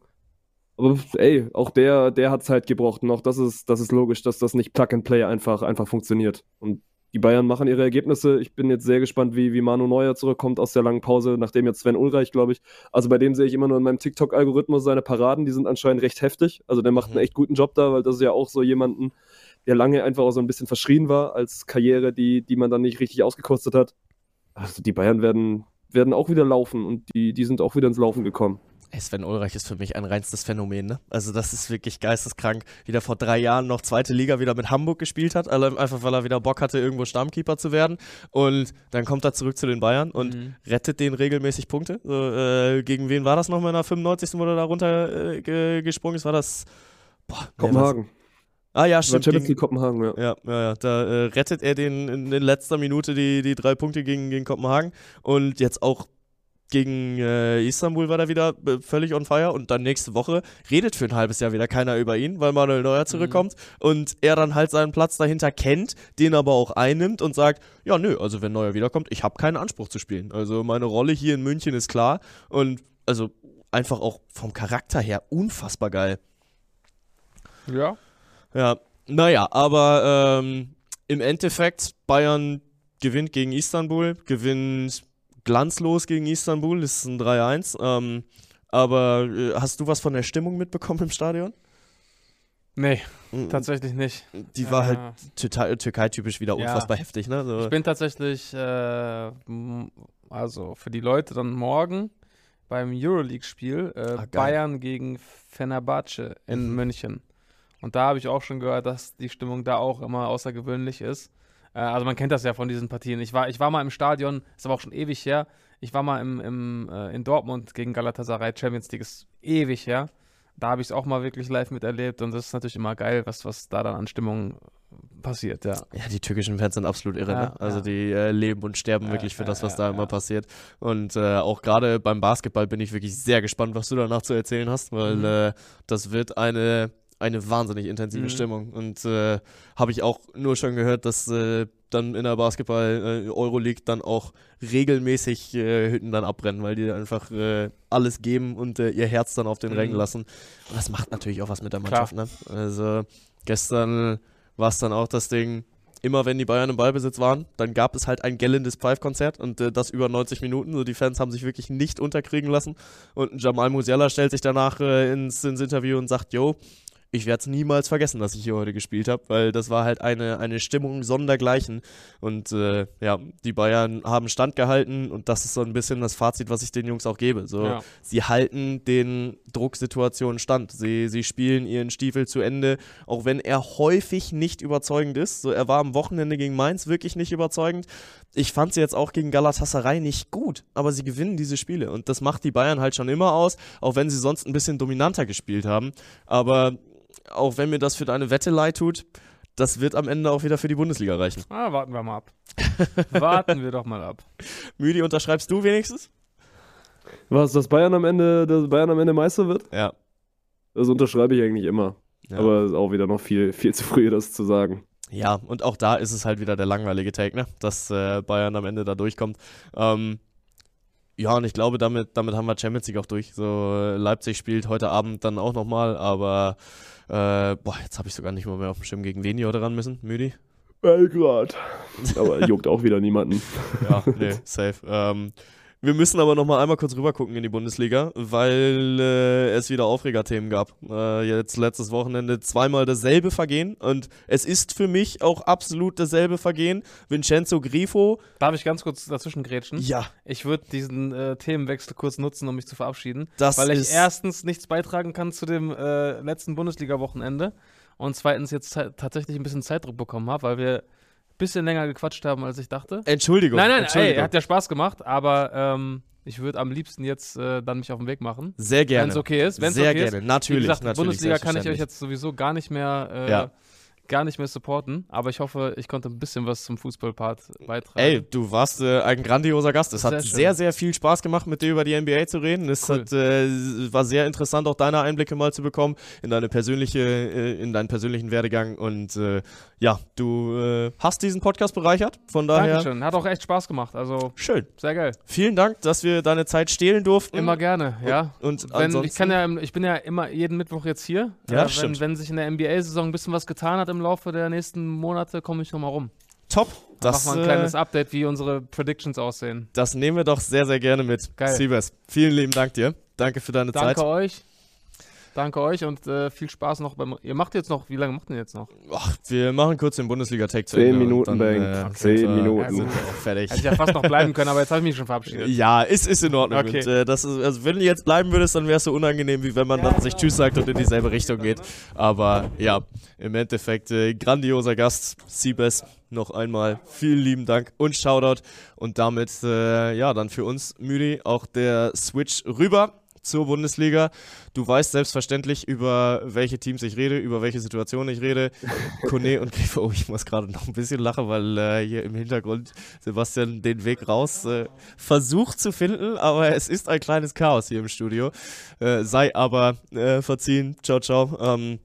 Aber ey, auch der, der hat Zeit gebraucht und auch das ist, das ist logisch, dass das nicht Plug and Play einfach, einfach funktioniert. Und die Bayern machen ihre Ergebnisse. Ich bin jetzt sehr gespannt, wie, wie Manu Neuer zurückkommt aus der langen Pause, nachdem jetzt Sven Ulreich, glaube ich. Also bei dem sehe ich immer nur in meinem TikTok-Algorithmus seine Paraden, die sind anscheinend recht heftig. Also der macht einen mhm. echt guten Job da, weil das ist ja auch so jemanden, der lange einfach auch so ein bisschen verschrien war als Karriere, die, die man dann nicht richtig ausgekostet hat. Also die Bayern werden, werden auch wieder laufen und die, die sind auch wieder ins Laufen gekommen. Sven Ulreich ist für mich ein reinstes Phänomen, ne? Also das ist wirklich geisteskrank, wie der vor drei Jahren noch zweite Liga wieder mit Hamburg gespielt hat, einfach weil er wieder Bock hatte, irgendwo Stammkeeper zu werden. Und dann kommt er zurück zu den Bayern und mhm. rettet denen regelmäßig Punkte. So, äh, gegen wen war das nochmal in der 95. wo er da runtergesprungen äh, ist? War das boah, Kopenhagen. Ah ja, stimmt. Champions League Kopenhagen, ja. Ja, ja, ja. Da äh, rettet er den in, in letzter Minute die, die drei Punkte gegen, gegen Kopenhagen. Und jetzt auch gegen äh, Istanbul war er wieder äh, völlig on fire. Und dann nächste Woche redet für ein halbes Jahr wieder keiner über ihn, weil Manuel Neuer mhm. zurückkommt. Mhm. Und er dann halt seinen Platz dahinter kennt, den aber auch einnimmt und sagt, ja nö, also wenn Neuer wiederkommt, ich habe keinen Anspruch zu spielen. Also meine Rolle hier in München ist klar. Und also einfach auch vom Charakter her unfassbar geil. Ja, ja, naja, aber ähm, im Endeffekt, Bayern gewinnt gegen Istanbul, gewinnt glanzlos gegen Istanbul, ist ein 3-1. Ähm, aber äh, hast du was von der Stimmung mitbekommen im Stadion? Nee, mhm. tatsächlich nicht. Die war halt total Türkei-typisch wieder unfassbar ja. heftig, ne? So. Ich bin tatsächlich, äh, also für die Leute dann morgen beim Euroleague-Spiel äh, ah, Bayern gegen Fenerbahce in mhm. München. Und da habe ich auch schon gehört, dass die Stimmung da auch immer außergewöhnlich ist. Äh, also man kennt das ja von diesen Partien. Ich war, ich war mal im Stadion, ist aber auch schon ewig her. Ich war mal im, im, äh, in Dortmund gegen Galatasaray Champions League, ist ewig her. Da habe ich es auch mal wirklich live miterlebt und das ist natürlich immer geil, was, was da dann an Stimmung passiert, ja. Ja, die türkischen Fans sind absolut irre, ja, ne? Also ja. die äh, leben und sterben ja, wirklich für das, was da immer passiert. Und äh, auch gerade beim Basketball bin ich wirklich sehr gespannt, was du danach zu erzählen hast, weil mhm. äh, das wird eine eine wahnsinnig intensive Mhm. Stimmung. Und äh, habe ich auch nur schon gehört, dass äh, dann in der Basketball-Euroleague dann auch regelmäßig äh, Hütten dann abbrennen, weil die einfach äh, alles geben und äh, ihr Herz dann auf den Mhm. Rängen lassen. Und das macht natürlich auch was mit der Mannschaft. Ne? Also gestern war es dann auch das Ding, immer wenn die Bayern im Ballbesitz waren, dann gab es halt ein gellendes Pfeifkonzert und äh, das über 90 Minuten. So, die Fans haben sich wirklich nicht unterkriegen lassen. Und Jamal Musiala stellt sich danach äh, ins, ins Interview und sagt, yo, ich werde es niemals vergessen, dass ich hier heute gespielt habe, weil das war halt eine, eine Stimmung sondergleichen. Und äh, ja, die Bayern haben standgehalten und das ist so ein bisschen das Fazit, was ich den Jungs auch gebe. So, Ja. sie halten den Drucksituationen stand. Sie, sie spielen ihren Stiefel zu Ende, auch wenn er häufig nicht überzeugend ist. So, er war am Wochenende gegen Mainz wirklich nicht überzeugend. Ich fand sie jetzt auch gegen Galatasaray nicht gut, aber sie gewinnen diese Spiele und das macht die Bayern halt schon immer aus, auch wenn sie sonst ein bisschen dominanter gespielt haben. Aber auch wenn mir das für deine Wette leid tut, das wird am Ende auch wieder für die Bundesliga reichen. Ah, warten wir mal ab. warten wir doch mal ab. Müdi, unterschreibst du wenigstens? Was, dass Bayern am Ende, dass Bayern am Ende Meister wird? Ja. Das unterschreibe ich eigentlich immer. Ja. Aber ist auch wieder noch viel, viel zu früh, das zu sagen. Ja, und auch da ist es halt wieder der langweilige Take, ne? dass äh, Bayern am Ende da durchkommt. Ähm, ja, und ich glaube, damit, damit haben wir Champions League auch durch. So, äh, Leipzig spielt heute Abend dann auch nochmal, aber äh, boah, jetzt habe ich sogar nicht mal mehr auf dem Schirm, gegen wen die heute ran müssen. Müdi? Belgrad. Aber juckt auch wieder niemanden. Ja, nee, safe. Ähm, wir müssen aber noch mal einmal kurz rüber gucken in die Bundesliga, weil äh, es wieder Aufregerthemen gab. Äh, jetzt letztes Wochenende zweimal dasselbe Vergehen und es ist für mich auch absolut dasselbe Vergehen. Vincenzo Grifo, Darf ich ganz kurz dazwischen grätschen? ja, Ich würde diesen äh, Themenwechsel kurz nutzen, um mich zu verabschieden. das weil ich erstens nichts beitragen kann zu dem äh, letzten Bundesliga-Wochenende und zweitens jetzt ta- tatsächlich ein bisschen Zeitdruck bekommen habe, weil wir bisschen länger gequatscht haben, als ich dachte. Entschuldigung. nein, nein, ey, Entschuldigung. hat ja Spaß gemacht, aber ähm, ich würde am liebsten jetzt äh, dann mich auf den Weg machen. Sehr gerne. Wenn es okay ist. Wenn's Sehr okay gerne. Ist. Natürlich, Wie gesagt, natürlich, Bundesliga kann ich euch jetzt sowieso gar nicht mehr, äh, Ja. Gar nicht mehr supporten, aber ich hoffe, ich konnte ein bisschen was zum Fußballpart beitragen. Ey, du warst äh, ein grandioser Gast. Es Sehr hat schön. sehr, sehr viel Spaß gemacht, mit dir über die NBA zu reden. Es Cool. hat, äh, war sehr interessant, auch deine Einblicke mal zu bekommen in deine persönliche, äh, in deinen persönlichen Werdegang. Und äh, ja, du äh, hast diesen Podcast bereichert. Von daher Dankeschön. Hat auch echt Spaß gemacht. Also schön. sehr geil. Vielen Dank, dass wir deine Zeit stehlen durften. Immer gerne, ja. Und Wenn, ansonsten, ich, kann ja, ich bin ja immer jeden Mittwoch jetzt hier. Ja, Äh, wenn, stimmt. wenn sich in der NBA-Saison ein bisschen was getan hat im Laufe der nächsten Monate, komme ich nochmal rum. top. Das, Das, Mach mal ein äh, kleines Update, wie unsere Predictions aussehen. das nehmen wir doch sehr, sehr gerne mit. Geil. Siebes, vielen lieben Dank dir. Danke für deine Danke Zeit. euch. Danke euch und äh, viel Spaß noch beim. Ihr macht jetzt noch, wie lange macht ihr jetzt noch? Ach, wir machen kurz den Bundesliga-Take zu Zehn Ende und Minuten, dann, Bank. äh, Zehn Minuten. sind wir auch fertig. Hätte ich ja fast noch bleiben können, aber jetzt habe ich mich schon verabschiedet. Ja, ist, ist in Ordnung. Okay. Und, äh, das ist, also wenn du jetzt bleiben würdest, dann wäre es so unangenehm, wie wenn man dann sich Tschüss sagt und in dieselbe Richtung geht. Aber ja, im Endeffekt äh, grandioser Gast, Siebes. Noch einmal vielen lieben Dank und Shoutout. Und damit, äh, ja, dann für uns, Müdi, auch der Switch rüber zur Bundesliga. Du weißt selbstverständlich, über welche Teams ich rede, über welche Situationen ich rede. Kone und Grifo, oh, ich muss gerade noch ein bisschen lachen, weil äh, hier im Hintergrund Sebastian den Weg raus äh, versucht zu finden, aber es ist ein kleines Chaos hier im Studio. Äh, sei aber äh, verziehen. Ciao, ciao. Ähm,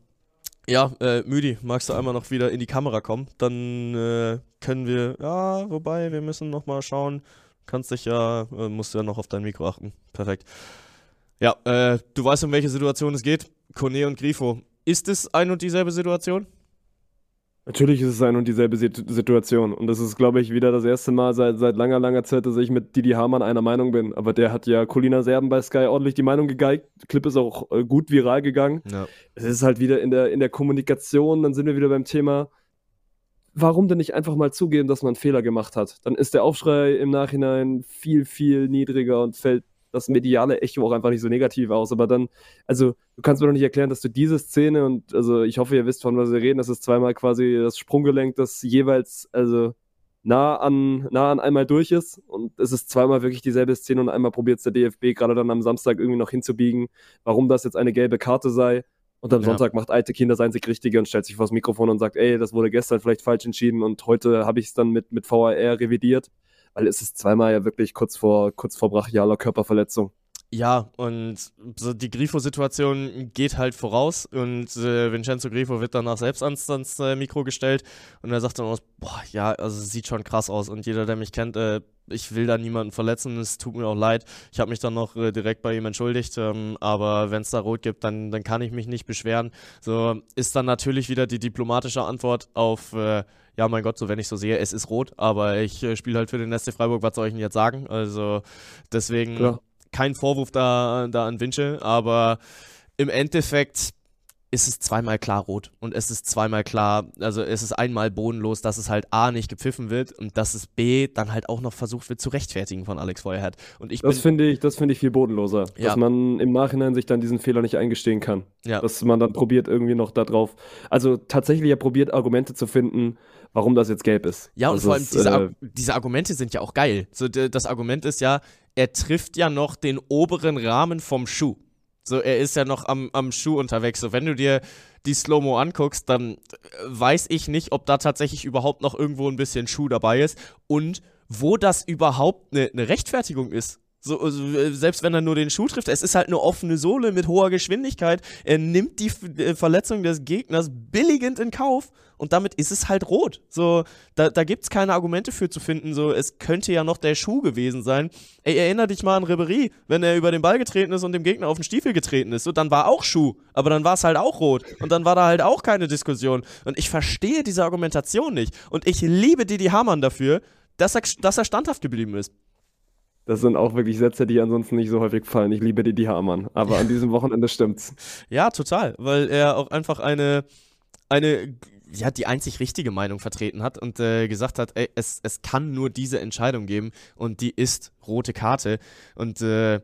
ja, äh, Müdi, magst du einmal noch wieder in die Kamera kommen? Dann äh, können wir, ja, wobei, wir müssen noch mal schauen. Kannst dich ja, äh, musst du ja noch auf dein Mikro achten. Perfekt. Ja, äh, du weißt, um welche Situation es geht. Kone und Grifo. Ist es ein und dieselbe Situation? Natürlich ist es ein und dieselbe Sit- Situation. Und das ist, glaube ich, wieder das erste Mal seit, seit langer, langer Zeit, dass ich mit Didi Hamann einer Meinung bin. Aber der hat ja Colina Serben bei Sky ordentlich die Meinung gegeigt. Clip ist auch äh, gut viral gegangen. Ja. Es ist halt wieder in der, in der Kommunikation, dann sind wir wieder beim Thema, warum denn nicht einfach mal zugeben, dass man einen Fehler gemacht hat? Dann ist der Aufschrei im Nachhinein viel, viel niedriger und fällt das mediale Echo auch einfach nicht so negativ aus. Aber dann, also du kannst mir doch nicht erklären, dass du diese Szene und also ich hoffe, ihr wisst, von was wir reden, das ist zweimal quasi das Sprunggelenk, das jeweils, also nah an, nah an einmal durch ist und es ist zweimal wirklich dieselbe Szene und einmal probiert es der DFB gerade dann am Samstag irgendwie noch hinzubiegen, warum das jetzt eine gelbe Karte sei. Und am Ja. Sonntag macht alte Kinder das einzig Richtige und stellt sich vors Mikrofon und sagt, ey, das wurde gestern vielleicht falsch entschieden und heute habe ich es dann mit, mit VAR revidiert. Weil es ist zweimal ja wirklich kurz vor, kurz vor brachialer Körperverletzung. Ja, und so die Grifo-Situation geht halt voraus und äh, Vincenzo Grifo wird danach selbst ans, ans äh, Mikro gestellt und er sagt dann aus, boah, ja, also sieht schon krass aus und jeder, der mich kennt, äh, ich will da niemanden verletzen, es tut mir auch leid. Ich habe mich dann noch äh, direkt bei ihm entschuldigt, ähm, aber wenn es da rot gibt, dann, dann kann ich mich nicht beschweren. So ist dann natürlich wieder die diplomatische Antwort auf, äh, ja, mein Gott, so wenn ich so sehe, es ist rot, aber ich äh, spiele halt für den SC Freiburg, was soll ich denn jetzt sagen? Also deswegen Klar. Kein Vorwurf da, da an Winche, aber im Endeffekt ist es zweimal klar rot und es ist zweimal klar, also es ist einmal bodenlos, dass es halt A nicht gepfiffen wird und dass es B dann halt auch noch versucht wird zu rechtfertigen von Alex Feuerherd. Und ich Das finde ich, das finde ich viel bodenloser. Ja. Dass man im Nachhinein sich dann diesen Fehler nicht eingestehen kann. ja, Dass man dann probiert, irgendwie noch da drauf. Also tatsächlich ja probiert, Argumente zu finden, warum das jetzt gelb ist. Ja, und also vor allem es, diese, äh, diese Argumente sind ja auch geil. So, das Argument ist ja, er trifft ja noch den oberen Rahmen vom Schuh. So, er ist ja noch am, am Schuh unterwegs. So, wenn du dir die Slow-Mo anguckst, dann äh, weiß ich nicht, ob da tatsächlich überhaupt noch irgendwo ein bisschen Schuh dabei ist und wo das überhaupt eine ne Rechtfertigung ist. So, also, selbst wenn er nur den Schuh trifft, es ist halt eine offene Sohle mit hoher Geschwindigkeit. Er nimmt die äh, Verletzung des Gegners billigend in Kauf und damit ist es halt rot. So, da, da gibt es keine Argumente für zu finden. So, es könnte ja noch der Schuh gewesen sein. Ey, erinner dich mal an Ribery, wenn er über den Ball getreten ist und dem Gegner auf den Stiefel getreten ist. So, dann war auch Schuh, aber dann war es halt auch rot und dann war da halt auch keine Diskussion. Und ich verstehe diese Argumentation nicht. Und ich liebe Didi Hamann dafür, dass er, dass er standhaft geblieben ist. Das sind auch wirklich Sätze, die ansonsten nicht so häufig fallen. Ich liebe die Hamann. Aber an diesem Wochenende stimmt's. Ja, total, weil er auch einfach eine, eine, ja, die einzig richtige Meinung vertreten hat und äh, gesagt hat, ey, es, es kann nur diese Entscheidung geben und die ist rote Karte. Und äh,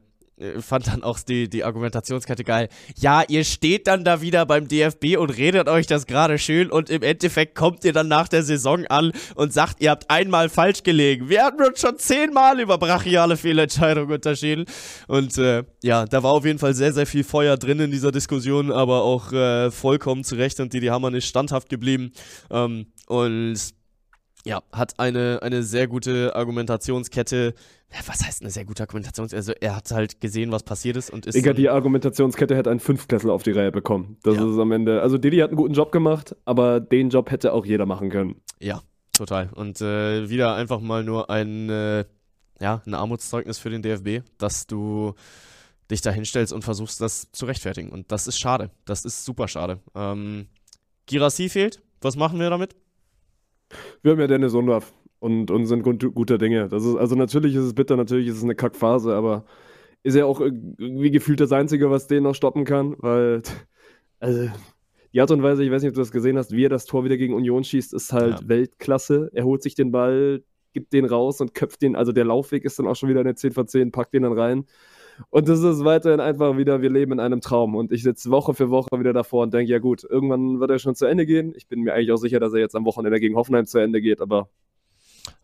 fand dann auch die, die Argumentationskette geil. Ja, ihr steht dann da wieder beim DFB und redet euch das gerade schön und im Endeffekt kommt ihr dann nach der Saison an und sagt, ihr habt einmal falsch gelegen. Wir hatten uns schon zehnmal über brachiale Fehlentscheidungen unterschieden. Und äh, ja, da war auf jeden Fall sehr, sehr viel Feuer drin in dieser Diskussion, aber auch äh, vollkommen zu Recht und Didi Hamann ist standhaft geblieben. Ähm, und ja, hat eine, eine sehr gute Argumentationskette. Ja, was heißt eine sehr gute Argumentationskette? Also er hat halt gesehen, was passiert ist und ist. Digga, die Argumentationskette hätte einen Fünftklässler auf die Reihe bekommen. Das Ja. ist am Ende. Also Didi hat einen guten Job gemacht, aber den Job hätte auch jeder machen können. Ja, total. Und äh, wieder einfach mal nur ein, äh, ja, ein Armutszeugnis für den DFB, dass du dich da hinstellst und versuchst, das zu rechtfertigen. Und das ist schade. Das ist super schade. Ähm, Girassi fehlt. Was machen wir damit? Wir haben ja Dennis Undaff und, und sind gut, guter Dinge. Das ist, also natürlich ist es bitter, natürlich ist es eine Kackphase, aber ist ja auch irgendwie gefühlt das Einzige, was den noch stoppen kann, weil also die Art und Weise, ich weiß nicht, ob du das gesehen hast, wie er das Tor wieder gegen Union schießt, ist halt Ja. Weltklasse. Er holt sich den Ball, gibt den raus und köpft den, also der Laufweg ist dann auch schon wieder eine 10 von 10, packt den dann rein. Und das ist weiterhin einfach wieder, wir leben in einem Traum. Und ich sitze Woche für Woche wieder davor und denke, ja gut, irgendwann wird er schon zu Ende gehen. Ich bin mir eigentlich auch sicher, dass er jetzt am Wochenende gegen Hoffenheim zu Ende geht, aber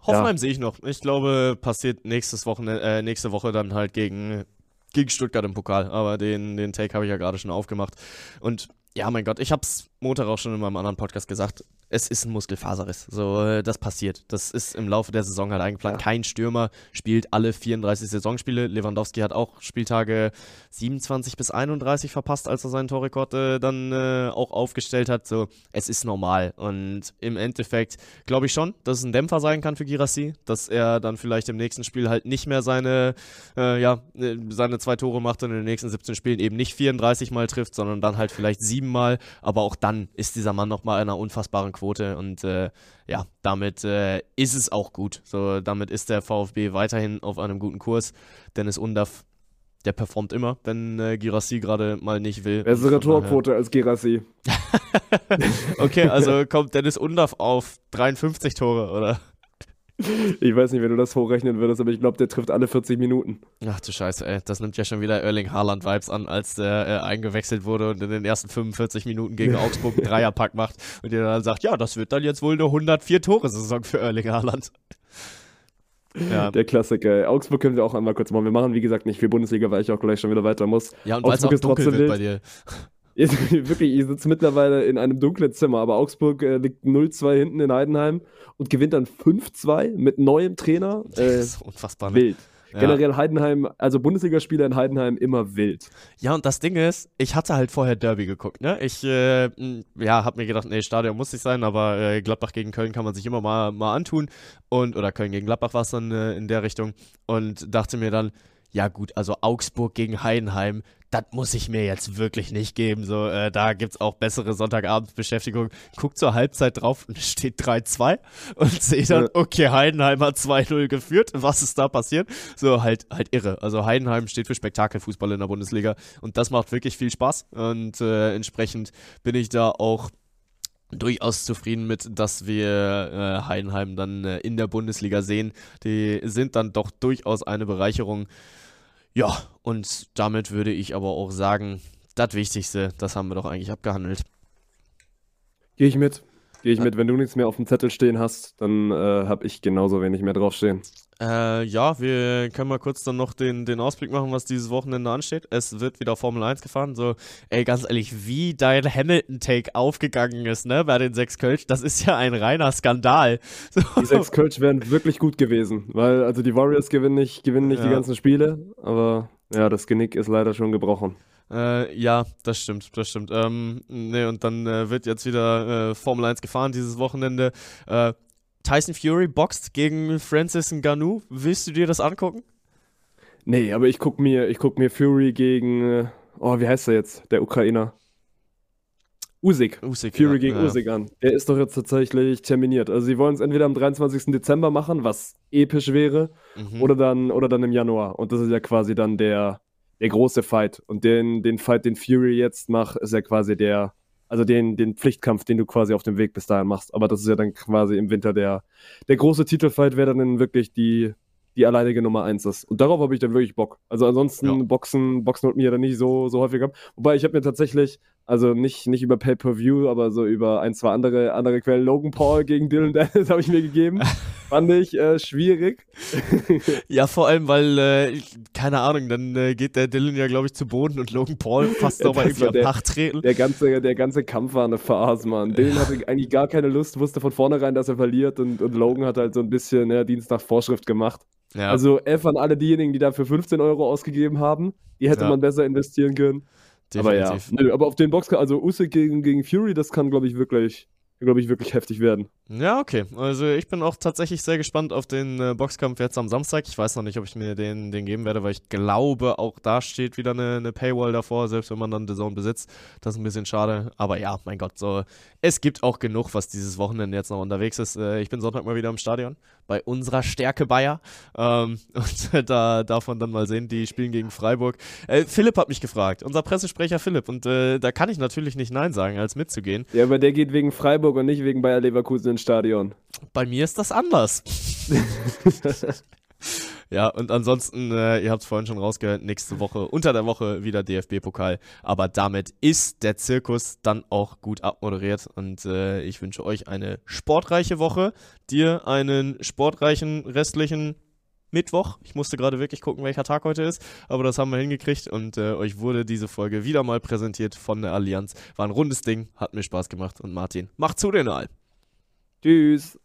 Hoffenheim sehe ich noch. Ich glaube, passiert nächstes Wochenende, äh, nächste Woche dann halt gegen, gegen Stuttgart im Pokal. Aber den, den Take habe ich ja gerade schon aufgemacht. Und ja, mein Gott, ich habe es Montag auch schon in meinem anderen Podcast gesagt. Es ist ein Muskelfaserriss. So, äh, das passiert. Das ist im Laufe der Saison halt eingeplant. Kein Stürmer spielt alle 34 Saisonspiele. Lewandowski hat auch Spieltage 27 bis 31 verpasst, als er seinen Torrekord äh, dann äh, auch aufgestellt hat. So, es ist normal. Und im Endeffekt glaube ich schon, dass es ein Dämpfer sein kann für Girassi, dass er dann vielleicht im nächsten Spiel halt nicht mehr seine, äh, ja, äh, seine zwei Tore macht und in den nächsten 17 Spielen eben nicht 34 Mal trifft, sondern dann halt vielleicht sieben Mal. Aber auch dann ist dieser Mann nochmal einer unfassbaren Quote und äh, ja, damit äh, ist es auch gut. So, damit ist der VfB weiterhin auf einem guten Kurs. Dennis Undaff, der performt immer, wenn äh, Girassi gerade mal nicht will. bessere Torquote als Gerassi. Okay, also kommt Dennis Undaff auf 53 Tore, oder? Ich weiß nicht, wenn du das hochrechnen würdest, aber ich glaube, der trifft alle 40 Minuten. Ach du Scheiße, ey. Das nimmt ja schon wieder Erling Haaland-Vibes an, als der äh, eingewechselt wurde und in den ersten 45 Minuten gegen Augsburg einen Dreierpack macht und ihr dann sagt, ja, das wird dann jetzt wohl eine 104-Tore-Saison für Erling Haaland. Ja, Der Klassiker. ey. Augsburg können wir auch einmal kurz machen. Wir machen, wie gesagt, nicht viel Bundesliga, weil ich auch gleich schon wieder weiter muss. ja und weil es auch dunkel wird bei dir. Wirklich, ihr sitzt mittlerweile in einem dunklen Zimmer, aber Augsburg äh, liegt 0-2 hinten in Heidenheim und gewinnt dann 5-2 mit neuem Trainer. Das Äh, ist unfassbar. Ne? wild. Generell Heidenheim, also Bundesligaspieler in Heidenheim immer wild. Ja, und das Ding ist, ich hatte halt vorher Derby geguckt, ne? Ich, äh, ja, hab mir gedacht, nee, Stadion muss nicht sein, aber äh, Gladbach gegen Köln kann man sich immer mal, mal antun. Und, oder Köln gegen Gladbach war es dann äh, in der Richtung. Und dachte mir dann, ja gut, also Augsburg gegen Heidenheim, das muss ich mir jetzt wirklich nicht geben. So, äh, da gibt es auch bessere Sonntagabendsbeschäftigung. Guck zur Halbzeit drauf und steht 3-2 und sehe dann, okay, Heidenheim hat 2-0 geführt. Was ist da passiert? So, halt, halt irre. Also Heidenheim steht für Spektakelfußball in der Bundesliga und das macht wirklich viel Spaß. Und äh, entsprechend bin ich da auch durchaus zufrieden mit, dass wir äh, Heidenheim dann äh, in der Bundesliga sehen. Die sind dann doch durchaus eine Bereicherung. Ja, und damit würde ich aber auch sagen, das Wichtigste, das haben wir doch eigentlich abgehandelt. Gehe ich mit. Gehe ich mit. Wenn du nichts mehr auf dem Zettel stehen hast, dann äh, habe ich genauso wenig mehr draufstehen. Äh, ja, wir können mal kurz dann noch den, den Ausblick machen, was dieses Wochenende ansteht. Es wird wieder Formel 1 gefahren. So, ey, ganz ehrlich, wie dein Hamilton-Take aufgegangen ist, ne, bei den sechs Kölsch, das ist ja ein reiner Skandal. So. Die sechs Kölsch wären wirklich gut gewesen, weil, also die Warriors gewinnen nicht, gewinnen nicht ja. die ganzen Spiele, aber ja, das Genick ist leider schon gebrochen. Äh, ja, das stimmt, das stimmt. Ähm, ne, und dann äh, wird jetzt wieder äh, Formel 1 gefahren dieses Wochenende. Tyson Fury boxt gegen Francis Ngannou. Willst du dir das angucken? Nee, aber ich guck mir, ich guck mir Fury gegen, äh, oh, wie heißt er jetzt? Der Ukrainer. Usyk. Usyk Fury ja, gegen ja. Usyk an. Der ist doch jetzt tatsächlich terminiert. Also sie wollen es entweder am 23. Dezember machen, was episch wäre, mhm. oder dann oder dann im Januar. Und das ist ja quasi dann der, der große Fight. Und den, den Fight, den Fury jetzt macht, ist ja quasi der, also den, den Pflichtkampf, den du quasi auf dem Weg bis dahin machst. Aber das ist ja dann quasi im Winter der, der große Titelfight, wer dann wirklich die, die alleinige Nummer eins ist. Und darauf habe ich dann wirklich Bock. Also ansonsten ja. Boxen, Boxen holt mir dann nicht so, so häufig ab. Wobei ich habe mir tatsächlich, also nicht, nicht über Pay-Per-View, aber so über ein, zwei andere, andere Quellen, Logan Paul gegen Dylan Dennis habe ich mir gegeben. Fand ich äh, schwierig. ja, vor allem, weil, äh, keine Ahnung, dann äh, geht der Dylan ja, glaube ich, zu Boden und Logan Paul fast nochmal irgendwie am Dach treten. Der ganze, der ganze Kampf war eine Farce, Mann. Dylan hatte eigentlich gar keine Lust, wusste von vornherein, dass er verliert und, und Logan hat halt so ein bisschen ja, Dienst nach Vorschrift gemacht. Ja. Also F an alle diejenigen, die dafür 15 Euro ausgegeben haben. Die hätte ja. man besser investieren können. Definitiv. Aber ja, nö, aber auf den Boxkampf, also Usyk gegen, gegen Fury, das kann, glaube ich, wirklich glaube ich, wirklich heftig werden. Ja, okay. Also ich bin auch tatsächlich sehr gespannt auf den äh, Boxkampf jetzt am Samstag. Ich weiß noch nicht, ob ich mir den, den geben werde, weil ich glaube, auch da steht wieder eine, eine Paywall davor, selbst wenn man dann The Zone besitzt. Das ist ein bisschen schade. Aber ja, mein Gott, so es gibt auch genug, was dieses Wochenende jetzt noch unterwegs ist. Äh, ich bin Sonntag mal wieder im Stadion bei unserer Stärke Bayer. Ähm, und da darf man dann mal sehen, die spielen gegen Freiburg. Äh, Philipp hat mich gefragt, unser Pressesprecher Philipp. Und äh, da kann ich natürlich nicht Nein sagen, als mitzugehen. Ja, aber der geht wegen Freiburg und nicht wegen Bayer Leverkusen Stadion. Bei mir ist das anders. Ja, und ansonsten, äh, ihr habt es vorhin schon rausgehört, nächste Woche, unter der Woche wieder DFB-Pokal. Aber damit ist der Zirkus dann auch gut abmoderiert. Und äh, ich wünsche euch eine sportreiche Woche, dir einen sportreichen restlichen Mittwoch. Ich musste gerade wirklich gucken, welcher Tag heute ist, aber das haben wir hingekriegt und äh, euch wurde diese Folge wieder mal präsentiert von der Allianz. War ein rundes Ding, hat mir Spaß gemacht und Martin, macht zu den All. Tschüss.